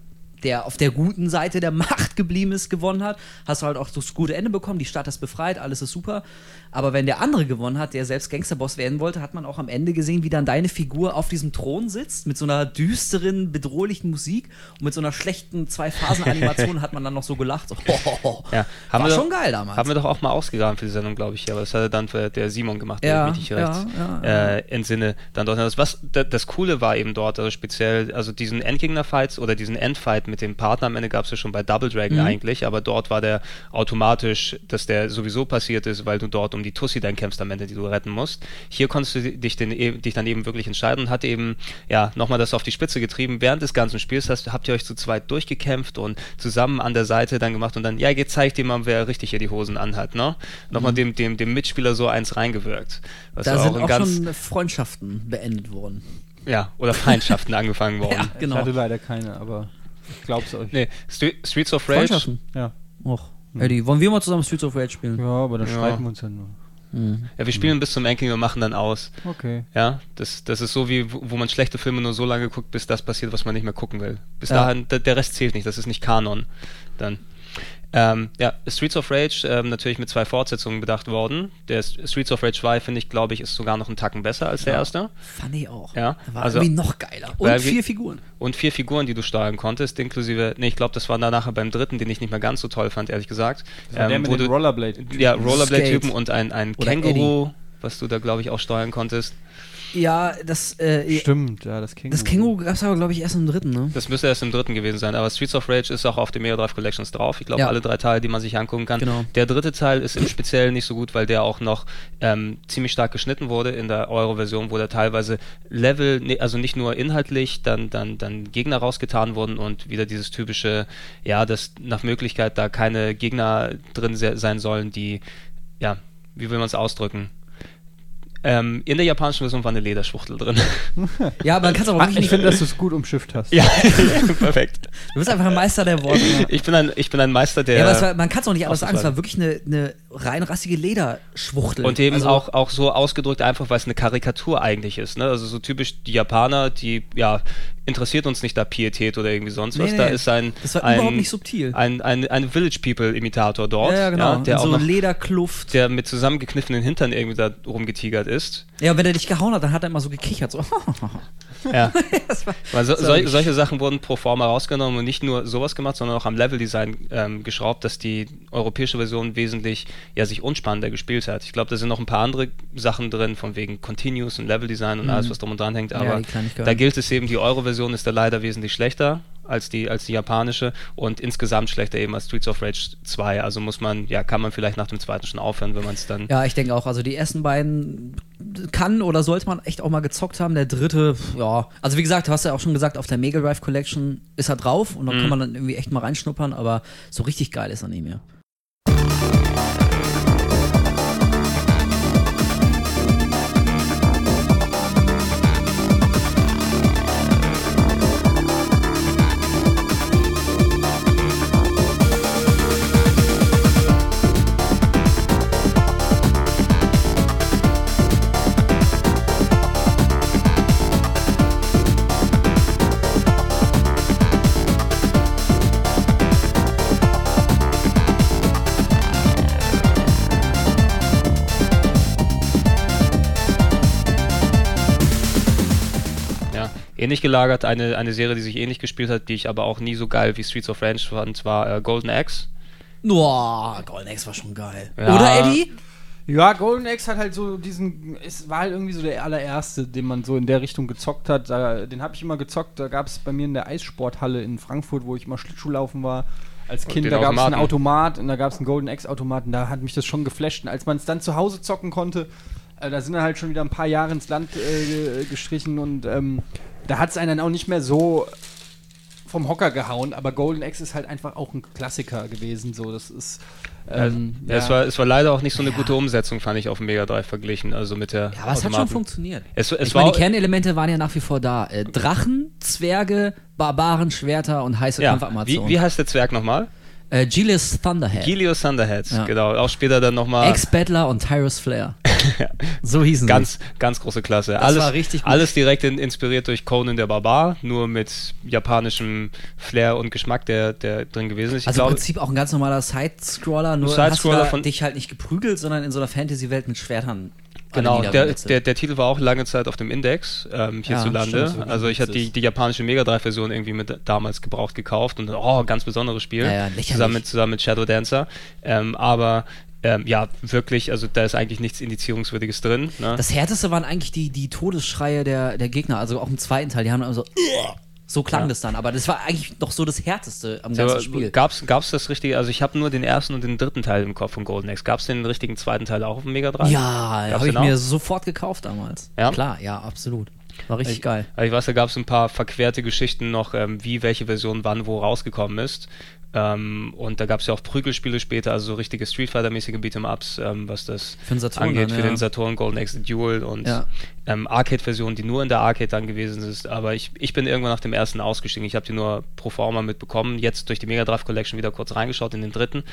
der auf der guten Seite der Macht geblieben ist, gewonnen hat, hast du halt auch das gute Ende bekommen, die Stadt ist befreit, alles ist super. Aber wenn der andere gewonnen hat, der selbst Gangsterboss werden wollte, hat man auch am Ende gesehen, wie dann deine Figur auf diesem Thron sitzt, mit so einer düsteren, bedrohlichen Musik und mit so einer schlechten Zwei-Phasen-Animation hat man dann noch so gelacht. So, ja, War wir schon doch, geil damals. Haben wir doch auch mal ausgegraben für die Sendung, glaube ich. Aber das hat dann für der Simon gemacht, Ja, wenn ich mich nicht ja, recht ja, ja. Äh, entsinne. Dann dort. Das, was, das Coole war eben dort, also speziell, also diesen Endgegner-Fights oder diesen Endfight mit dem Partner am Ende gab es ja schon bei Double Dragon Mhm. eigentlich, aber dort war der automatisch, dass der sowieso passiert ist, weil du dort um die Tussi dann kämpfst am Ende, die du retten musst. Hier konntest du dich, den, e- dich dann eben wirklich entscheiden und hat eben, ja, nochmal das auf die Spitze getrieben. Während des ganzen Spiels hast, habt ihr euch zu zweit durchgekämpft und zusammen an der Seite dann gemacht und dann, ja, jetzt zeigt dir mal, wer richtig hier die Hosen anhat, ne? Nochmal dem, dem, dem Mitspieler so eins reingewirkt. Was Mhm. da sind auch, ganz, schon Freundschaften beendet worden. ja, oder Feindschaften angefangen worden. Ja, Ich genau. hatte leider keine, aber ich glaub's euch. Nee, Stre Streets of Rage. Freundschaften. Ja. Och. Eddie, wollen wir mal zusammen Streets of Rage spielen? ja, aber dann Ja. streiten wir uns ja nur. Ja, wir spielen bis zum Endgame und machen dann aus. Okay. Ja, das, das ist so wie, wo man schlechte Filme nur so lange guckt, bis das passiert, was man nicht mehr gucken will. Bis Ja. dahin, der, der Rest zählt nicht, das ist nicht Kanon. Dann. Ähm, ja, Streets of Rage ähm, natürlich mit zwei Fortsetzungen bedacht worden. Der Streets of Rage 2, finde ich, glaube ich, ist sogar noch einen Tacken besser als der erste. Fand ich auch. Ja, war also- irgendwie noch geiler. Und vier Figuren. Und vier Figuren, die du steuern konntest, inklusive, nee, ich glaube, das war dann nachher beim dritten, den ich nicht mehr ganz so toll fand, ehrlich gesagt. Das war der Ähm, mit wo den du- Rollerblade. Ja, Rollerblade-Typen und ein, ein Känguru, was du da, glaube ich, auch steuern konntest. Ja, das, äh, Stimmt, ja, das Känguru. das Känguru gab es aber, glaube ich, erst im dritten, ne? Das müsste erst im dritten gewesen sein, aber Streets of Rage ist auch auf dem Mega Drive Collections drauf. Ich glaube, Ja. alle drei Teile, die man sich angucken kann. Genau. Der dritte Teil ist im Speziellen nicht so gut, weil der auch noch ähm, ziemlich stark geschnitten wurde in der Euro-Version, wo da teilweise Level, ne- also nicht nur inhaltlich, dann, dann, dann Gegner rausgetan wurden und wieder dieses typische, ja, dass nach Möglichkeit da keine Gegner drin se sein sollen, die, ja, wie will man es ausdrücken? Ähm, in der japanischen Version war eine Lederschwuchtel drin. Ja, aber man kann es auch Ah, wirklich ich nicht. finde, dass du es gut umschifft hast. ja, perfekt. Du bist einfach ein Meister der Worte. Ich bin ein, ich bin ein Meister der. Ja, aber es war, man kann es auch nicht anders sagen. Es war wirklich eine, eine rein rassige Lederschwuchtel. Und eben Also- auch, auch so ausgedrückt einfach, weil es eine Karikatur eigentlich ist. Ne? Also so typisch die Japaner, die, ja, interessiert uns nicht da Pietät oder irgendwie sonst was. Nee, Da nee. ist ein, Das war ein, überhaupt nicht subtil. Ein, ein, ein Village People-Imitator dort, ja, ja, genau. der In auch so noch Lederkluft. der mit zusammengekniffenen Hintern irgendwie da rumgetigert ist. Ja, und wenn er dich gehauen hat, dann hat er immer so gekichert. So. Ja. war, so, wirklich- solche Sachen wurden pro forma rausgenommen und nicht nur sowas gemacht, sondern auch am Leveldesign ähm, geschraubt, dass die europäische Version wesentlich ja, sich unspannender gespielt hat. Ich glaube, da sind noch ein paar andere Sachen drin, von wegen Continuous und Leveldesign und alles, was drum und dran hängt, Mhm. Ja, aber Kleinigkeiten. da gilt es eben, die Euro-Version ist da leider wesentlich schlechter als die, als die japanische und insgesamt schlechter eben als Streets of Rage 2. Also muss man, ja, kann man vielleicht nach dem zweiten schon aufhören, wenn man es dann Ja, ich denke auch. Also die ersten beiden kann oder sollte man echt auch mal gezockt haben. Der dritte, ja. Also wie gesagt, du hast ja auch schon gesagt, auf der Mega Drive Collection ist er drauf und da Mhm. kann man dann irgendwie echt mal reinschnuppern, aber so richtig geil ist er nicht mehr. Ähnlich gelagert, eine, eine Serie, die sich ähnlich gespielt hat, die ich aber auch nie so geil wie Streets of Rage fand, war äh, Golden Axe. Boah, Golden Axe war schon geil. Ja. Oder Eddie? Ja, Golden Axe hat halt so diesen, es war halt irgendwie so der allererste, den man so in der Richtung gezockt hat. Da, den habe ich immer gezockt, da gab es bei mir in der Eissporthalle in Frankfurt, wo ich immer Schlittschuhlaufen war, als Kind, da gab es einen. Automat und da gab es einen Golden Axe Automaten, da hat mich das schon geflasht. Und als man es dann zu Hause zocken konnte, äh, da sind dann halt schon wieder ein paar Jahre ins Land äh, gestrichen und ähm, da hat es einen dann auch nicht mehr so vom Hocker gehauen, aber Golden Axe ist halt einfach auch ein Klassiker gewesen, so, das ist ähm, Ja, Es, war, es war leider auch nicht so eine gute Umsetzung, fand ich, auf dem Mega Drive verglichen, also mit der Ja, aber es hat schon funktioniert. Es, es ich war meine, die Kernelemente waren ja nach wie vor da. Äh, Drachen, Zwerge, Barbaren, Schwerter und heiße ja, wie, Kampfarmazonen. wie heißt der Zwerg nochmal? Äh, Gilius Thunderhead. Gilius Thunderhead, Ja. genau. Auch später dann nochmal Ex-Battler und Tyrus Flair. So hießen sie. ganz, ganz große Klasse. alles, war richtig gut. alles direkt in, inspiriert durch Conan der Barbar, nur mit japanischem Flair und Geschmack, der, der drin gewesen ist. Ich Also im glaube, Prinzip auch ein ganz normaler Side-Scroller, nur Side-Scroller hast du von- dich halt nicht geprügelt, sondern in so einer Fantasy-Welt mit Schwertern. Genau, der, der, der Titel war auch lange Zeit auf dem Index ähm, hierzulande. stimmt, so also ich hatte die, die japanische Mega Drive-Version irgendwie mit damals gebraucht gekauft und oh, ganz besonderes Spiel. Ja, ja, zusammen, mit, zusammen mit Shadow Dancer. Ähm, aber ähm, ja, wirklich, also da ist eigentlich nichts Indizierungswürdiges drin. Ne? Das härteste waren eigentlich die, die Todesschreie der, der Gegner, also auch im zweiten Teil. Die haben immer so. So klang das dann, aber das war eigentlich noch so das härteste am ganzen Aber Spiel. Gab's, gab's das richtige, also ich habe nur den ersten und den dritten Teil im Kopf von Golden Axe. Gab's den richtigen zweiten Teil auch auf dem Mega Drive? Ja, Gab's habe ich auch? mir sofort gekauft damals. Ja? Klar, ja, absolut. War richtig Ich, geil. ich weiß, da gab es ein paar verquerte Geschichten noch, ähm, wie welche Version wann wo rausgekommen ist. Ähm, und da gab es ja auch Prügelspiele später, also so richtige Street Fighter-mäßige Beat'em-Ups, ähm, was das Für angeht, dann, für ja. den Saturn Golden Axe Duel und Ja. Ähm, Arcade-Versionen, die nur in der Arcade dann gewesen ist. Aber ich, ich bin irgendwann nach dem ersten ausgestiegen. Ich habe die nur pro forma mitbekommen. Jetzt durch die Mega Drive Collection wieder kurz reingeschaut in den dritten.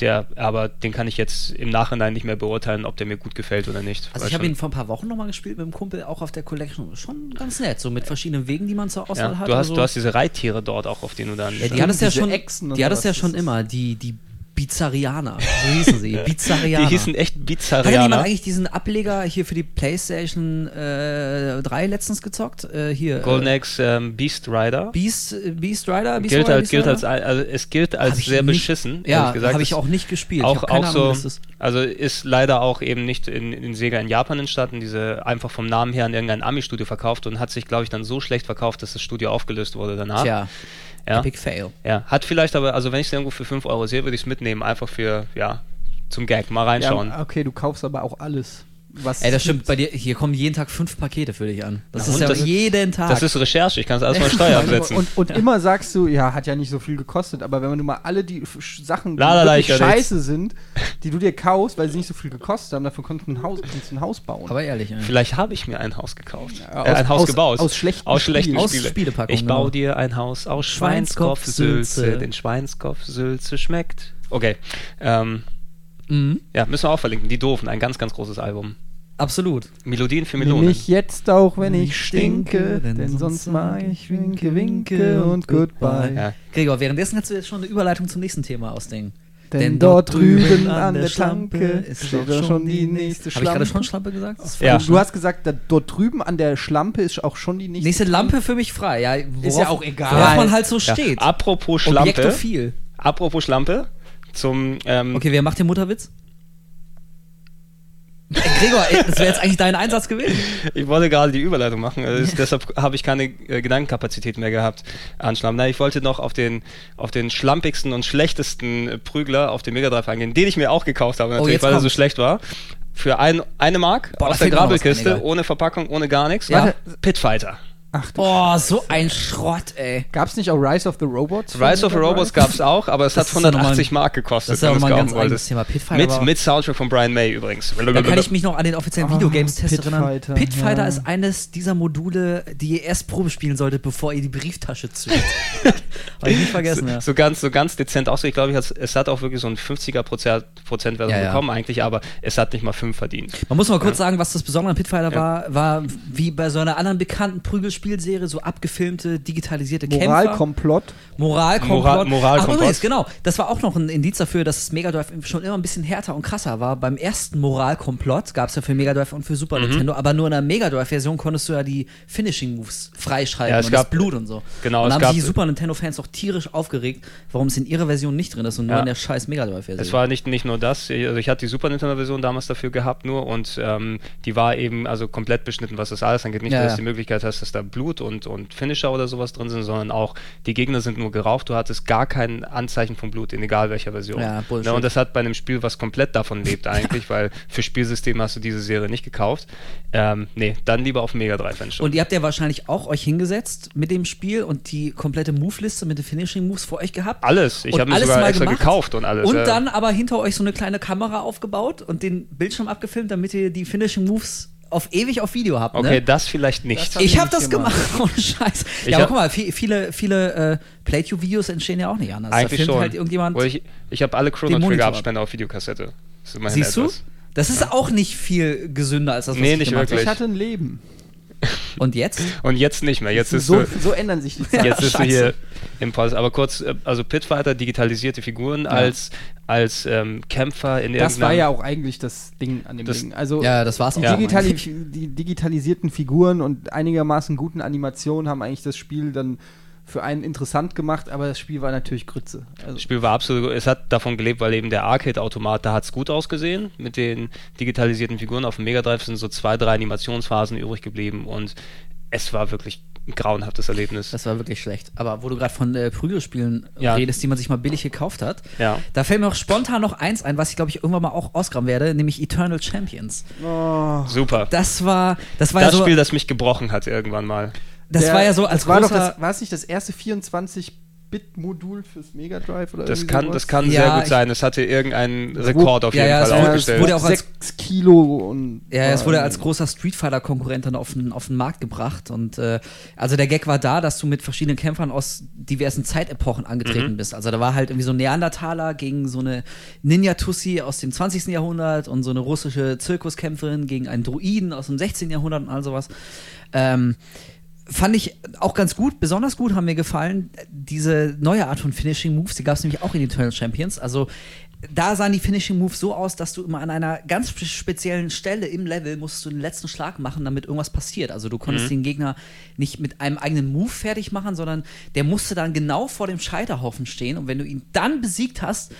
Der, aber den kann ich jetzt im Nachhinein nicht mehr beurteilen, ob der mir gut gefällt oder nicht. Also ich habe ihn vor ein paar Wochen nochmal gespielt mit dem Kumpel, auch auf der Collection. Schon ganz nett, so mit verschiedenen Wegen, die man zur Auswahl ja, hat. du, hast, also, du hast diese Reittiere dort auch, auf denen du dann. ja, die hattest ja schon, die hattest ja schon immer, die, die Bizarrianer, so hießen sie, Bizarrianer. Die hießen echt Hat Bizarrianer. jemand eigentlich diesen Ableger hier für die PlayStation äh, 3 letztens gezockt? Äh, hier. Golden äh, Axe ähm, Beast Rider. Beast, äh, Beast Rider? Beast gilt Rider, als, Beast gilt Rider? als, also es gilt als sehr nicht- beschissen. Ja, gesagt. habe ich auch nicht gespielt. Auch, auch Ahnung, so, also ist leider auch eben nicht in, in Sega in Japan entstanden, diese einfach vom Namen her an irgendein Ami-Studio verkauft und hat sich, glaube ich, dann so schlecht verkauft, dass das Studio aufgelöst wurde danach. Tja, ja. Epic Fail. ja. Hat vielleicht aber, also wenn ich es irgendwo für 5 Euro sehe, würde ich es mitnehmen, einfach für, ja, zum Gag, mal reinschauen. Ja, okay, du kaufst aber auch alles. Was Ey, das stimmt, bei dir, hier kommen jeden Tag fünf Pakete für dich an. Das Na ist ja Das ist- jeden Tag. das ist Recherche, ich kann es alles mal Steuer absetzen. Und, und immer sagst du, ja, hat ja nicht so viel gekostet, aber wenn du mal alle die Sachen, die La, la, la, wirklich ich höre scheiße sind, die du dir kaufst, weil sie nicht so viel gekostet haben, dafür konntest du ein Haus, kannst du ein Haus bauen. aber ehrlich, ey. Vielleicht habe ich mir ein Haus gekauft. Ja, äh, aus- ein Haus aus- gebaut. aus schlechten aus schlechten Spielen. Aus Spiele. Spielepackungen, Ich baue genau. dir ein Haus aus Schweinskopf-Sülze. Denn Schweinskopf-Sülze schmeckt. Okay. Ähm, Ja, müssen wir auch verlinken. Die Doofen, ein ganz, ganz großes Album. Absolut. Melodien für Melonen. mich jetzt auch, wenn ich stinke, denn denn sonst mag ich winke, winke und goodbye. Ja. Gregor, währenddessen kannst du jetzt schon eine Überleitung zum nächsten Thema ausdenken. Denn, dort drüben an der Schlampe ist doch schon die nächste Habe ich gerade Schlampe. schon Schlampe gesagt? Ist Ja. Du hast gesagt, da, dort drüben an der Schlampe ist auch schon die nächste, Nächste Lampe für mich frei. Ja, worauf, ja auch egal. Worauf man halt so Ja. steht. Apropos Schlampe. Objektophil. Apropos Schlampe. Zum, ähm, Okay, wer macht den Mutterwitz? Gregor, das wäre jetzt eigentlich dein Einsatz gewesen. Ich wollte gerade die Überleitung machen, also deshalb habe ich keine äh, Gedankenkapazität mehr gehabt an Schlampen. Nein, ich wollte noch auf den, auf den schlampigsten und schlechtesten äh, Prügler auf dem Mega Drive eingehen, den ich mir auch gekauft habe, natürlich, Oh, weil er so schlecht war. Für ein, eine Mark Boah, aus der Einiger. ohne Verpackung, ohne gar nichts. Ja. Pitfighter. Ach, du Boah, so ein Schrott, ey. Gab's nicht auch Rise of the Robots? Rise of the Robots gab es auch, aber es Das hat ist ja nochmal 180 ein- Mark gekostet, das ist du nochmal ein es ganz kaufen eigenes. Thema. Pitfighter Mit, mit Soundtrack von Brian May übrigens. Da kann ich mich noch an den offiziellen Ah, Videogames-Test erinnern. Pitfighter, ja. ist eines dieser Module, die ihr erst Probe spielen solltet, bevor ihr die Brieftasche zückt. Habe ich nicht vergessen, ja. so ganz, so ganz dezent aus. Ich glaube, es hat auch wirklich so ein 50er Prozent, Ja, ja. bekommen eigentlich, aber es hat nicht mal 5 verdient. Man muss mal kurz sagen, was das Besondere an Pitfighter war, war wie bei so einer anderen bekannten Prügelspielserie, so abgefilmte, digitalisierte Kämpfer. Moralkomplott. Moralkomplott. Moral- Moralkomplott. Ach, übrigens, genau. Das war auch noch ein Indiz dafür, dass das Mega Drive schon immer ein bisschen härter und krasser war. Beim ersten Moralkomplott gab es ja für Mega Drive und für Mhm. Super Nintendo, aber nur in der Mega Drive-Version konntest du ja die Finishing Moves freischalten Ja, es und gab- das Blut und so. genau, Und es dann haben gab- sich die Super Nintendo-Fans auch tierisch aufgeregt, warum es in ihrer Version nicht drin ist und nur Ja. in der scheiß Mega Drive-Version. Es war nicht, nicht nur das, also ich hatte die Super Nintendo-Version damals dafür gehabt nur und ähm, die war eben also komplett beschnitten, was das alles angeht. Nicht, Ja, dass ja. du die Möglichkeit hast, dass da Blut und, und Finisher oder sowas drin sind, sondern auch die Gegner sind nur gerauft, du hattest gar kein Anzeichen von Blut, in egal welcher Version. Ja, Bullshit. Ne, und das hat bei einem Spiel, was komplett davon lebt eigentlich, weil für Spielsysteme hast du diese Serie nicht gekauft. Ähm, nee, dann lieber auf Mega Drive schon. Und ihr habt ja wahrscheinlich auch euch hingesetzt mit dem Spiel und die komplette Move-Liste mit den Finishing Moves vor euch gehabt. Alles. Ich habe mir alles sogar mal extra gemacht. gekauft und alles. Und ja. dann aber hinter euch so eine kleine Kamera aufgebaut und den Bildschirm abgefilmt, damit ihr die Finishing Moves auf ewig auf Video habt. Okay, ne? das vielleicht nicht. Das hab ich habe das gemacht. gemacht, ohne Scheiß. Ich Ja, aber guck mal, viel- viele, viele äh, Playthrough-Videos entstehen ja auch nicht anders. Eigentlich da filmt schon. halt irgendjemand. Oder ich ich habe alle Chrono Monitor Trigger ab. Abspender auf Videokassette. Ist Siehst du? etwas. Das ist auch nicht viel gesünder als das, was Nee, ich nicht gemacht wirklich. Ich hatte ein Leben. habe. Und jetzt? Und jetzt nicht mehr. Jetzt ist so, du, so ändern sich die Zeiten. jetzt bist du scheiße. hier im Pause. Aber kurz, äh, also Pitfighter, digitalisierte Figuren als, als ähm, Kämpfer in Das war ja auch eigentlich das Ding an dem Das- Ding. Also Ja, das war's die, auch schon digitali die digitalisierten Figuren und einigermaßen guten Animationen haben eigentlich das Spiel dann für einen interessant gemacht, aber das Spiel war natürlich Grütze. Also, Das Spiel war absolut, es hat davon gelebt, weil eben der Arcade-Automat, da hat es gut ausgesehen. Mit den digitalisierten Figuren auf dem Mega Drive sind so zwei, drei Animationsphasen übrig geblieben und es war wirklich ein grauenhaftes Erlebnis. Das war wirklich schlecht. Aber wo du gerade von äh, Prügelspielen Ja. redest, die man sich mal billig gekauft hat, Ja. da fällt mir auch spontan noch eins ein, was ich glaube ich irgendwann mal auch ausgraben werde, nämlich Eternal Champions. Super. Das war, das war das ja so, Spiel, das mich gebrochen hat irgendwann mal. das der- war ja so als das war doch großer, das, war es nicht das erste 24-Bit-Modul fürs Mega Drive oder Das kann, sowas? das kann Ja, sehr gut sein. Es hatte irgendeinen Rekord auf jeden ja, Fall es wurde- aufgestellt. es wurde auch als- 6 Kilo und Ja, es wurde als großer Street Fighter Konkurrent dann auf den, auf den Markt gebracht und äh, also der Gag war da, dass du mit verschiedenen Kämpfern aus diversen Zeitepochen angetreten bist. Also da war halt irgendwie so ein Neandertaler gegen so eine Ninja Tussi aus dem 20. Jahrhundert und so eine russische Zirkuskämpferin gegen einen Druiden aus dem 16. Jahrhundert und all sowas. Ähm, Fand ich auch ganz gut, besonders gut haben mir gefallen diese neue Art von Finishing Moves, die gab es nämlich auch in Eternal Champions. Also da sahen die Finishing Moves so aus, dass du immer an einer ganz spe- speziellen Stelle im Level musstest du den letzten Schlag machen, damit irgendwas passiert. Also du konntest den Gegner nicht mit einem eigenen Move fertig machen, sondern der musste dann genau vor dem Scheiterhaufen stehen und wenn du ihn dann besiegt hast,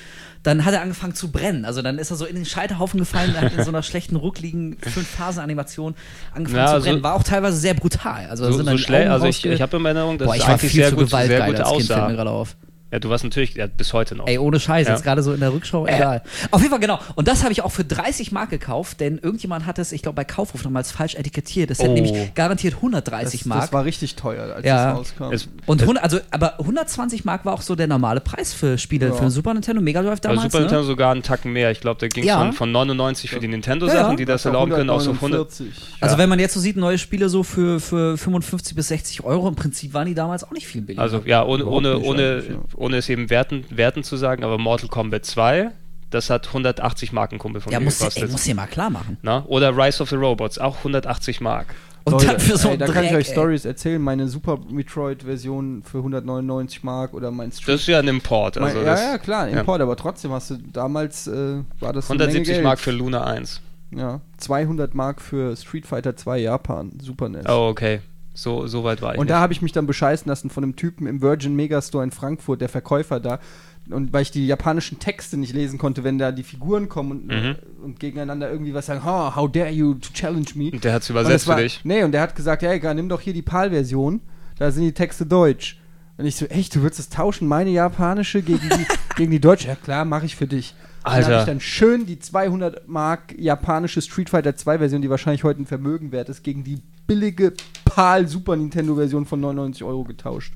dann hat er angefangen zu brennen. Also dann ist er so in den Scheiterhaufen gefallen, und hat in so einer schlechten, ruckligen Fünf-Phasen-Animation angefangen Ja, zu brennen. War auch teilweise sehr brutal. Also So, sind so dann schlecht, Augen also ich, ich habe in Erinnerung, dass Boah, ich war viel sehr zu gut, sehr gut als Kind, fällt mir aussah. gerade auf. Ja, du warst natürlich ja, bis heute noch. Ey, ohne Scheiß, Ja. jetzt gerade so in der Rückschau, egal. Auf jeden Fall, genau. Und das habe ich auch für 30 Mark gekauft, denn irgendjemand hat es, ich glaube, bei Kaufhof nochmals falsch etikettiert. Das hätte Oh. nämlich garantiert 130 das, Mark. das war richtig teuer, als Ja. das rauskam. Es, und 100, also, aber 120 Mark war auch so der normale Preis für Spiele, Ja. für Super Nintendo, Mega Drive bei damals. Super ne? Nintendo sogar einen Tacken mehr. Ich glaube, da ging es Ja. von, von 99 für die Nintendo-Sachen, die das erlauben können, auch so auf 100. 149. Also Ja. wenn man jetzt so sieht, neue Spiele so für, für 55 bis 60 Euro, im Prinzip waren die damals auch nicht viel billiger. Also ja, ohne, ohne, ohne, ja. Ohne es eben werten, werten zu sagen, aber Mortal Kombat 2, Das hat 180 Mark ein Kumpel von Ja, mir muss, gekostet. ey, muss dir mal klar machen. Na? Oder Rise of the Robots, auch 180 Mark. Und Leute, dann für so ey, da kann ich Dreck, euch. Stories erzählen. Meine Super Metroid-Version für 199 Mark oder mein Street Das ist ja ein Import. Also mein, ja, ja, klar, ja. Import, aber trotzdem hast du damals äh, war das eine Menge 170 Geld. Mark für Luna 1. Ja, 200 Mark für Street Fighter 2 Japan, Super NES. Oh, okay. So, so weit war ich Und nicht. da habe ich mich dann bescheißen lassen von einem Typen im Virgin Megastore in Frankfurt, der Verkäufer da. Und weil ich die japanischen Texte nicht lesen konnte, wenn da die Figuren kommen und, Mhm. und gegeneinander irgendwie was sagen, ha, how dare you to challenge me. Und der hat's Und übersetzt das war, für dich. Nee, und der hat gesagt, ja, egal, nimm doch hier die PAL-Version, da sind die Texte deutsch. Und ich so, echt, du würdest es tauschen, meine japanische gegen die, gegen die deutsche? Ja klar, mache ich für dich. Alter. Dann habe ich dann schön die 200 Mark japanische Street Fighter 2 Version, die wahrscheinlich heute ein Vermögen wert ist, gegen die billige PAL Super Nintendo Version von 99 Euro getauscht.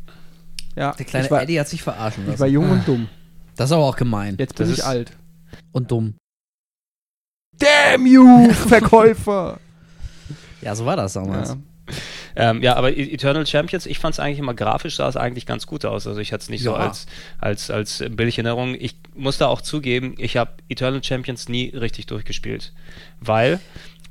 Ja, Der kleine ich war, Eddie hat sich verarschen ich war lassen. jung und dumm. Das ist aber auch gemein. Jetzt bin Das ich alt. Und dumm. Damn you, Verkäufer! Ja, so war das damals. ja. Ähm, ja, aber E- Eternal Champions, ich fand es eigentlich immer grafisch, sah es eigentlich ganz gut aus. Also ich hatte es nicht so Ja. als, als, als Bilderinnerung. Ich muss da auch zugeben, ich habe Eternal Champions nie richtig durchgespielt. Weil,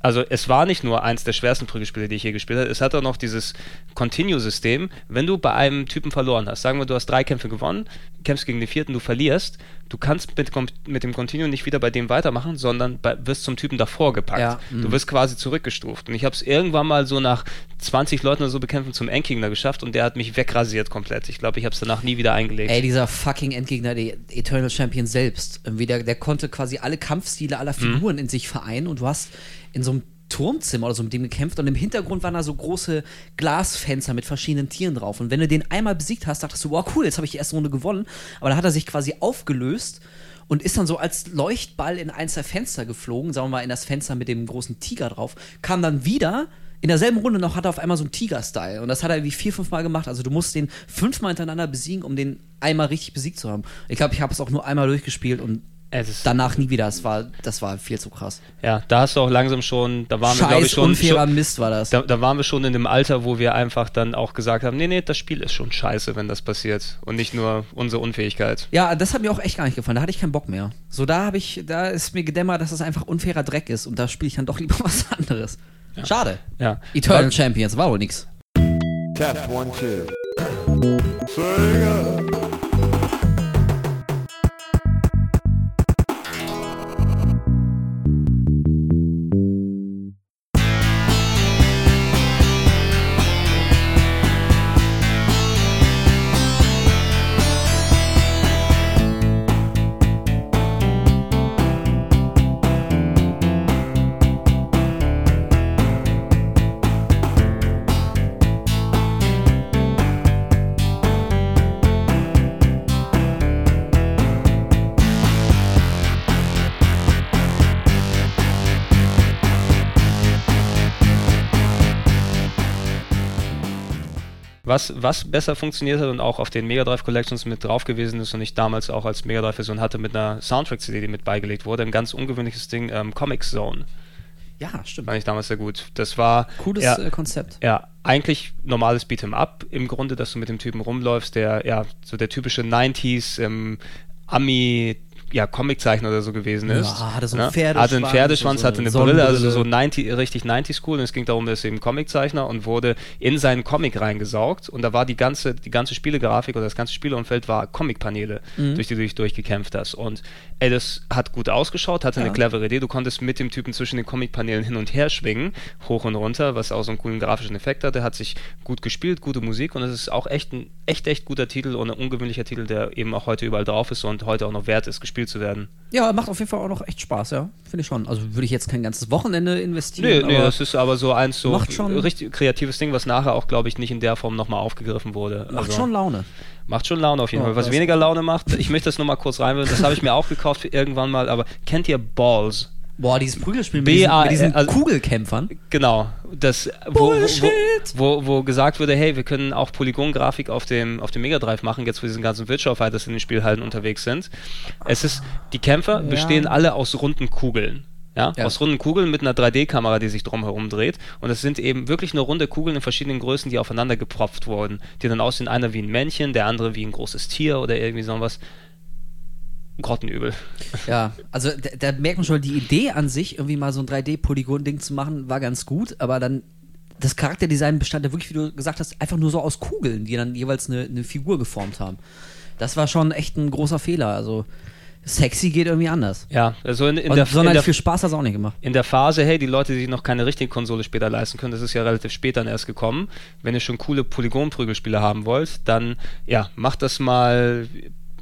also es war nicht nur eins der schwersten Prügelspiele, die ich je gespielt habe, es hat auch noch dieses Continue-System. Wenn du bei einem Typen verloren hast, sagen wir, du hast drei Kämpfe gewonnen, kämpfst gegen den vierten, du verlierst, du kannst mit, mit dem Continue nicht wieder bei dem weitermachen, sondern bei, wirst zum Typen davor gepackt. Ja, Du mhm. wirst quasi zurückgestuft. Und ich habe es irgendwann mal so nach 20 Leuten oder so bekämpfen zum Endgegner geschafft und der hat mich wegrasiert komplett. Ich glaube, ich habe es danach nie wieder eingelegt. Ey, dieser fucking Endgegner, der Eternal Champion selbst, irgendwie der, der konnte quasi alle Kampfstile aller Figuren in sich vereinen und du hast in so einem Turmzimmer oder so mit dem gekämpft und im Hintergrund waren da so große Glasfenster mit verschiedenen Tieren drauf. Und wenn du den einmal besiegt hast, dachtest du, wow, cool, jetzt habe ich die erste Runde gewonnen. Aber da hat er sich quasi aufgelöst und ist dann so als Leuchtball in eins der Fenster geflogen, sagen wir mal in das Fenster mit dem großen Tiger drauf, kam dann wieder. In derselben Runde noch hat er auf einmal so einen Tiger-Style. Und das hat er irgendwie vier, fünf Mal gemacht. Also du musst den fünfmal hintereinander besiegen, um den einmal richtig besiegt zu haben. Ich glaube, ich habe es auch nur einmal durchgespielt und danach nie wieder. Das war, das war viel zu krass. ja, da hast du auch langsam schon, da waren wir, glaube ich, Scheiß schon. unfairer schon Mist war das. da, da waren wir schon in dem Alter, wo wir einfach dann auch gesagt haben, nee, nee, das Spiel ist schon scheiße, wenn das passiert. Und nicht nur unsere Unfähigkeit. Ja, das hat mir auch echt gar nicht gefallen. Da hatte ich keinen Bock mehr. So, da habe ich, da ist mir gedämmert, dass das einfach unfairer Dreck ist und da spiele ich dann doch lieber was anderes. Schade. Ja. Eternal Champions war wohl nix. Test one, two. Was, was besser funktioniert hat und auch auf den Mega Drive Collections mit drauf gewesen ist und ich damals auch als Mega Drive Version hatte mit einer Soundtrack-CD, die mit beigelegt wurde, ein ganz ungewöhnliches Ding, ähm, Comic Zone. Ja, stimmt. Fand ich damals sehr gut. Das war Cooles ja, äh, Konzept. ja, eigentlich normales Beat'em Up im Grunde, dass du mit dem Typen rumläufst, der ja so der typische 90s ähm, Ami ja, Comiczeichner oder so gewesen ist. Ja, hatte so einen ne? Pferdeschwanz Hatte einen Pferdeschwanz, so hatte eine eine Brille, also so Sonnenbrille. 90, richtig 90s cool. Und es ging darum, er ist eben Comiczeichner und wurde in seinen Comic reingesaugt. Und da war die ganze, die ganze Spielegrafik oder das ganze Spieleumfeld war Comicpaneele, Mhm. durch die du dich durchgekämpft hast. Und ey, das hat gut ausgeschaut, hatte eine Ja. clevere Idee. Du konntest mit dem Typen zwischen den Comicpaneelen hin und her schwingen, hoch und runter, was auch so einen coolen grafischen Effekt hatte. Hat sich gut gespielt, gute Musik und es ist auch echt ein echt, echt guter Titel und ein ungewöhnlicher Titel, der eben auch heute überall drauf ist und heute auch noch wert ist, gespielt zu werden. Ja, macht auf jeden Fall auch noch echt Spaß, ja. Finde ich schon. Also würde ich jetzt kein ganzes Wochenende investieren. Nee, nee, das ist aber so eins so macht schon- richtig kreatives Ding, was nachher auch, glaube ich, nicht in der Form nochmal aufgegriffen wurde. macht Also, schon Laune. Macht schon Laune auf jeden Ja, Fall. Was weniger Laune macht, ich möchte das nur mal kurz reinwählen, das habe ich mir auch gekauft für irgendwann mal, aber kennt ihr Balls? Boah, dieses Prügelspiel mit diesen, mit diesen also- Kugelkämpfern. Genau, das, wo, wo, Bullshit! wo, wo gesagt wurde, hey, wir können auch Polygongrafik auf dem, auf dem Mega Drive machen, jetzt wo diese ganzen Virtual Fighters in den Spielhallen unterwegs sind. Es ist, die Kämpfer bestehen alle aus runden Kugeln. Ja, Ja. aus runden Kugeln mit einer 3D-Kamera, die sich drumherum dreht. Und es sind eben wirklich nur runde Kugeln in verschiedenen Größen, die aufeinander gepropft wurden. Die dann aussehen, einer wie ein Männchen, der andere wie ein großes Tier oder irgendwie sowas. Grottenübel. Ja, also da, da merkt man schon, die Idee an sich, irgendwie mal so ein 3D-Polygon-Ding zu machen, war ganz gut, aber dann das Charakterdesign bestand ja wirklich, wie du gesagt hast, einfach nur so aus Kugeln, die dann jeweils eine, eine Figur geformt haben. Das war schon echt ein großer Fehler. Also sexy geht irgendwie anders. Ja, also in, in der, sonderlich der viel Spaß hat es auch nicht gemacht. in der Phase, hey, die Leute, die sich noch keine richtige Konsole später leisten können, das ist ja relativ spät dann erst gekommen. Wenn ihr schon coole Polygon-Prügelspiele haben wollt, dann ja, macht das mal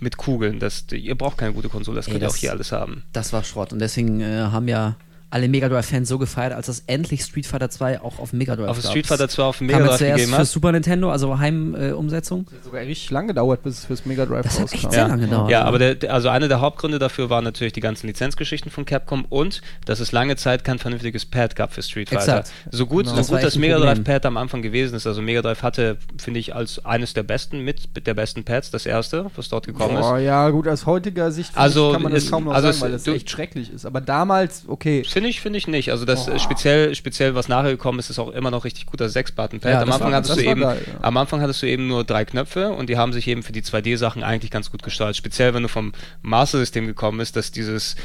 mit Kugeln. Das, ihr braucht keine gute Konsole, das Ey, könnt ihr auch das- hier alles haben. Das war Schrott. Und deswegen äh, haben ja alle Mega Drive-Fans so gefeiert, als das endlich Street Fighter 2 auch auf Mega Drive Auf gab. Street Fighter 2 auf Mega ja Drive zuerst gegeben für hat. Super Nintendo, also Heimumsetzung. Äh. Sogar richtig lang gedauert, bis es fürs Mega Drive das hat echt rauskam. sehr lange gedauert. Ja, aber der, also einer der Hauptgründe dafür waren natürlich die ganzen Lizenzgeschichten von Capcom und dass es lange Zeit kein vernünftiges Pad gab für Street Fighter. Exakt. So gut, Genau. Das so war gut das Mega. Drive Pad am Anfang gewesen ist. Also Mega Drive hatte, finde ich, als eines der besten mit der besten Pads das erste, was dort gekommen Boah, ist. ja, gut, aus heutiger Sicht Also kann man das ist- kaum noch also sagen, es- weil das du- echt schrecklich ist. Aber damals, okay. Finde ich, finde ich nicht. Also das äh, speziell, speziell was nachher gekommen ist, ist auch immer noch richtig gut das 6-Button-Pad. Ja, am Anfang war- hattest du eben, geil, ja. am Anfang hattest du eben nur drei Knöpfe und die haben sich eben für die 2D-Sachen eigentlich ganz gut gesteuert. Speziell wenn du vom Master-System gekommen bist, dass dieses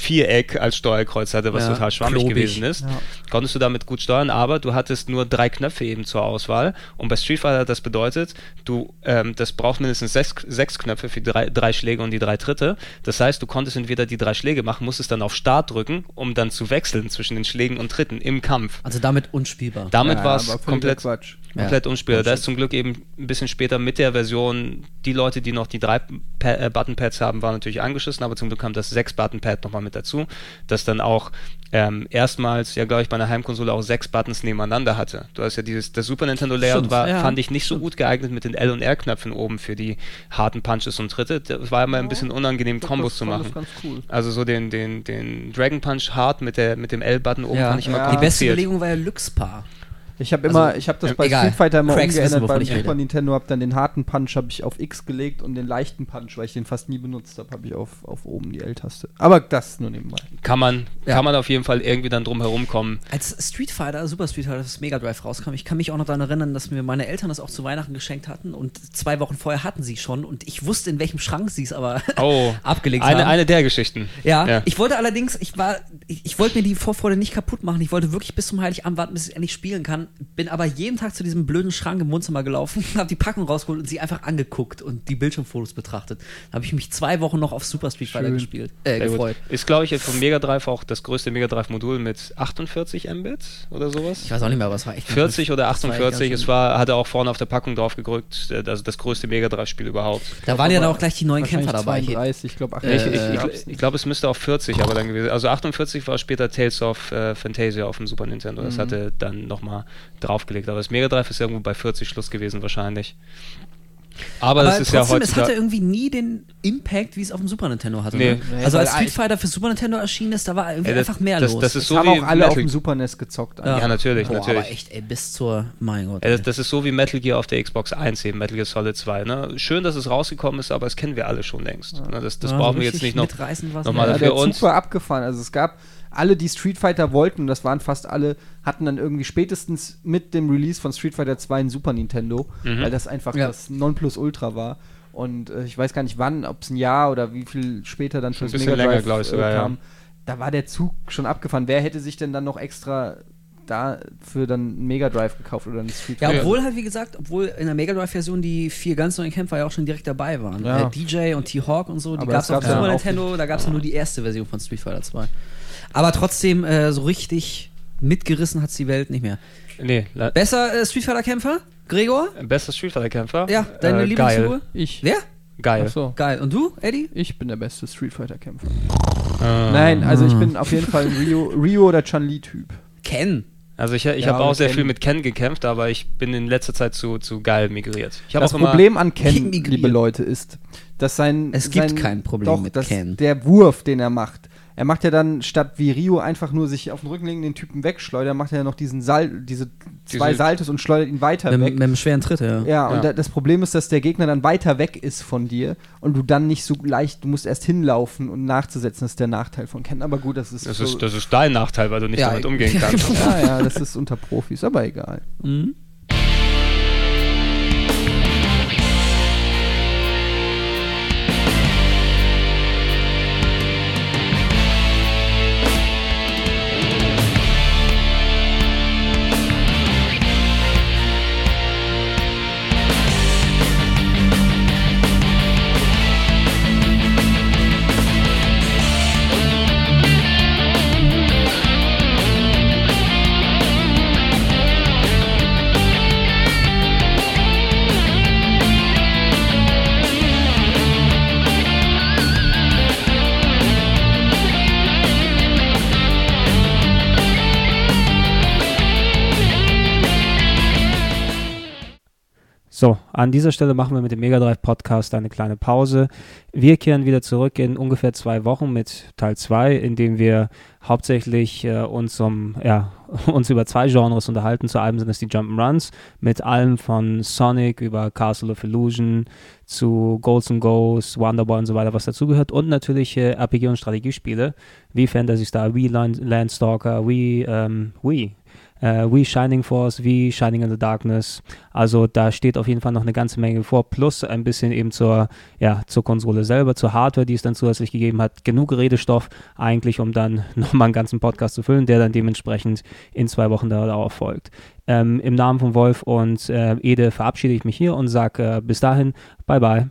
Viereck als Steuerkreuz hatte, was Ja, total schwammig klobig. gewesen ist, konntest du damit gut steuern, aber du hattest nur drei Knöpfe eben zur Auswahl. Und bei Street Fighter hat das bedeutet, du, ähm, das braucht mindestens sechs, sechs Knöpfe für drei, drei Schläge und die drei Tritte. Das heißt, du konntest entweder die drei Schläge machen, musstest dann auf Start drücken, um dann zu wechseln zwischen den Schlägen und Tritten im Kampf. Also damit unspielbar. Damit Ja, war es komplett, Quatsch. komplett Ja. unspielbar. Da ist zum Glück eben ein bisschen später mit der Version, die Leute, die noch die drei pa äh, Button-Pads haben, waren natürlich angeschissen, aber zum Glück kam das sechs Button-Pad nochmal mit dazu, das dann auch ähm, erstmals, ja glaube ich, bei einer Heimkonsole auch sechs Buttons nebeneinander hatte. Du hast ja dieses, das Super Nintendo Layout Stimmt, war, ja. fand ich nicht so gut geeignet mit den L- und R-Knöpfen oben für die harten Punches und Tritte. Das war immer ein bisschen unangenehm, Kombos das zu machen. cool. Also so den, den, den Dragon Punch hart mit, der, mit dem L-Button oben Ja. fand ich immer Ja. Die beste. Überlegung war ja Luxpa. Ich habe immer, Also, ich habe das bei egal. Street Fighter immer Cracks umgeändert beim ich. Super Nintendo, habe dann den harten Punch habe ich auf X gelegt und den leichten Punch, weil ich den fast nie benutzt habe, habe ich auf, auf oben die L-Taste. Aber das nur nebenbei. Kann man, Ja. kann man auf jeden Fall irgendwie dann drum herum kommen. Als Street Fighter, Super Street Fighter, das Mega Drive rauskam, ich kann mich auch noch daran erinnern, dass mir meine Eltern das auch zu Weihnachten geschenkt hatten und zwei Wochen vorher hatten sie schon und ich wusste, in welchem Schrank sie es aber Oh, abgelegt eine, haben. eine der Geschichten. Ja, Ja. ich wollte allerdings, ich war, ich, ich wollte mir die Vorfreude nicht kaputt machen. Ich wollte wirklich bis zum Heiligabend warten, bis ich endlich spielen kann. Bin aber jeden Tag zu diesem blöden Schrank im Wohnzimmer gelaufen, habe die Packung rausgeholt und sie einfach angeguckt und die Bildschirmfotos betrachtet. Da habe ich mich zwei Wochen noch auf Super Street Fighter gespielt, äh, Sehr gut. gefreut. Ist, glaube ich, vom Mega Drive auch das größte Mega Drive-Modul mit 48 Mbit oder sowas. Ich weiß auch nicht mehr, aber es war echt 40 oder das war echt 48, ganz es war, hatte auch vorne auf der Packung drauf gedrückt, also das größte Mega Drive-Spiel überhaupt. Da waren ja dann auch gleich die neuen Kämpfer dabei. 32, ich glaube ich, 48 äh, ich, nicht. ich glaube, es müsste auf 40 aber dann gewesen. Also 48 war später Tales of äh, Fantasia auf dem Super Nintendo. Mhm. Das hatte dann nochmal draufgelegt. Aber das Mega Drive ist irgendwo bei 40 Schluss gewesen wahrscheinlich. Aber, Aber das ist ja trotzdem, es hatte irgendwie nie den Impact, wie es auf dem Super Nintendo hatte. Nee. Ne? Also als Street Fighter für Super Nintendo erschienen ist, da war irgendwie Ey, das- einfach mehr das- los. das ist so haben wie auch alle auf Metal- dem Super NES gezockt. Ja. Ja, natürlich, Boah, natürlich. aber echt, ey, bis zur, mein Gott. Ja, das, ey. das ist so wie Metal Gear auf der Xbox 1 eben, Metal Gear Solid 2. Ne? Schön, dass es rausgekommen ist, aber das kennen wir alle schon längst. Ne? Das, das Ja, brauchen wir jetzt nicht noch, mitreißend war's noch mal nicht. Ja, dafür. der Zug war abgefahren. Also es gab alle, die Street Fighter wollten, und das waren fast alle, hatten dann irgendwie spätestens mit dem Release von Street Fighter 2 ein Super Nintendo, Mhm. weil das einfach Ja. das Nonplusultra war. Und äh, ich weiß gar nicht wann, ob es ein Jahr oder wie viel später dann Schon bisschen Mega länger, Drive glaub ich äh, sogar, ja. kam. Da war der Zug schon abgefahren. Wer hätte sich denn dann noch extra dafür dann einen Mega Drive gekauft oder einen Street Ja, Fighter? obwohl halt, wie gesagt, obwohl in der Mega Drive-Version die vier ganz neuen Kämpfer ja auch schon direkt dabei waren. Ja. Äh, DJ und T-Hawk und so, die Aber gab es das auf Super ja Nintendo, da gab es ja nur die erste Version von Street Fighter 2. Aber trotzdem, äh, so richtig mitgerissen hat die Welt nicht mehr. nee, Besser äh, Street Fighter-Kämpfer? Gregor? bester Street Fighter Kämpfer. Ja, deine äh, Lieblingsfigur? Ich. Wer? Geil. Achso. Geil. Und du, Eddie? Ich bin der beste Street Fighter Kämpfer. Äh, Nein, also Ah. ich bin auf jeden Fall ein Rio, Rio oder Chun-Li-Typ. Ken. Also ich, ich Ja, habe auch sehr Ken- viel mit Ken gekämpft, aber ich bin in letzter Zeit zu, zu geil migriert. Ich habe Das Problem an Ken, liebe Leute, ist, dass sein. Es gibt sein, kein Problem doch, mit dass Ken. Der Wurf, den er macht. Er macht ja dann statt wie Rio einfach nur sich auf den Rücken legen, den Typen wegschleudern, macht er ja noch diesen Sal diese zwei Diese- Saltos und schleudert ihn weiter Mit, weg. mit dem schweren Tritt, ja. ja, und Ja. da, das Problem ist, dass der Gegner dann weiter weg ist von dir und du dann nicht so leicht, du musst erst hinlaufen und nachzusetzen, das ist der Nachteil von Ken. Aber gut, das ist. das, so, ist, das ist dein Nachteil, weil du nicht Ja, damit umgehen kannst. genau. ja, ja, das ist unter Profis, aber egal. Mhm. So, an dieser Stelle machen wir mit dem Mega Drive Podcast eine kleine Pause. Wir kehren wieder zurück in ungefähr zwei Wochen mit Teil 2, in dem wir hauptsächlich äh, uns, um, ja, uns über zwei Genres unterhalten. Zu einem sind es die Jump'n'Runs mit allem von Sonic über Castle of Illusion zu Golds and Ghosts, Wonderboy und so weiter, was dazugehört. Und natürlich äh, RPG und Strategiespiele wie Fantasy Star, wie Land Landstalker, wie, ähm, wie äh, We Shining Force, We Shining in the Darkness. Also da steht auf jeden Fall noch eine ganze Menge vor, plus ein bisschen eben zur, ja, zur Konsole selber, zur Hardware, die es dann zusätzlich gegeben hat. Genug Redestoff eigentlich, um dann nochmal einen ganzen Podcast zu füllen, der dann dementsprechend in zwei Wochen darauf folgt. Ähm, Im Namen von Wolf und äh, Ede verabschiede ich mich hier und sage äh, bis dahin, bye bye.